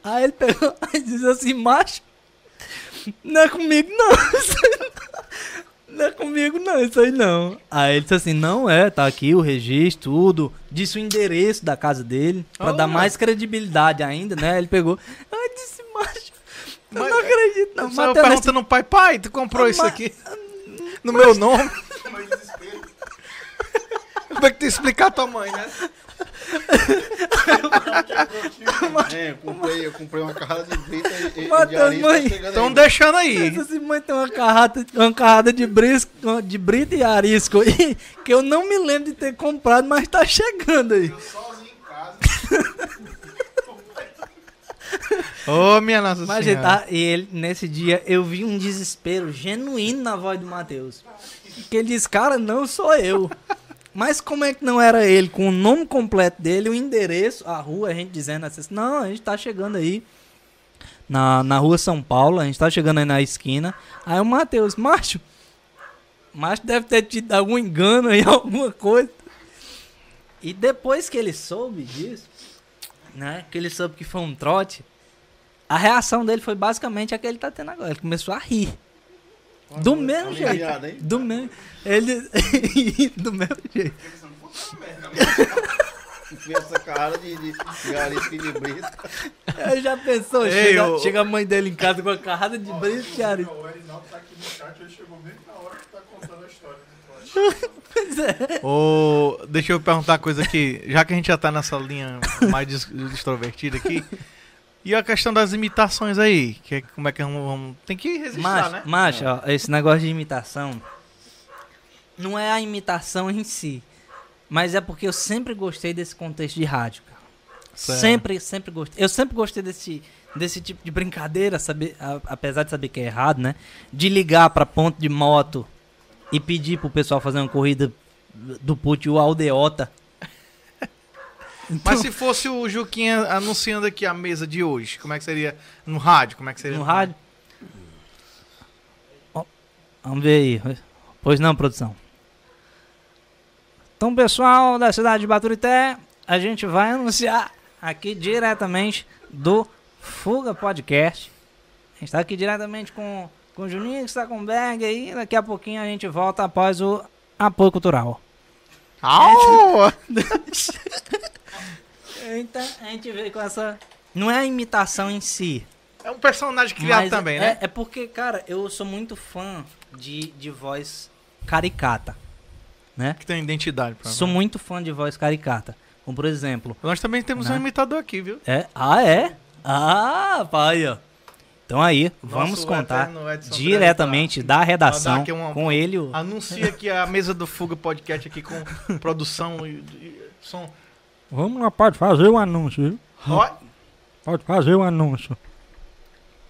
Aí ele pegou e disse assim: macho, não é comigo não. isso não. É comigo não, isso aí não. Aí ele disse assim, não é, tá aqui o registro, tudo. Disse o endereço da casa dele, pra Oh, dar mais credibilidade ainda, né? Ele pegou, aí disse, macho, eu Mas- não acredito não. Só eu Matheus, perguntando pai, pai, tu comprou isso Ma- aqui? no meu nome. Meu desespero. Como é que tu explicar a tua mãe, né? É, eu comprei, eu comprei uma carrada de brita e, e Matheus, de tá mãe. Estão deixando aí. Essa mãe tem uma carrada, uma carrada de, brisco, de brita e arisco aí, que eu não me lembro de ter comprado, mas tá chegando aí. Eu sozinho em casa. Ô, minha nossa Mas senhora. ele tá, e ele, nesse dia eu vi um desespero genuíno na voz do Matheus. Que ele disse, cara, não sou eu. Mas como é que não era ele, com o nome completo dele, o endereço, a rua, a gente dizendo assim, não, a gente tá chegando aí na, na rua São Paulo, a gente tá chegando aí na esquina. Aí o Matheus, macho, macho deve ter tido algum engano aí, alguma coisa. E depois que ele soube disso, né, que ele soube que foi um trote, a reação dele foi basicamente a que ele tá tendo agora. Ele começou a rir. Do mesmo jeito. aliviado, hein? Do mesmo. Ele. do mesmo jeito. Essa carrada de, de, de e de brita. Ele já pensou, Ei, chega, ô- chega a mãe dele em casa com a carrada de brito e areia. O Erinaldo tá aqui no chat, ele chegou bem na hora que tá contando a história. Pois é. Ô, deixa eu perguntar uma coisa aqui. Já que a gente já tá nessa linha mais extrovertida aqui. E a questão das imitações aí? Que, é- como é que vamos, vamos- Tem que Macho, né? macho, ó, esse negócio de imitação não é a imitação em si, mas é porque eu sempre gostei desse contexto de rádio, cara. Certo. Sempre, sempre gostei. Eu sempre gostei desse, desse tipo de brincadeira, saber, a- apesar de saber que é errado, né? De ligar pra ponto de moto e pedir pro pessoal fazer uma corrida do put o aldeota. Mas se fosse o Juquinha anunciando aqui a mesa de hoje, como é que seria? No rádio, como é que seria? No rádio. Vamos ver aí. Pois não, produção. Então, pessoal da cidade de Baturité, a gente vai anunciar aqui diretamente do Fuga Podcast. A gente está aqui diretamente com, com o Juninho, que está com o Berg aí. Daqui a pouquinho a gente volta após o apoio cultural. Au! Então, a gente veio com essa... Não é a imitação em si, É um personagem criado também, é, né? É porque, cara, eu sou muito fã de, de voz caricata, né? Que tem identidade. Pra Sou muito fã de voz caricata. Como, por exemplo... Nós também temos Né? um imitador aqui, viu? É, ah, é? Ah, pai, ó. Então aí, Nosso vamos contar diretamente da Pra redação uma- com ele. o- Anuncia aqui a mesa do Fuga Podcast aqui com produção e, e som. Vamos lá, pode fazer o anúncio. viu? Ó, Pode fazer o anúncio.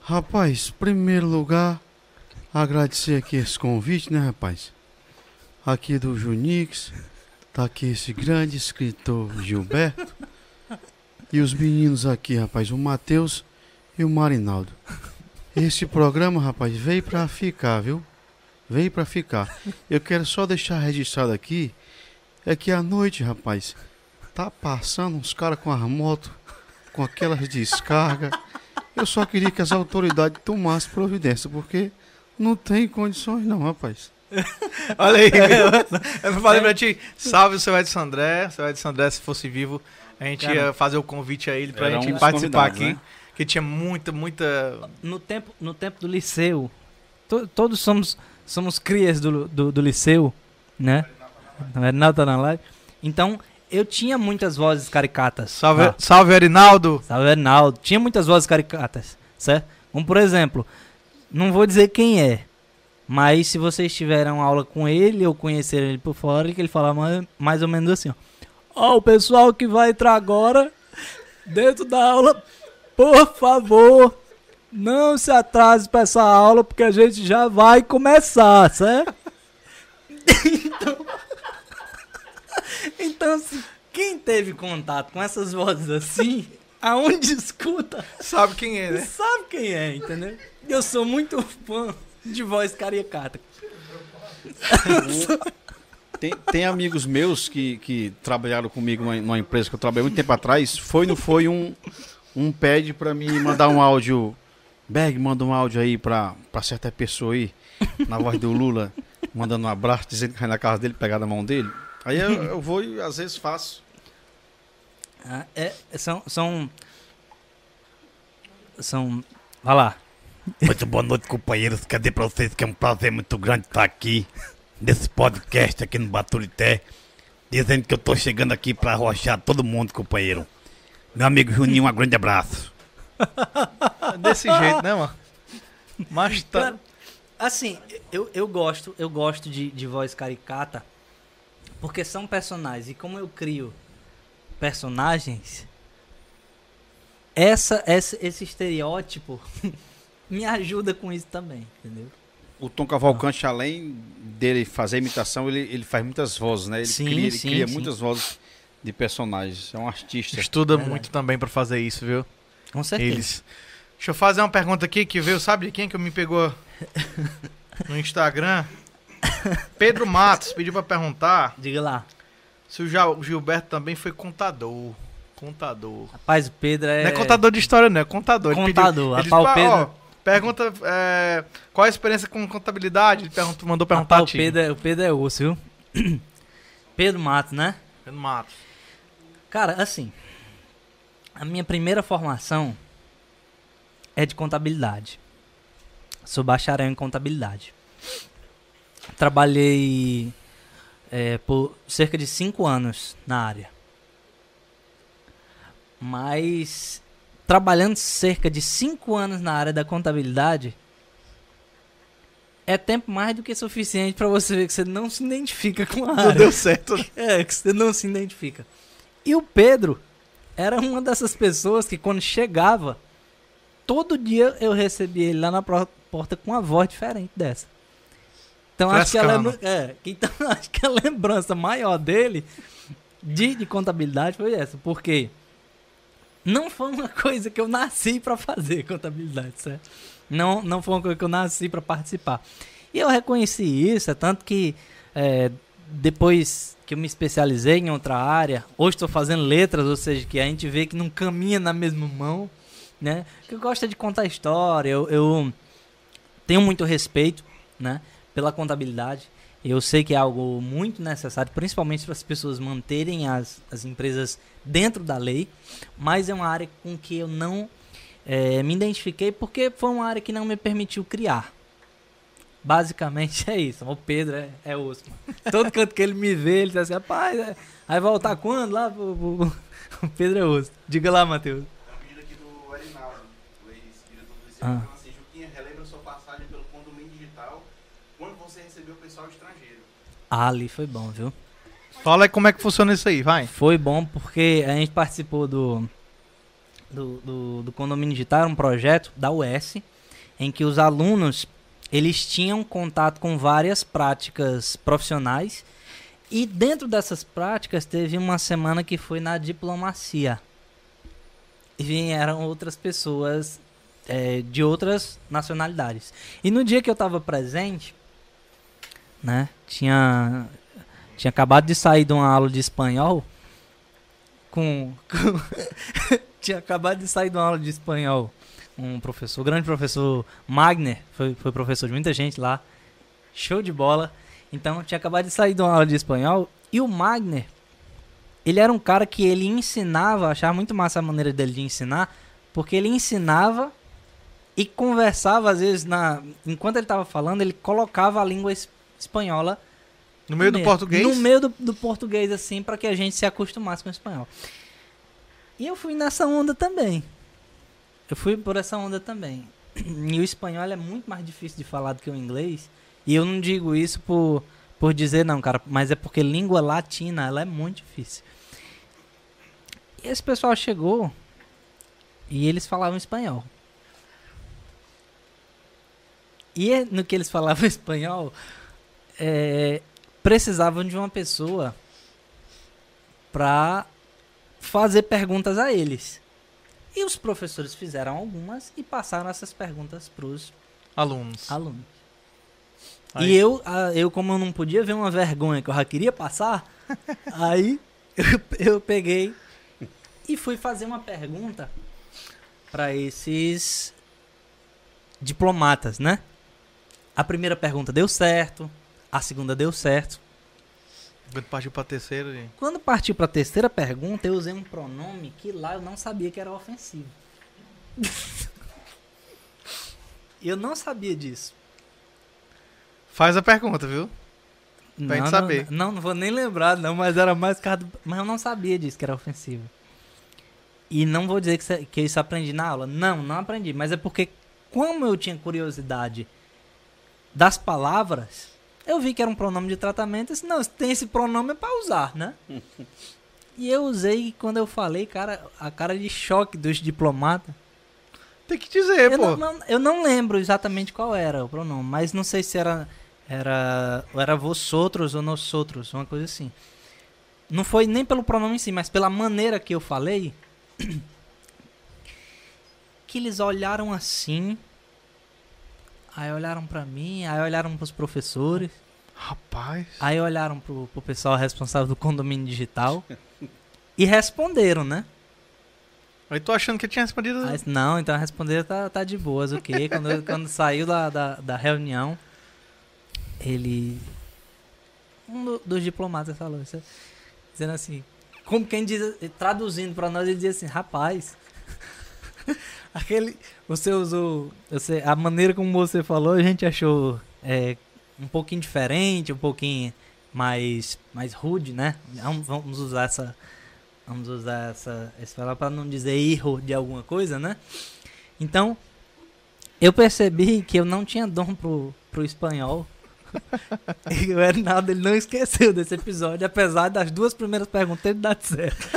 Rapaz, primeiro lugar, agradecer aqui esse convite, né, rapaz? Aqui do Junix, tá aqui esse grande escritor Gilberto. E os meninos aqui, rapaz, o Matheus e o Marinaldo. Esse programa, rapaz, veio pra ficar, viu? Veio pra ficar. Eu quero só deixar registrado aqui, é que à noite, rapaz, tá passando uns caras com as motos, com aquelas descargas. Eu só queria que as autoridades tomassem providência, porque não tem condições não, rapaz. olha aí. Eu não falei pra ti. Salve o seu Edson André. Seu Edson André, se fosse vivo, a gente Cara, ia fazer o convite a ele pra era um gente dos participar aqui. né? Que tinha muita, muita. No tempo, no tempo do liceu, to- todos somos, somos crias do, do, do liceu, né? Não é nada na live. Então, eu tinha muitas vozes caricatas. Salve, Ah. salve Arinaldo. Salve, Arnaldo. Tinha muitas vozes caricatas, certo? Como, por exemplo, não vou dizer quem é, mas se vocês tiveram aula com ele ou conheceram ele por fora, que ele fala mais, mais ou menos assim, ó. Ó, o pessoal que vai entrar agora, dentro da aula, por favor, não se atrase para essa aula, porque a gente já vai começar, certo? então, então se quem teve contato com essas vozes assim, aonde escuta, Sabe quem é, né? sabe quem é, entendeu? Eu sou muito fã de voz caricata. Tem, tem amigos meus que, que trabalharam comigo numa, numa empresa que eu trabalhei muito tempo atrás. Foi não foi um, um pede pra me mandar um áudio. Berg, manda um áudio aí pra, pra certa pessoa aí, na voz do Lula, mandando um abraço, dizendo que vai na casa dele, pegar na mão dele. Aí eu, eu vou e às vezes faço. Ah, é, são, são, são, vai lá, Muito boa noite, companheiros. Quer dizer pra vocês que é um prazer muito grande estar aqui nesse podcast aqui no Baturité. Dizendo que eu tô chegando aqui pra arrochar todo mundo, companheiro. Meu amigo Juninho, um grande abraço. Desse jeito, né, mano? Mas tá. Cara, assim, eu, eu gosto, eu gosto de, de voz caricata, porque são personagens. E como eu crio personagens, essa, essa, esse estereótipo me ajuda com isso também, entendeu? O Tom Cavalcante, além dele fazer imitação, ele, ele faz muitas vozes, né? Ele Sim, cria, ele sim, cria sim. muitas vozes de personagens. É um artista. Estuda Verdade. muito também pra fazer isso, viu? Com certeza. Eles. Deixa eu fazer uma pergunta aqui que veio, sabe de quem que me pegou no Instagram? Pedro Matos pediu pra perguntar Diga lá. se o o Gilberto também foi contador. Contador. Rapaz, o Pedro é. Não é contador de história, não, é contador. Ele Contador. Ele, Rapaz, o disse, Pedro- ó, pergunta é, qual a experiência com contabilidade? Ele perguntou, mandou perguntar Rapaz, a o, Pedro é, o Pedro é osso, viu? Pedro Matos, né? Pedro Matos. Cara, assim, a minha primeira formação é de contabilidade. Sou bacharel em contabilidade. Trabalhei é, por cerca de cinco anos na área. Mas trabalhando cerca de cinco anos na área da contabilidade é tempo mais do que suficiente para você ver que você não se identifica com a Não área. deu certo. É, que você não se identifica. E o Pedro era uma dessas pessoas que quando chegava, todo dia eu recebia ele lá na porta com uma voz diferente dessa. Então acho que, lembra- é, então acho que a lembrança maior dele de, de contabilidade foi essa, porque não foi uma coisa que eu nasci pra fazer contabilidade, certo? Não, não foi uma coisa que eu nasci pra participar. E eu reconheci isso, é tanto que é, depois que eu me especializei em outra área, hoje estou fazendo letras, ou seja, que a gente vê que não caminha na mesma mão, né? Que eu gosto é de contar história, eu, eu tenho muito respeito, né, pela contabilidade. Eu sei que é algo muito necessário, principalmente para as pessoas manterem as, as empresas dentro da lei, mas é uma área com que eu não eh, me identifiquei porque foi uma área que não me permitiu criar. Basicamente é isso. O Pedro é, é osso. mano. Todo canto que ele me vê, ele diz assim, rapaz, é, vai voltar quando lá? pro- pro- O Pedro é osso. Diga lá, Matheus. É um vídeo aqui do Arinaldo, o ex-diretor do ICM, Ah. falando assim, Juquinha, relembra sua passagem pelo condomínio digital, quando você recebeu o pessoal estrangeiro. Ah, ali foi bom, viu? Fala aí como é que funciona isso aí, vai. Foi bom porque a gente participou do, do, do, do Condomínio Digital, era um projeto da US, em que os alunos eles tinham contato com várias práticas profissionais e dentro dessas práticas teve uma semana que foi na diplomacia. E vieram outras pessoas eh, de outras nacionalidades. E no dia que eu estava presente, né, tinha tinha acabado de sair de uma aula de espanhol com, com- tinha acabado de sair de uma aula de espanhol um professor, grande professor Magner, foi, foi professor de muita gente lá, show de bola. Então, tinha acabado de sair de uma aula de espanhol e o Magner, ele era um cara que ele ensinava, achava muito massa a maneira dele de ensinar, porque ele ensinava e conversava às vezes na enquanto ele estava falando, ele colocava a língua es- espanhola No meio do meio- português. No meio do, do português, assim, pra que a gente se acostumasse com o espanhol. E eu fui nessa onda também. Eu fui por essa onda também. E o espanhol é muito mais difícil de falar do que o inglês. E eu não digo isso por, por dizer, não, cara, mas é porque língua latina, ela é muito difícil. E esse pessoal chegou e eles falavam espanhol. E é- no que eles falavam espanhol, é, precisavam de uma pessoa para fazer perguntas a eles. E os professores fizeram algumas e passaram essas perguntas para os Alunos. alunos. Aí- E eu, ah, eu, como eu não podia ver uma vergonha que eu já queria passar, aí eu, eu peguei e fui fazer uma pergunta para esses diplomatas, né? A primeira pergunta deu certo, a segunda deu certo. Quando partiu pra terceira. Quando partiu para a terceira pergunta, eu usei um pronome que lá eu não sabia que era ofensivo. Eu não sabia disso. Faz a pergunta, viu? Pra gente não, saber. Não, não, não vou nem lembrar, não, mas era mais do... Mas eu não sabia disso, que era ofensivo. E não vou dizer que, isso- que isso aprendi na aula. Não, não aprendi. Mas é porque, como eu tinha curiosidade das palavras, eu vi que era um pronome de tratamento. Eu disse, não, tem esse pronome é pra usar, né? e eu usei quando eu falei, cara, a cara de choque dos diplomatas. Tem que dizer, Eu pô. não, eu não lembro exatamente qual era o pronome, mas não sei se era era era vosotros ou nosotros, uma coisa assim. Não foi nem pelo pronome em si, mas pela maneira que eu falei, que eles olharam assim, aí olharam pra mim, aí olharam pros professores, Rapaz. aí olharam pro, pro pessoal responsável do condomínio digital e responderam, né? Eu tô achando que tinha respondido. Mas não, então responder tá, tá de boas, o quê? Quando, quando saiu da, da, da reunião, ele. Um do- dos diplomatas falou isso, dizendo assim, como quem diz, traduzindo pra nós, ele dizia assim, rapaz, aquele. Você usou. Você, a maneira como você falou, a gente achou é, um pouquinho diferente, um pouquinho mais, mais rude, né? Vamos, usar essa. Vamos usar essa, essa palavra para não dizer erro de alguma coisa, né? Então, eu percebi que eu não tinha dom pro, pro espanhol. e o Hernaldo ele não esqueceu desse episódio, apesar das duas primeiras perguntas ele dado certo.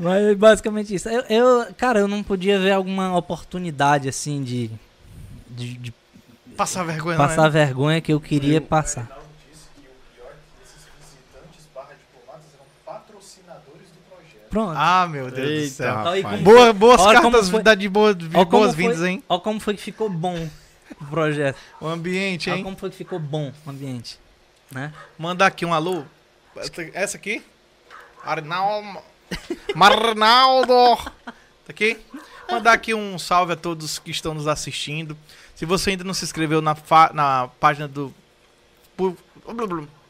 Mas é basicamente isso. Eu, eu- cara, eu não podia ver alguma oportunidade assim de, de, de Passar vergonha, passar né? vergonha que eu queria passar. O Reinaldo disse que o pior desses visitantes barra diplomatas eram patrocinadores do projeto. Pronto. Ah, meu Deus do Eita, céu. Aí, rapaz. Boa, boas Olha cartas foi- dá de boa- de Ó como boas-vindas, hein? Ó como foi que ficou bom o projeto. O ambiente, Olha hein? como foi que ficou bom o ambiente. Né? Mandar aqui um alô. Essa- Essa aqui? Arnaldo. Marnaldo. Tá aqui? Mandar aqui um salve a todos que estão nos assistindo. Se você ainda não se inscreveu na, na página do.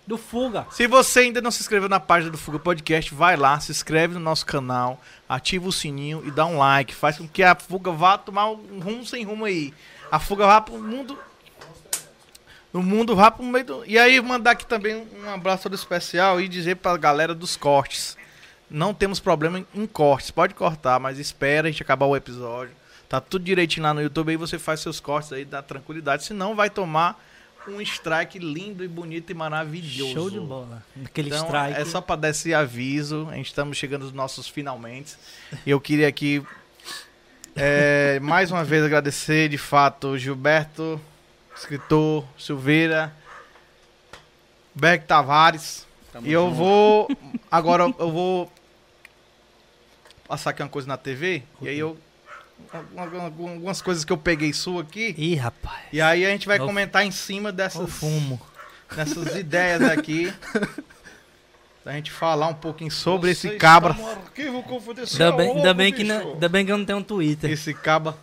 Do Fuga. Se você ainda não se inscreveu na página do Fuga Podcast, vai lá, se inscreve no nosso canal, ativa o sininho e dá um like. Faz com que a Fuga vá tomar um rumo sem rumo aí. A Fuga vá pro mundo. No mundo vá pro meio do. E aí, mandar aqui também um abraço todo especial e dizer pra galera dos cortes. Não temos problema em cortes. Pode cortar, mas espera a gente acabar o episódio. Tá tudo direitinho lá no YouTube aí você faz seus cortes aí, dá tranquilidade. Senão vai tomar um strike lindo e bonito e maravilhoso. Show de bola. Aquele Então, strike. é só para dar esse aviso. A gente estamos chegando nos nossos finalmente. E eu queria aqui é, mais uma vez agradecer de fato Gilberto, escritor, Silveira, Beck Tavares. Tamo E eu junto. vou. Agora eu vou passar aqui uma coisa na TV. E aí eu. alguma- Algumas coisas que eu peguei sua aqui. Ih, rapaz. E aí a gente vai o- comentar em cima O dessas fumo. nessas ideias aqui. Da gente falar um pouquinho sobre Você esse cabra. Ainda bem, ainda, bem que não, ainda bem que eu não tenho um Twitter. Esse caba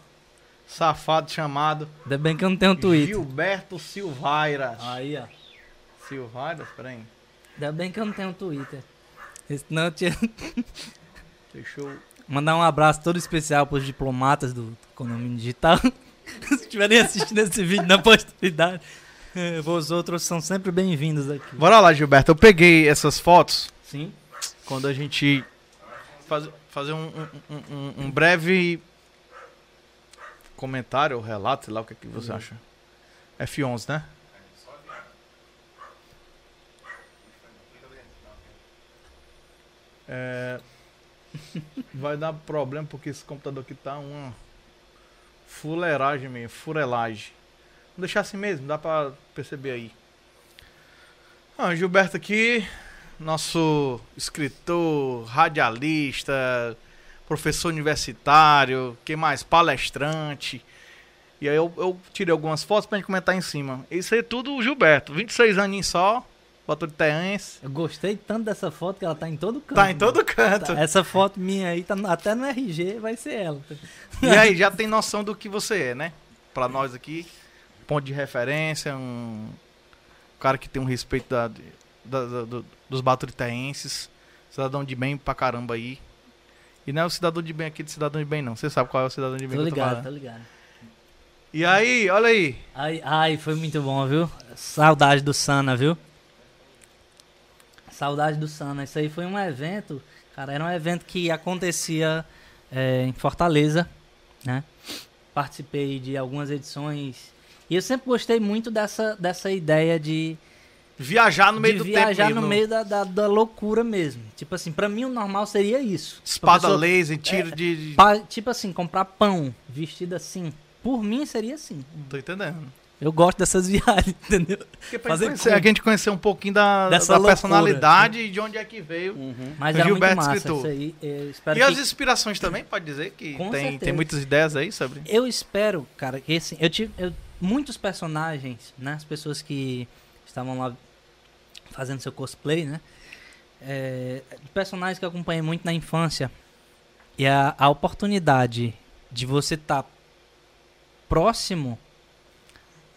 safado chamado Ainda bem que eu não tenho um Twitter. Gilberto Silvaira. Aí, ó. Silvaira? Peraí. Ainda bem que eu não tenho um Twitter. Senão eu tinha... Deixa eu. Mandar um abraço todo especial pros diplomatas do Condomínio Digital. Se estiverem assistindo esse vídeo na posteridade, eh, os outros são sempre bem-vindos aqui. Bora lá, Gilberto. Eu peguei essas fotos Sim. quando a gente faz, fazer um, um- um- um- breve comentário ou relato, sei lá o que, é que você acha. F11, né? É, vai dar problema porque esse computador aqui tá uma fuleiragem mesmo, furelagem. Vou deixar assim mesmo, dá pra perceber aí. Ah, Gilberto aqui, nosso escritor, radialista, professor universitário, que mais? Palestrante. E aí eu, eu tirei algumas fotos pra gente comentar em cima. Isso aí é tudo o Gilberto, 26 aninhos só, baturitense. Eu gostei tanto dessa foto que ela tá em todo canto. Tá em todo canto. Tá, Essa foto minha aí, tá até no RG, vai ser ela. E aí, já tem noção do que você é, né? Pra nós aqui, ponto de referência, um cara que tem um respeito da, da- da- do- dos baturitenses, cidadão de bem pra caramba aí. E não é o cidadão de bem aqui de cidadão de bem, não. Você sabe qual é o cidadão de bem Tô que eu tô ligado, tô ligado. E aí, olha aí. Ai, ai, foi muito bom, viu? Saudade do Sana, viu? Saudade do Sana. Isso aí foi um evento, cara, era um evento que acontecia é, em Fortaleza, né? Participei de algumas edições e eu sempre gostei muito dessa, dessa ideia de, Viajar no meio de do viajar tempo. no meio da, da, da loucura mesmo. Tipo assim, pra mim o normal seria isso. Tipo, Espada pessoa- laser, tiro de... de- pa- tipo assim, comprar pão vestido assim. Por mim seria assim. Tô entendendo. Eu gosto dessas viagens, entendeu? Fazer gente conhecer- com- a gente conhecer um pouquinho da, Dessa da loucura. personalidade e de onde é que veio. Mas O era Gilberto muito massa escritor. isso aí. E que... as inspirações também, pode dizer que Com tem, certeza. tem muitas ideias aí sobre. Eu espero, cara, que assim, eu tive eu- muitos personagens, né? As pessoas que estavam lá fazendo seu cosplay, né? É, personagens que eu acompanhei muito na infância. E a, a oportunidade de você estar próximo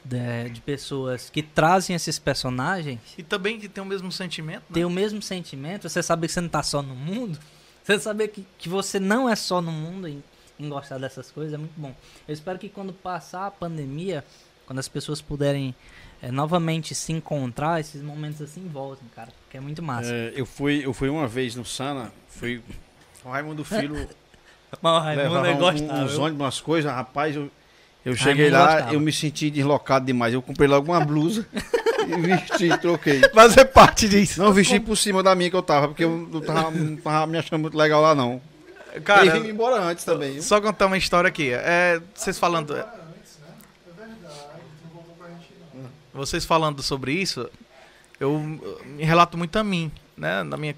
de, de pessoas que trazem esses personagens E também que tem o mesmo sentimento. né? ter o mesmo sentimento, você saber que você não tá só no mundo, você saber que, que você não é só no mundo em, em gostar dessas coisas, é muito bom. Eu espero que quando passar a pandemia, quando as pessoas puderem eh, novamente se encontrar, esses momentos assim voltem, cara, porque é muito massa. É, eu, fui, eu fui uma vez no Sana, fui o Raimundo Filho Mas o Raimundo levava é um- gostável. uns ônibus, umas coisas, rapaz, eu, eu cheguei Raimundo lá, gostava. eu me senti deslocado demais. Eu comprei logo uma blusa e vesti, troquei. Fazer parte disso. Não, vesti por cima da minha que eu tava, porque eu não tava, não tava me achando muito legal lá, não. Cara, e vim embora antes também. viu? só contar uma história aqui. É, vocês falando. É verdade. Tu não voltou com a gente, não. Vocês falando sobre isso, eu uh, me relato muito a mim, né? Na minha,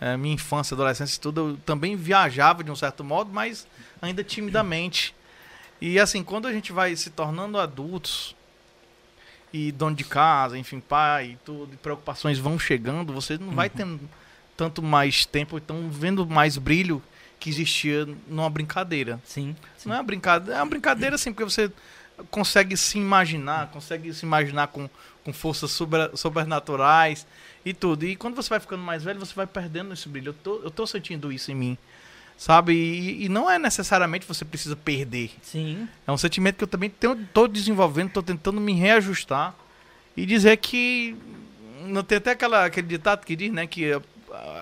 eh, minha infância, adolescência e tudo, eu também viajava de um certo modo, mas ainda timidamente. E assim, quando a gente vai se tornando adultos e dono de casa, enfim, pai e tudo, e preocupações vão chegando, você não vai tendo tanto mais tempo, então vendo mais brilho que existia numa brincadeira. Sim, sim. Não é uma brincadeira, é uma brincadeira assim, porque você consegue se imaginar, consegue se imaginar com, com forças sobre, sobrenaturais e tudo. E quando você vai ficando mais velho, você vai perdendo esse brilho. Eu tô, eu tô sentindo isso em mim, sabe? E, e não é necessariamente você precisa perder. Sim, É um sentimento que eu também tenho, tô desenvolvendo, tô tentando me reajustar e dizer que não tem até aquela, aquele ditado que diz, né, que a,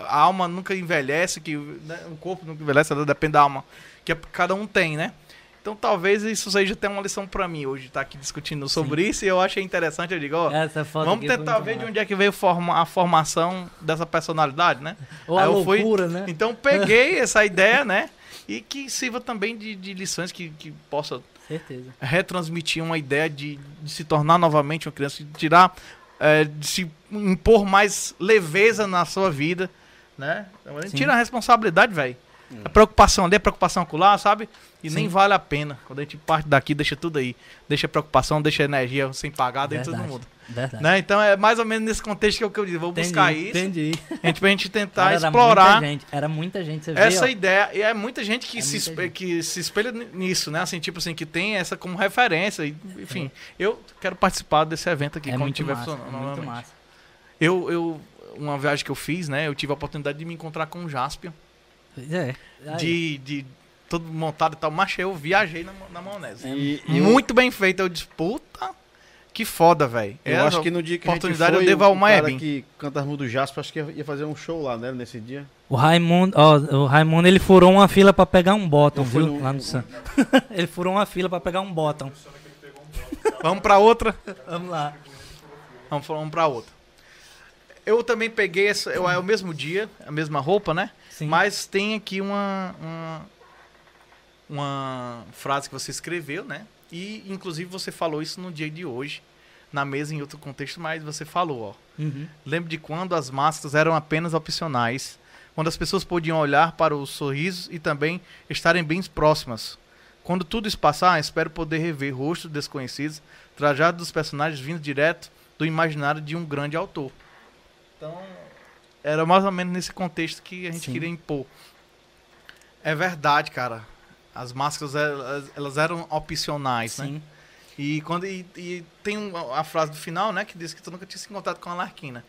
a alma nunca envelhece, que né, o corpo nunca envelhece, ela depende da alma que cada um tem, né? Então talvez isso seja até uma lição pra mim hoje, estar aqui discutindo sobre isso e eu achei interessante, eu digo, ó, vamos foi tentar ver de onde é que veio forma, a formação dessa personalidade, né? Ou a Aí fui- loucura, né? Então peguei essa ideia, né? E que sirva também de, de lições que, que possa Certeza. retransmitir uma ideia de, de se tornar novamente uma criança, de tirar, eh, de se impor mais leveza na sua vida, né? Então, a gente Sim. tira a responsabilidade, velho. A preocupação ali, a preocupação acolá, sabe? E nem Sim. vale a pena. Quando a gente parte daqui, deixa tudo aí. Deixa a preocupação, deixa a energia sem pagar dentro de todo mundo. Verdade. Né? Então é mais ou menos nesse contexto que eu, que eu digo. Vou Entendi, buscar isso. Entendi. A gente, pra gente tentar era explorar muita gente, era muita gente, você vê, essa ó. ideia. E é muita gente que, É se, muita gente. que se espelha ni- nisso, né? Assim, tipo assim, que tem essa como referência. e, enfim, eu quero participar desse evento aqui é quando tiver massa, funcionando. é. Eu, eu, uma viagem que eu fiz, né? Eu tive a oportunidade de me encontrar com o Jaspion. É. Aí, De, de todo montado e tal. Mas eu viajei na, na maionese. E eu, Muito bem feito. Eu disse, puta, que foda, velho. eu acho que no dia que a gente oportunidade foi, eu devo ao o cara que canta as músicas do Jasper, acho que ia fazer um show lá, né, nesse dia. O Raimundo, ó, o Raimundo ele furou uma fila pra pegar um bottom, Eu fui viu? no- Lá no Sun. ele furou uma fila pra pegar um bottom. Vamos pra outra. Vamos lá. Vamos, vamos pra outra. Eu também peguei essa, eu, é o mesmo dia, a mesma roupa, né? Sim. Mas tem aqui uma, uma uma frase que você escreveu, né? E inclusive você falou isso no dia de hoje, na mesa em outro contexto, mas você falou, ó. Uhum. Lembro de quando as máscaras eram apenas opcionais, quando as pessoas podiam olhar para os sorrisos e também estarem bem próximas. Quando tudo isso passar, espero poder rever rostos desconhecidos, trajados dos personagens vindo direto do imaginário de um grande autor. Então, era mais ou menos nesse contexto que a gente Sim. queria impor. É verdade, cara. As máscaras elas, elas eram opcionais, né? Sim. E, quando, e, e tem a frase do final, né? Que diz que tu nunca tinha se encontrado com a Larquina.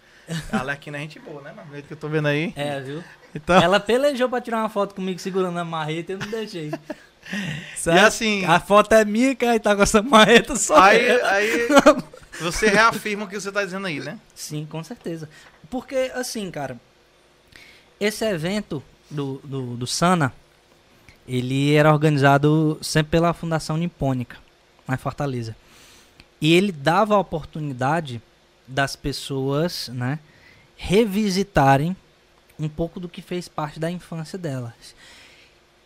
A Larquina é gente boa, né? Do jeito que eu tô vendo aí. É, viu? Então, Ela pelejou pra tirar uma foto comigo segurando a marreta e eu não deixei. E assim, A foto é minha, que aí tá com essa marreta só. aí, aí você reafirma o que você tá dizendo aí, né? Sim, com certeza. Porque, assim, cara, esse evento do, do, do Sana, ele era organizado sempre pela Fundação Nipônica, em Fortaleza. E ele dava a oportunidade das pessoas, né, revisitarem um pouco do que fez parte da infância delas.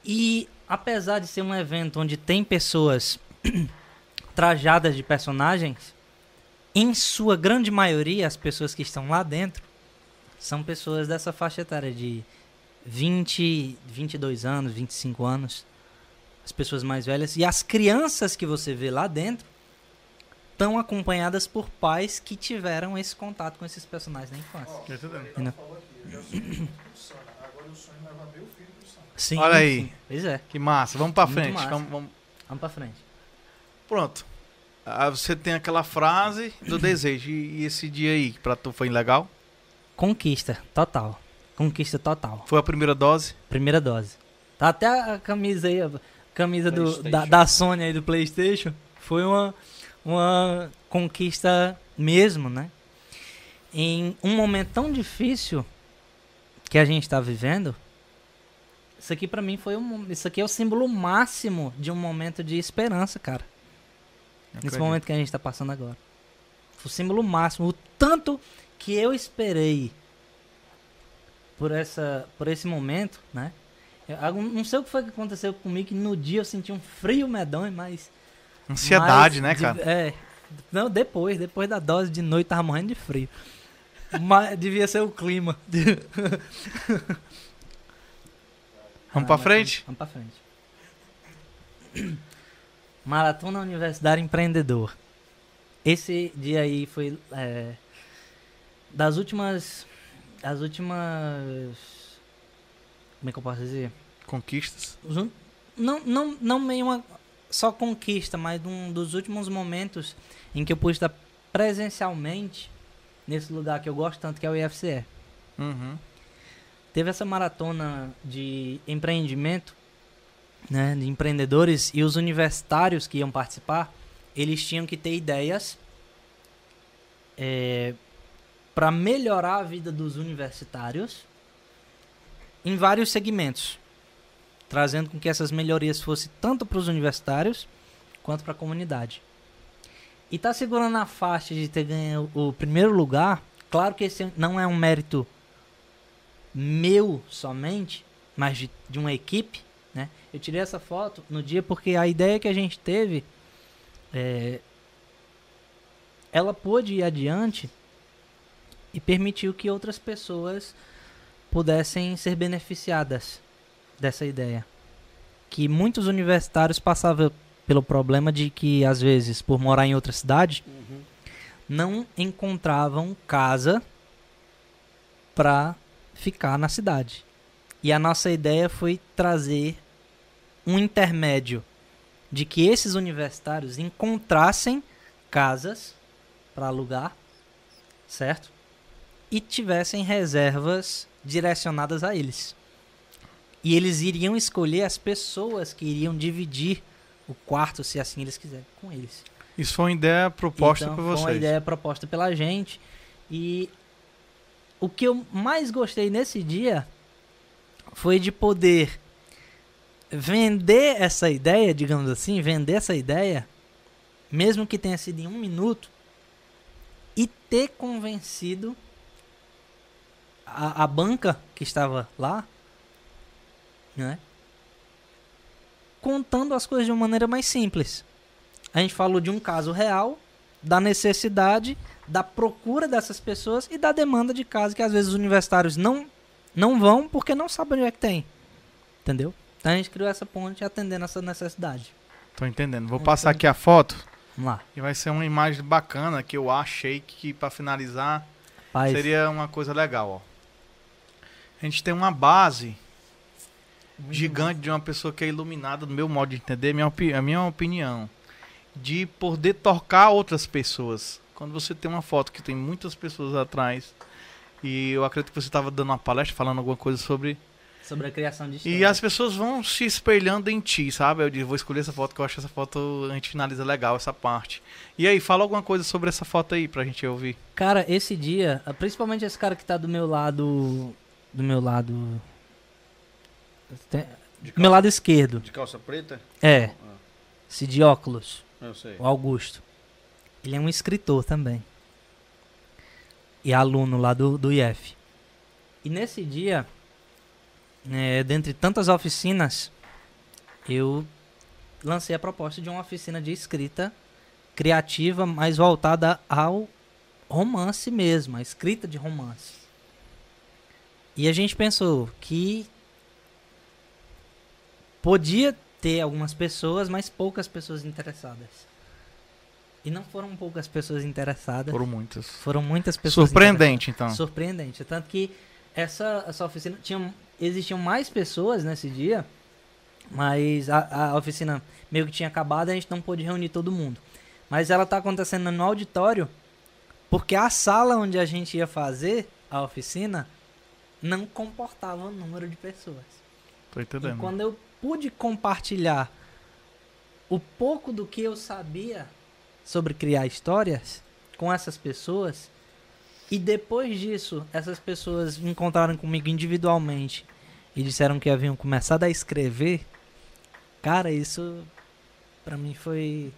E apesar de ser um evento onde tem pessoas trajadas de personagens, em sua grande maioria, as pessoas que estão lá dentro são pessoas dessa faixa etária de 20, 22 anos, 25 anos. As pessoas mais velhas. E as crianças que você vê lá dentro estão acompanhadas por pais que tiveram esse contato com esses personagens na infância. Falou aqui, eu já sou filho do Sana. Agora o sonho é levar meu filho pro Sana. Sim, Olha aí. sim. Pois é. Que massa. Vamos pra Muito frente. massa. Vamos, vamos- Vamos pra frente. Pronto. Ah, você tem aquela frase do desejo. E, e esse dia aí, pra tu foi legal? Conquista, total. Conquista total. Foi a primeira dose? Primeira dose. Tá até a camisa aí, a camisa do, da, da Sony aí do Playstation. Foi uma, uma conquista mesmo, né? Em um momento tão difícil que a gente tá vivendo, isso aqui pra mim foi um. Isso aqui é o símbolo máximo de um momento de esperança, cara. Nesse Acredito. momento que a gente tá passando agora. Foi o símbolo máximo. O tanto que eu esperei por, essa, por esse momento, né? Eu, não sei o que foi que aconteceu comigo, que no dia eu senti um frio medonho, mas... Ansiedade, mas né, de- cara? É. Não, depois, depois da dose de noite tava morrendo de frio. Mas devia ser o clima. Vamos Ah, pra mas- frente? Vamos pra frente. Maratona Universitário Empreendedor. Esse dia aí foi é, das últimas. Das últimas. Como é que eu posso dizer? Conquistas. Não, não, não meio uma só conquista, mas um dos últimos momentos em que eu pude estar presencialmente nesse lugar que eu gosto tanto, que é o IFCE. Uhum. Teve essa maratona de empreendimento, né, de empreendedores e os universitários que iam participar, eles tinham que ter ideias para melhorar a vida dos universitários em vários segmentos, trazendo com que essas melhorias fossem tanto para os universitários quanto para a comunidade. E tá segurando a faixa de ter ganho o primeiro lugar, claro que esse não é um mérito meu somente, mas de, de uma equipe, né? Eu tirei essa foto no dia porque a ideia que a gente teve, é, ela pôde ir adiante e permitiu que outras pessoas pudessem ser beneficiadas dessa ideia. Que muitos universitários passavam pelo problema de que, às vezes, por morar em outra cidade, não encontravam casa para ficar na cidade. E a nossa ideia foi trazer um intermédio de que esses universitários encontrassem casas para alugar, certo? E tivessem reservas direcionadas a eles. E eles iriam escolher as pessoas que iriam dividir o quarto, se assim eles quiserem, com eles. Isso foi uma ideia proposta Então, por Foi uma vocês. ideia proposta pela gente. E o que eu mais gostei nesse dia foi de poder vender essa ideia, digamos assim, vender essa ideia, mesmo que tenha sido em um minuto, e ter convencido a, a banca que estava lá, né? Contando as coisas de uma maneira mais simples. A gente falou de um caso real, da necessidade, da procura dessas pessoas e da demanda de casa que às vezes os universitários não, não vão porque não sabem onde é que tem. Entendeu? Então a gente criou essa ponte atendendo essa necessidade. Tô entendendo. Vou passar aqui a foto Vamos lá. e vai ser uma imagem bacana que eu achei que pra finalizar Paz. seria uma coisa legal, ó. A gente tem uma base gigante de uma pessoa que é iluminada, no meu modo de entender, minha a minha opinião, de poder tocar outras pessoas. Quando você tem uma foto que tem muitas pessoas atrás, e eu acredito que você estava dando uma palestra falando alguma coisa sobre Sobre a criação de E história. as pessoas vão se espelhando em ti, sabe? Eu digo, vou escolher essa foto que eu acho essa foto, a gente finaliza legal essa parte. E aí, fala alguma coisa sobre essa foto aí pra gente ouvir. Cara, esse dia, principalmente esse cara que tá do meu lado. Do meu lado. Do meu lado esquerdo. De calça preta? É. Esse de óculos. Eu sei. o Augusto. Ele é um escritor também. E aluno lá do, do IF. E nesse dia, é, dentre tantas oficinas, eu lancei a proposta de uma oficina de escrita criativa, mais voltada ao romance mesmo, a escrita de romance. E a gente pensou que podia ter algumas pessoas, mas poucas pessoas interessadas. E não foram poucas pessoas interessadas, Foram muitas. foram muitas pessoas Surpreendente, então. Surpreendente. Tanto que essa, essa oficina, tinha, existiam mais pessoas nesse dia, mas a, a oficina meio que tinha acabado, a gente não pôde reunir todo mundo. Mas ela está acontecendo no auditório, porque a sala onde a gente ia fazer a oficina não comportava o número de pessoas. Tô E entendendo. quando eu pude compartilhar o pouco do que eu sabia sobre criar histórias com essas pessoas, e depois disso, essas pessoas encontraram comigo individualmente e disseram que haviam começado a escrever, cara, isso pra mim foi.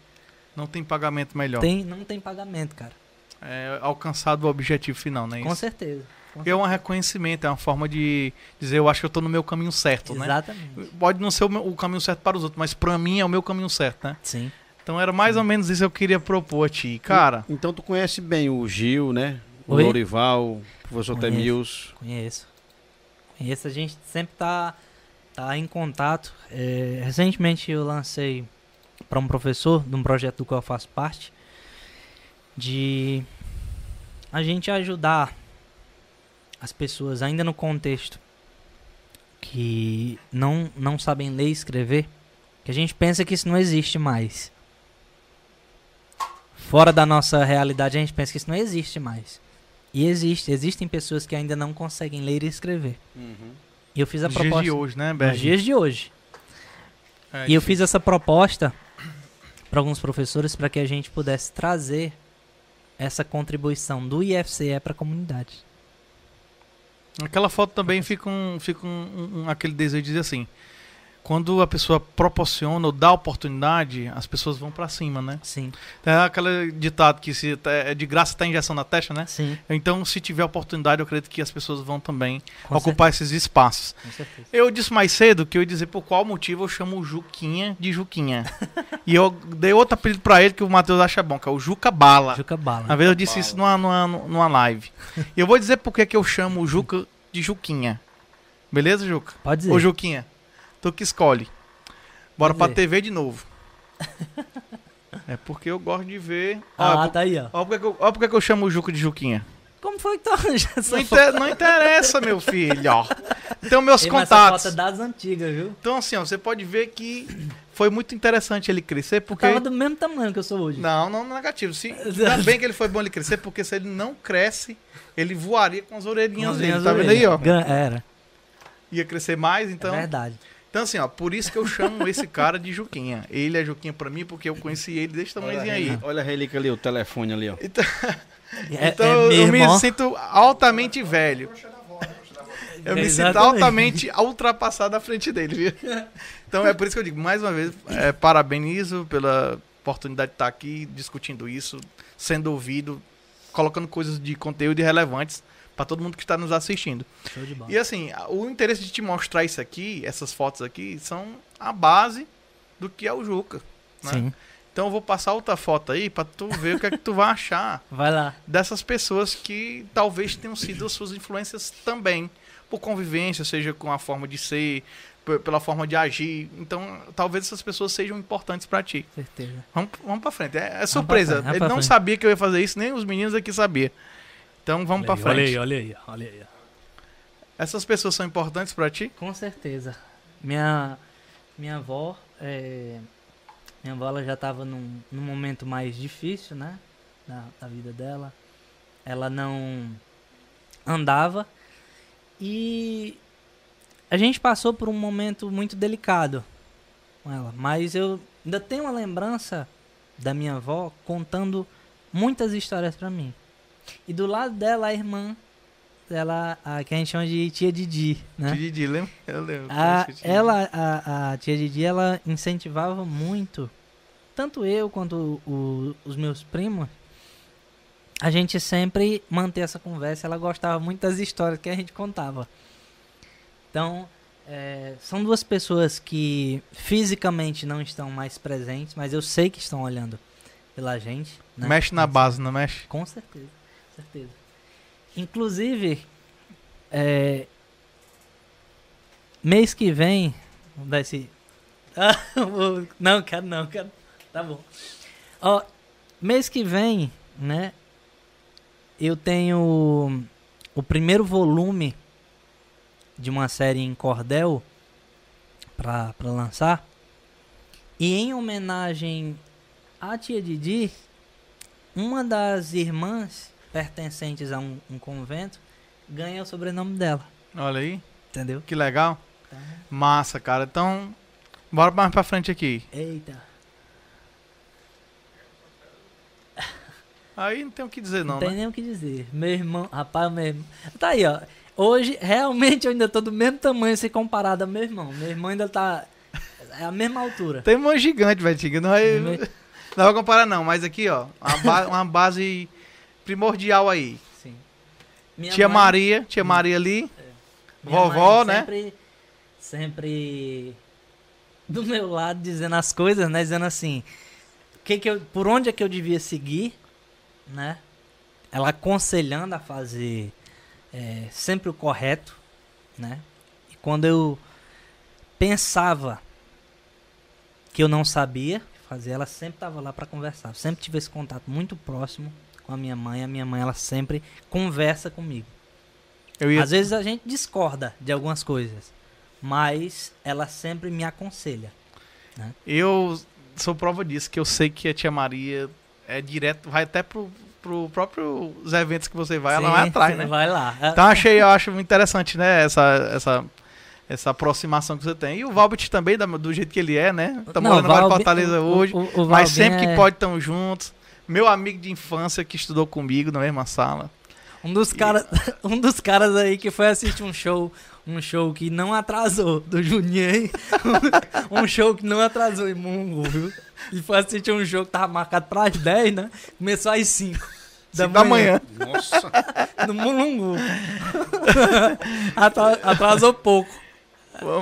Não tem pagamento melhor. Tem, não tem pagamento, cara. É alcançado o objetivo final, né? Com Isso. certeza. com É um reconhecimento, é uma forma de dizer, eu acho que eu tô no meu caminho certo, né? Exatamente. Pode não ser o, meu- o caminho certo para os outros, mas pra mim é o meu caminho certo, né? Sim. Então era mais ou menos isso que eu queria propor a ti. Cara, Então tu conhece bem o Gil, né? O Oi? Lorival, o professor Conheço. Temils. Conheço. Conheço, a gente sempre tá, tá em contato. É, recentemente eu lancei para um professor de um projeto do qual eu faço parte de a gente ajudar as pessoas ainda no contexto que não, não sabem ler e escrever, que a gente pensa que isso não existe mais. Fora da nossa realidade, a gente pensa que isso não existe mais. E existe, existem pessoas que ainda não conseguem ler e escrever. E eu fiz a nos dias proposta de hoje, né, nos Berg? dias de hoje. É e eu fiz essa proposta para alguns professores para que a gente pudesse trazer essa contribuição do IFCE para a comunidade. Aquela foto também fica, um, fica um, um- aquele desejo de dizer assim: quando a pessoa proporciona ou dá oportunidade, as pessoas vão pra cima, né? Sim, É aquele ditado que se tá- é de graça tá injeção na testa, né? sim, Então, se tiver oportunidade, eu acredito que as pessoas vão também com ocupar esses espaços. certeza, com certeza. Eu disse mais cedo que eu ia dizer por qual motivo eu chamo o Juquinha de Juquinha. e eu dei outro apelido pra ele que o Matheus acha bom, que é o Juca Bala. Juca Bala. Uma vez eu disse isso numa, numa, numa live. E eu vou dizer por que que eu chamo o Juca de Juquinha. Beleza, Juca? Pode dizer. Ô, Juquinha, tu que escolhe. Bora pra. TV de novo. é porque eu gosto de ver. Ó, ah, por- tá aí, ó. ó, por que que eu, ó por que que eu chamo o Juca de Juquinha. Como foi que tu arranjou essa Não, inter- não interessa, meu filho, ó. Então, meus Ei, mas Essa contatos. foto é das antigas, viu? Então, assim, ó, você pode ver que foi muito interessante ele crescer, porque. Tava do mesmo tamanho que eu sou hoje. Não, não negativo. Se, ainda bem que ele foi bom ele crescer, porque se ele não cresce, ele voaria com as orelhinhas Com dele. Tá vendo aí, ó? Era, Ia crescer mais, então. é verdade. Então, assim, ó, por isso que eu chamo esse cara de Juquinha. Ele é Juquinha pra mim, porque eu conheci ele desse tamanhozinho aí. Olha a relíquia ali, o telefone ali, ó. Então, É, então é eu mesmo, me ó. sinto altamente velho. Eu me sinto Exatamente. altamente ultrapassado à frente dele, viu? Então é por isso que eu digo, mais uma vez, é, parabenizo pela oportunidade de estar aqui discutindo isso, sendo ouvido, colocando coisas de conteúdo relevantes para todo mundo que está nos assistindo. Show de bola. E assim, o interesse de te mostrar isso aqui, essas fotos aqui, são a base do que é o Juca. Né? Sim. Então eu vou passar outra foto aí para tu ver o que é que tu vai achar Vai lá. dessas pessoas que talvez tenham sido as suas influências também, por convivência, seja com a forma de ser, pela forma de agir. Então, talvez essas pessoas sejam importantes para ti. Certeza. Vamos, vamos para frente. É, é surpresa. frente, Ele não frente. sabia que eu ia fazer isso, nem os meninos aqui sabiam. Então, vamos para frente. Olha aí, olha aí, olha aí. Essas pessoas são importantes para ti? Com certeza. Minha, minha avó, é, minha avó ela já estava num, num momento mais difícil, né? Da, da vida dela. Ela não andava e a gente passou por um momento muito delicado com ela, mas eu ainda tenho uma lembrança da minha avó contando muitas histórias pra mim. E do lado dela, a irmã dela, a, que a gente chama de tia Didi, né? Didi, lembra? Eu lembro. A, ela, a, a tia Didi, ela incentivava muito, tanto eu quanto o- os meus primos, a gente sempre manter essa conversa. Ela gostava muito das histórias que a gente contava. Então, é, são duas pessoas que fisicamente não estão mais presentes, mas eu sei que estão olhando pela gente. né? Mexe na base, não mexe? Com certeza, certeza. Inclusive, é, mês que vem, vamos dar esse. Ah, não, quero não, quero. Tá bom. Ó, mês que vem, né? Eu tenho o primeiro volume de uma série em cordel pra lançar. E em homenagem à tia Didi, uma das irmãs pertencentes a um, um convento ganha o sobrenome dela, Olha aí, entendeu? que legal. Tá. Massa, cara. Então, bora mais pra frente aqui. Eita. Aí não tem o que dizer, Não, não, tem né? nem o que dizer. Meu irmão, rapaz, meu irmão. Tá aí, ó. Hoje, realmente, eu ainda tô do mesmo tamanho se comparado ao meu irmão. Meu irmão ainda tá. É a mesma altura. Tem uma gigante, velho. Não, vai- Me- não vai comparar, não. Mas aqui, ó, uma, ba- uma base primordial aí. Sim. Minha tia mãe- Maria, tia Maria ali. minha vovó, mãe né? Sempre, sempre do meu lado dizendo as coisas, né? Dizendo assim, que que eu, por onde é que eu devia seguir, né? Ela aconselhando a fazer é, sempre o correto, né? E quando eu pensava que eu não sabia fazer, ela sempre estava lá para conversar. Eu sempre tive esse contato muito próximo com a minha mãe. A minha mãe, ela sempre conversa comigo. Ia, Às vezes a gente discorda de algumas coisas, mas ela sempre me aconselha. eu sou prova disso, que eu sei que a tia Maria é direto, vai até pro, pro próprio os eventos que você vai, ela Sim, vai atrás, né? Vai lá. Então achei, eu acho muito interessante, né, essa, essa, essa aproximação que você tem. E o Valbit também, do jeito que ele é, né? Não, morando agora em Fortaleza o- hoje, o- o mas sempre que é pode estão juntos. Meu amigo de infância que estudou comigo na mesma sala. Um dos caras, um dos caras aí que foi assistir um show, um show que não atrasou do Juninho aí. um show que não atrasou em Mungo, viu? E foi assistir um show que tava marcado para as 10, né? Começou às 5 da Cinco da manhã, manhã. Nossa, no Mulungu. Atra- atrasou pouco.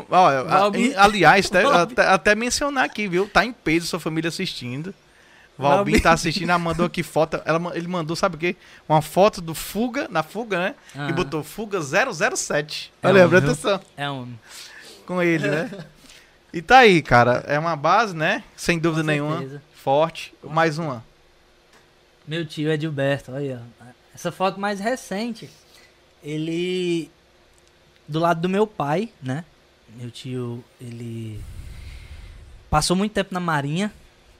Olha, aliás, até, até, até mencionar aqui, viu? Tá em peso sua família assistindo. Valbin- tá assistindo, ela mandou aqui foto. Ela, ele mandou, sabe o quê? Uma foto do Fuga, na Fuga, né? Ah. E botou Fuga 007. É Olha, um, presta atenção É um. com ele, né? E tá aí, cara. É uma base, né? Sem dúvida nenhuma. Forte. Mais uma. Meu tio Edilberto, olha. Essa foto mais recente. Ele. Do lado do meu pai, né? Meu tio, ele. Passou muito tempo na Marinha.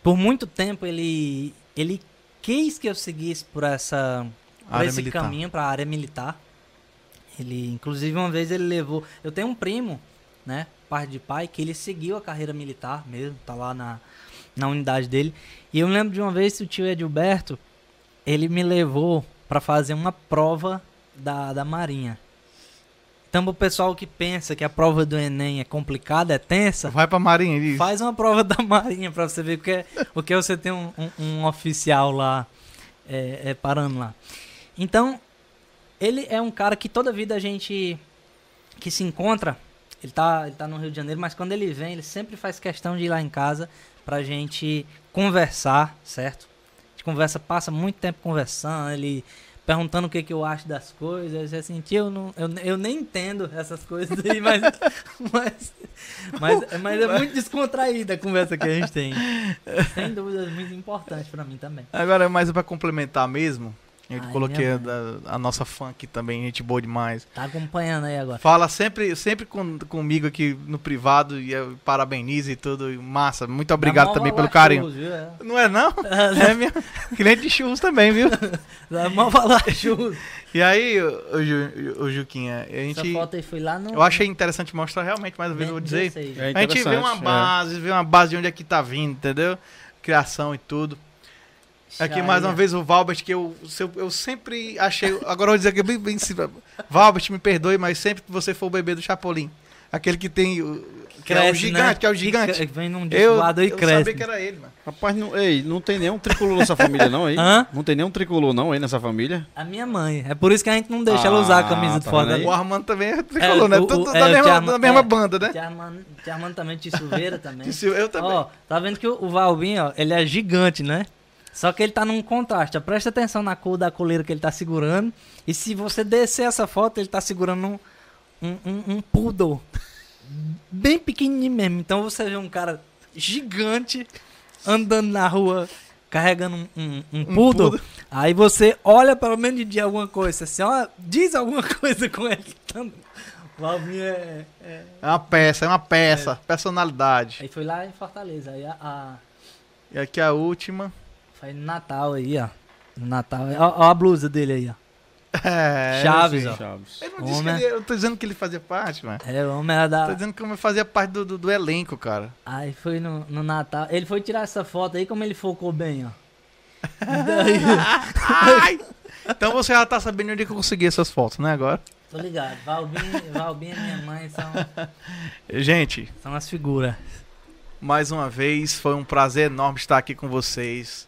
Por muito tempo ele. Ele quis que eu seguisse por essa. Por Área esse militar. caminho pra área militar. Ele, inclusive, uma vez ele levou. Eu tenho um primo, né? Parte de pai, que ele seguiu a carreira militar mesmo, tá lá na, na unidade dele. E eu lembro de uma vez que o tio Edilberto, ele me levou pra fazer uma prova da, da Marinha. Então, pro pessoal que pensa que a prova do Enem é complicada, é tensa, Vai pra Marinha. Ele... faz uma prova da Marinha pra você ver o que, é, o que é você tem um, um- um oficial lá é, é, parando lá. Então, ele é um cara que toda vida a gente que se encontra, ele tá, ele tá no Rio de Janeiro, mas quando ele vem, ele sempre faz questão de ir lá em casa pra gente conversar, certo? A gente conversa, passa muito tempo conversando, ele perguntando o que, que eu acho das coisas, assim, tio, eu, não, eu, eu nem entendo essas coisas aí, mas, mas, mas, mas é muito descontraída a conversa que a gente tem. Sem dúvida, muito importante pra mim também. Agora, mais pra complementar mesmo, Eu Ai, coloquei a, a nossa fã aqui também, gente boa demais. Tá acompanhando aí agora. Fala sempre, sempre com, comigo aqui no privado e eu parabeniza e tudo. e Massa, muito obrigado também pelo carinho. churros, viu? É. Não é não? É minha cliente de churros também, viu? Dá mó valor churros. E aí, o, Ju, o Juquinha, a Essa gente. foto aí foi lá no. Eu achei interessante mostrar realmente, mais uma vez eu vou dizer. 16. É A gente vê uma é. base, vê uma base de onde é que tá vindo, entendeu? Criação e tudo. Aqui mais uma vez o Valbert, que eu, eu, eu sempre achei. Agora eu vou dizer que é bem, bem simples. Valbert, me perdoe, mas sempre que você for o bebê do Chapolin. Aquele que tem. o- Que é o Cresce, gigante, né? que é o gigante. Que vem num Eu, lado e eu cresce. sabia que era ele, mano. Rapaz, não, ei, não tem nenhum tricolor nessa família não aí? Hã? Não tem nenhum tricolor não aí nessa família? A minha mãe. É por isso que a gente não deixa ela usar a camisa Ah, do tá Fortaleza. vendo O Armando também é tricolor, É, né? o- Tudo o- da, é, mesma, Tiarma- da mesma é. banda, né? Tia Armando, Armando também, tia Silveira também. Eu também. Ó, tá vendo que o, o Valbinho, ó, ele é gigante, né? Só que ele tá num contraste. Presta atenção na cor da coleira que ele tá segurando. E se você descer essa foto, ele tá segurando um, um, um, um poodle. Bem pequenininho mesmo. Então você vê um cara gigante andando na rua carregando um, um, um poodle. poodle. Aí você olha pelo menos de alguma coisa. Assim, ó, diz alguma coisa com ele. Então, o é, é- É uma peça, é uma peça. Personalidade. Aí foi lá em Fortaleza. Aí a- a E aqui a última. Foi no Natal aí, ó. No Natal. Ó, ó a blusa dele aí, ó. É, Chaves, eu ó. Chaves. Ele não disse que Homem. ele, eu tô dizendo que ele fazia parte, mano. É, o homem era Tô da. dizendo que eu fazia parte do, do, do elenco, cara. Aí foi no, no Natal. Ele foi tirar essa foto aí, como ele focou bem, ó. Daí, Ai! Então você já tá sabendo onde é que eu consegui essas fotos, né, agora? tô ligado. Valbinho, Valbinho e minha mãe são, Gente, são as figuras. mais uma vez, foi um prazer enorme estar aqui com vocês.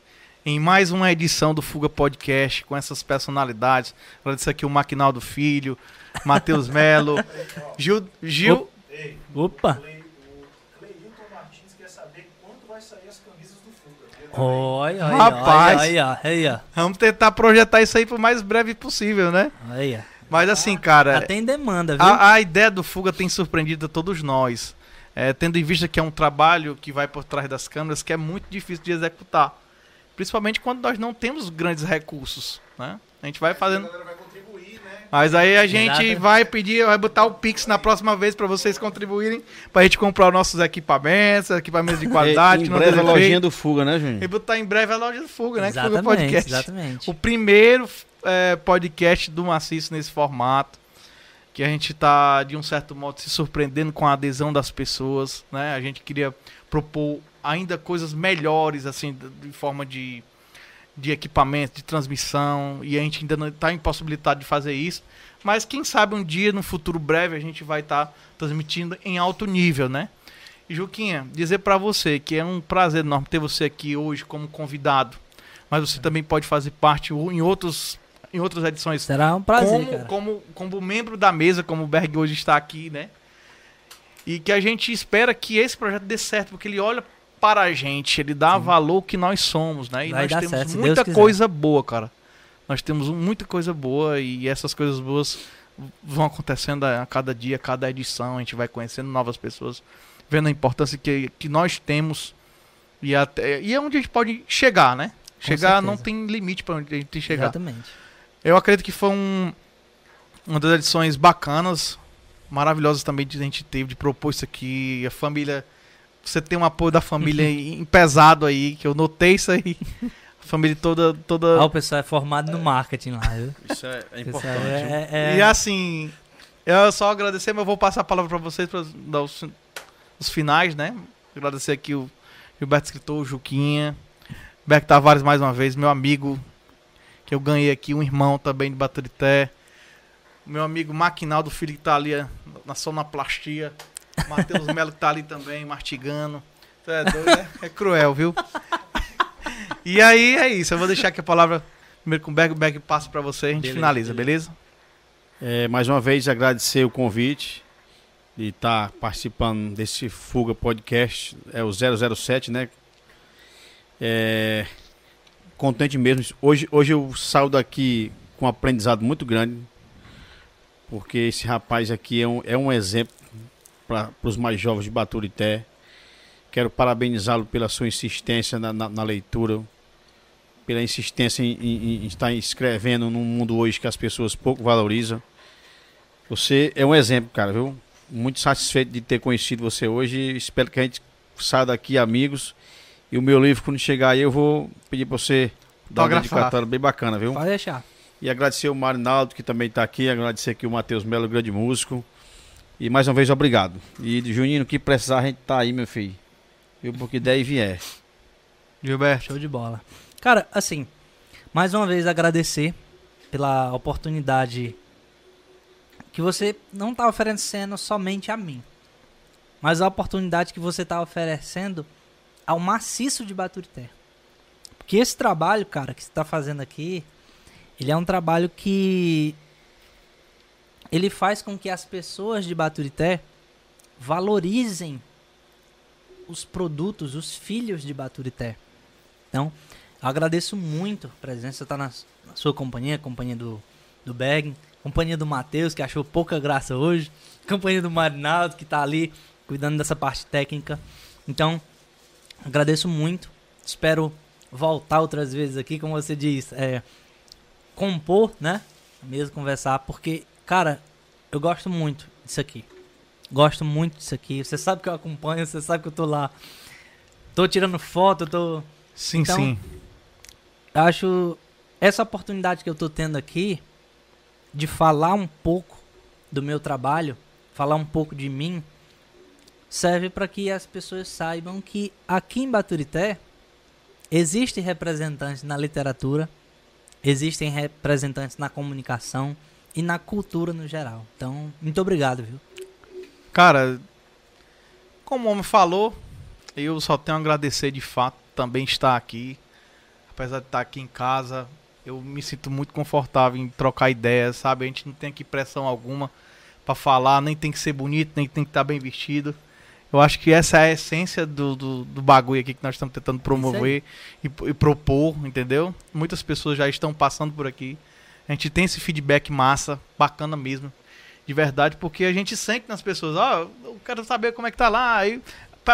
Em mais uma edição do Fuga Podcast, com essas personalidades. Agradecer aqui o Maquinaldo Filho, Matheus Melo, Gil, Gil, Opa! Clay- O Cleilton Martins quer saber quando vai sair as camisas do Fuga. Ele Olha, olha, Rapaz. olha, olha. Vamos tentar projetar isso aí pro mais breve possível, né? Ó. Mas assim, cara, Já tem demanda, viu? a, a ideia do Fuga tem surpreendido a todos nós. É, tendo em vista que é um trabalho que vai por trás das câmeras que é muito difícil de executar. Principalmente quando nós não temos grandes recursos, né? A gente vai A fazendo... galera vai contribuir, né? Mas aí a gente Exato. vai pedir, vai botar o Pix na próxima vez pra vocês contribuírem, pra gente comprar os nossos equipamentos, equipamentos de qualidade, em que não breve a lojinha do Fuga, né, Júnior? E botar em breve a loja do Fuga, né? Que Fuga exatamente, Podcast. exatamente. O primeiro é, podcast do Maciço nesse formato. Que a gente tá, de um certo modo, se surpreendendo com a adesão das pessoas. Né? A gente queria propor ainda coisas melhores, assim, de, forma de, de equipamento, de transmissão. E a gente ainda não está impossibilitado de fazer isso. Mas quem sabe um dia, no futuro breve, a gente vai estar transmitindo em alto nível, né? E Juquinha, dizer pra você que é um prazer enorme ter você aqui hoje como convidado. Mas você também pode fazer parte em outros em outras edições Será um prazer, como, cara. como como membro da mesa, como o Berg hoje está aqui, né? E que a gente espera que esse projeto dê certo, porque ele olha para a gente, ele dá valor ao que nós somos, né? E Vai nós temos certo, muita coisa boa, cara. Nós temos muita coisa boa e essas coisas boas vão acontecendo a cada dia, a cada edição, a gente vai conhecendo novas pessoas, vendo a importância que, que nós temos e até e é onde a gente pode chegar, né? Chegar não tem limite para onde a gente chegar. Exatamente. Eu acredito que foi um, uma das edições bacanas, maravilhosas também que a gente teve de propor isso aqui. A família. Você tem um apoio da família em pesado aí, que eu notei isso aí. A família toda. toda Ah, o pessoal é formado no marketing lá, viu? Isso é, é importante. viu? é, é- E assim, eu só agradecer, mas eu vou passar a palavra para vocês para dar os, os finais, né? Agradecer aqui o Gilberto Escritor, o Juquinha, Beck Tavares mais uma vez, meu amigo, que eu ganhei aqui, um irmão também de Baturité. Meu amigo Maquinaldo Filho que tá ali na sonoplastia. Matheus Melo tá ali também, mastigando. É doido, né? É cruel, viu? E aí é isso, eu vou deixar aqui a palavra primeiro com o Berg, o Berg passa para você e a gente Beleza, finaliza, beleza. beleza? É, mais uma vez agradecer o convite de estar participando desse Fuga Podcast, é o 007, né? É, contente mesmo. Hoje, hoje eu saio daqui com um aprendizado muito grande, porque esse rapaz aqui é um, é um exemplo para os mais jovens de Baturité. Quero parabenizá-lo pela sua insistência na, na- na leitura. pela insistência em, em- em estar escrevendo num mundo hoje que as pessoas pouco valorizam. Você é um exemplo, cara, viu? Muito satisfeito de ter conhecido você hoje. Espero que a gente saia daqui amigos. E o meu livro, quando chegar aí, eu vou pedir pra você dar uma dedicatória bem bacana, viu? Pode deixar. E agradecer o Marinaldo, que também está aqui. Agradecer aqui o Matheus Melo, grande músico. E mais uma vez, obrigado. E Juninho, o que precisar, a gente tá aí, meu filho. Viu? Porque der e vier. Gilberto. Show de bola. Cara, assim, mais uma vez agradecer pela oportunidade que você não tá oferecendo somente a mim, mas a oportunidade que você tá oferecendo ao maciço de Baturité. Porque esse trabalho, cara, que você tá fazendo aqui, ele é um trabalho que ele faz com que as pessoas de Baturité valorizem os produtos, os filhos de Baturité. Então, eu agradeço muito a presença, tá na, na sua companhia, companhia do, do Berg, companhia do Matheus, que achou pouca graça hoje, companhia do Marinaldo, que tá ali cuidando dessa parte técnica. Então, agradeço muito. Espero voltar outras vezes aqui, como você diz, é, compor, né? Mesmo conversar, porque, cara, eu gosto muito disso aqui. Gosto muito disso aqui. Você sabe que eu acompanho, você sabe que eu tô lá. Tô tirando foto, tô. Sim, Então, sim. Acho essa oportunidade que eu tô tendo aqui de falar um pouco do meu trabalho, falar um pouco de mim, serve para que as pessoas saibam que aqui em Baturité existem representantes na literatura, existem representantes na comunicação e na cultura no geral. Então, muito obrigado, viu? Cara, como o homem falou, eu só tenho a agradecer de fato também estar aqui. Apesar de estar aqui em casa, eu me sinto muito confortável em trocar ideias, sabe? A gente não tem aqui pressão alguma pra falar, nem tem que ser bonito, nem tem que estar bem vestido. Eu acho que essa é a essência do, do, do bagulho aqui que nós estamos tentando promover e, e propor, entendeu? Muitas pessoas já estão passando por aqui. A gente tem esse feedback massa, bacana mesmo de verdade, porque a gente sente nas pessoas, ó, eu quero saber como é que tá lá, aí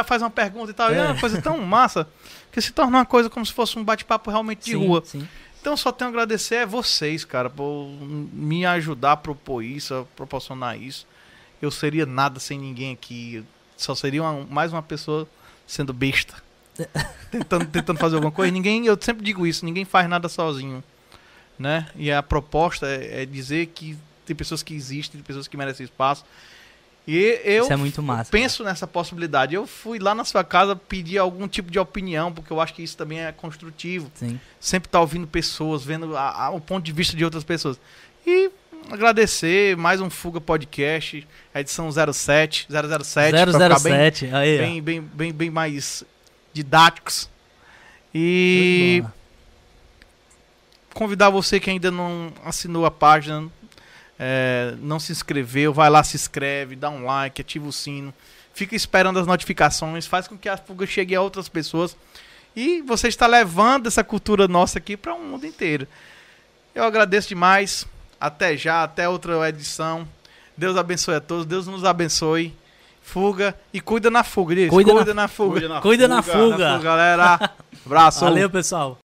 faz uma pergunta e tal, e é uma coisa tão massa, que se torna uma coisa como se fosse um bate-papo realmente de Sim, rua. Sim. Então só tenho a agradecer a vocês, cara, por me ajudar a propor isso, a proporcionar isso. Eu seria nada sem ninguém aqui, eu só seria uma- mais uma pessoa sendo besta. tentando, tentando fazer alguma coisa. Ninguém, eu sempre digo isso, ninguém faz nada sozinho, né? E a proposta é, é dizer que tem pessoas que existem, tem pessoas que merecem espaço. E eu Isso é muito massa. penso nessa possibilidade. Eu fui lá na sua casa pedir algum tipo de opinião, porque eu acho que isso também é construtivo. Sim. Sempre tá ouvindo pessoas, vendo a- a- o ponto de vista de outras pessoas. E agradecer mais um Fuga Podcast, a edição 07, 007, pra ficar bem, 007. Aí, bem, bem, bem, bem mais didáticos. E. convidar você que ainda não assinou a página, é, não se inscreveu, vai lá, se inscreve, dá um like, ativa o sino, fica esperando as notificações, faz com que a fuga chegue a outras pessoas e você está levando essa cultura nossa aqui para o mundo inteiro. Eu agradeço demais. Até já, até outra edição. Deus abençoe a todos, Deus nos abençoe. Fuga e cuida na fuga, diz. Cuida Cuida, na- na, fuga. Cuida na Cuida na fuga. fuga. Na fuga, galera. Abraço. Valeu, pessoal.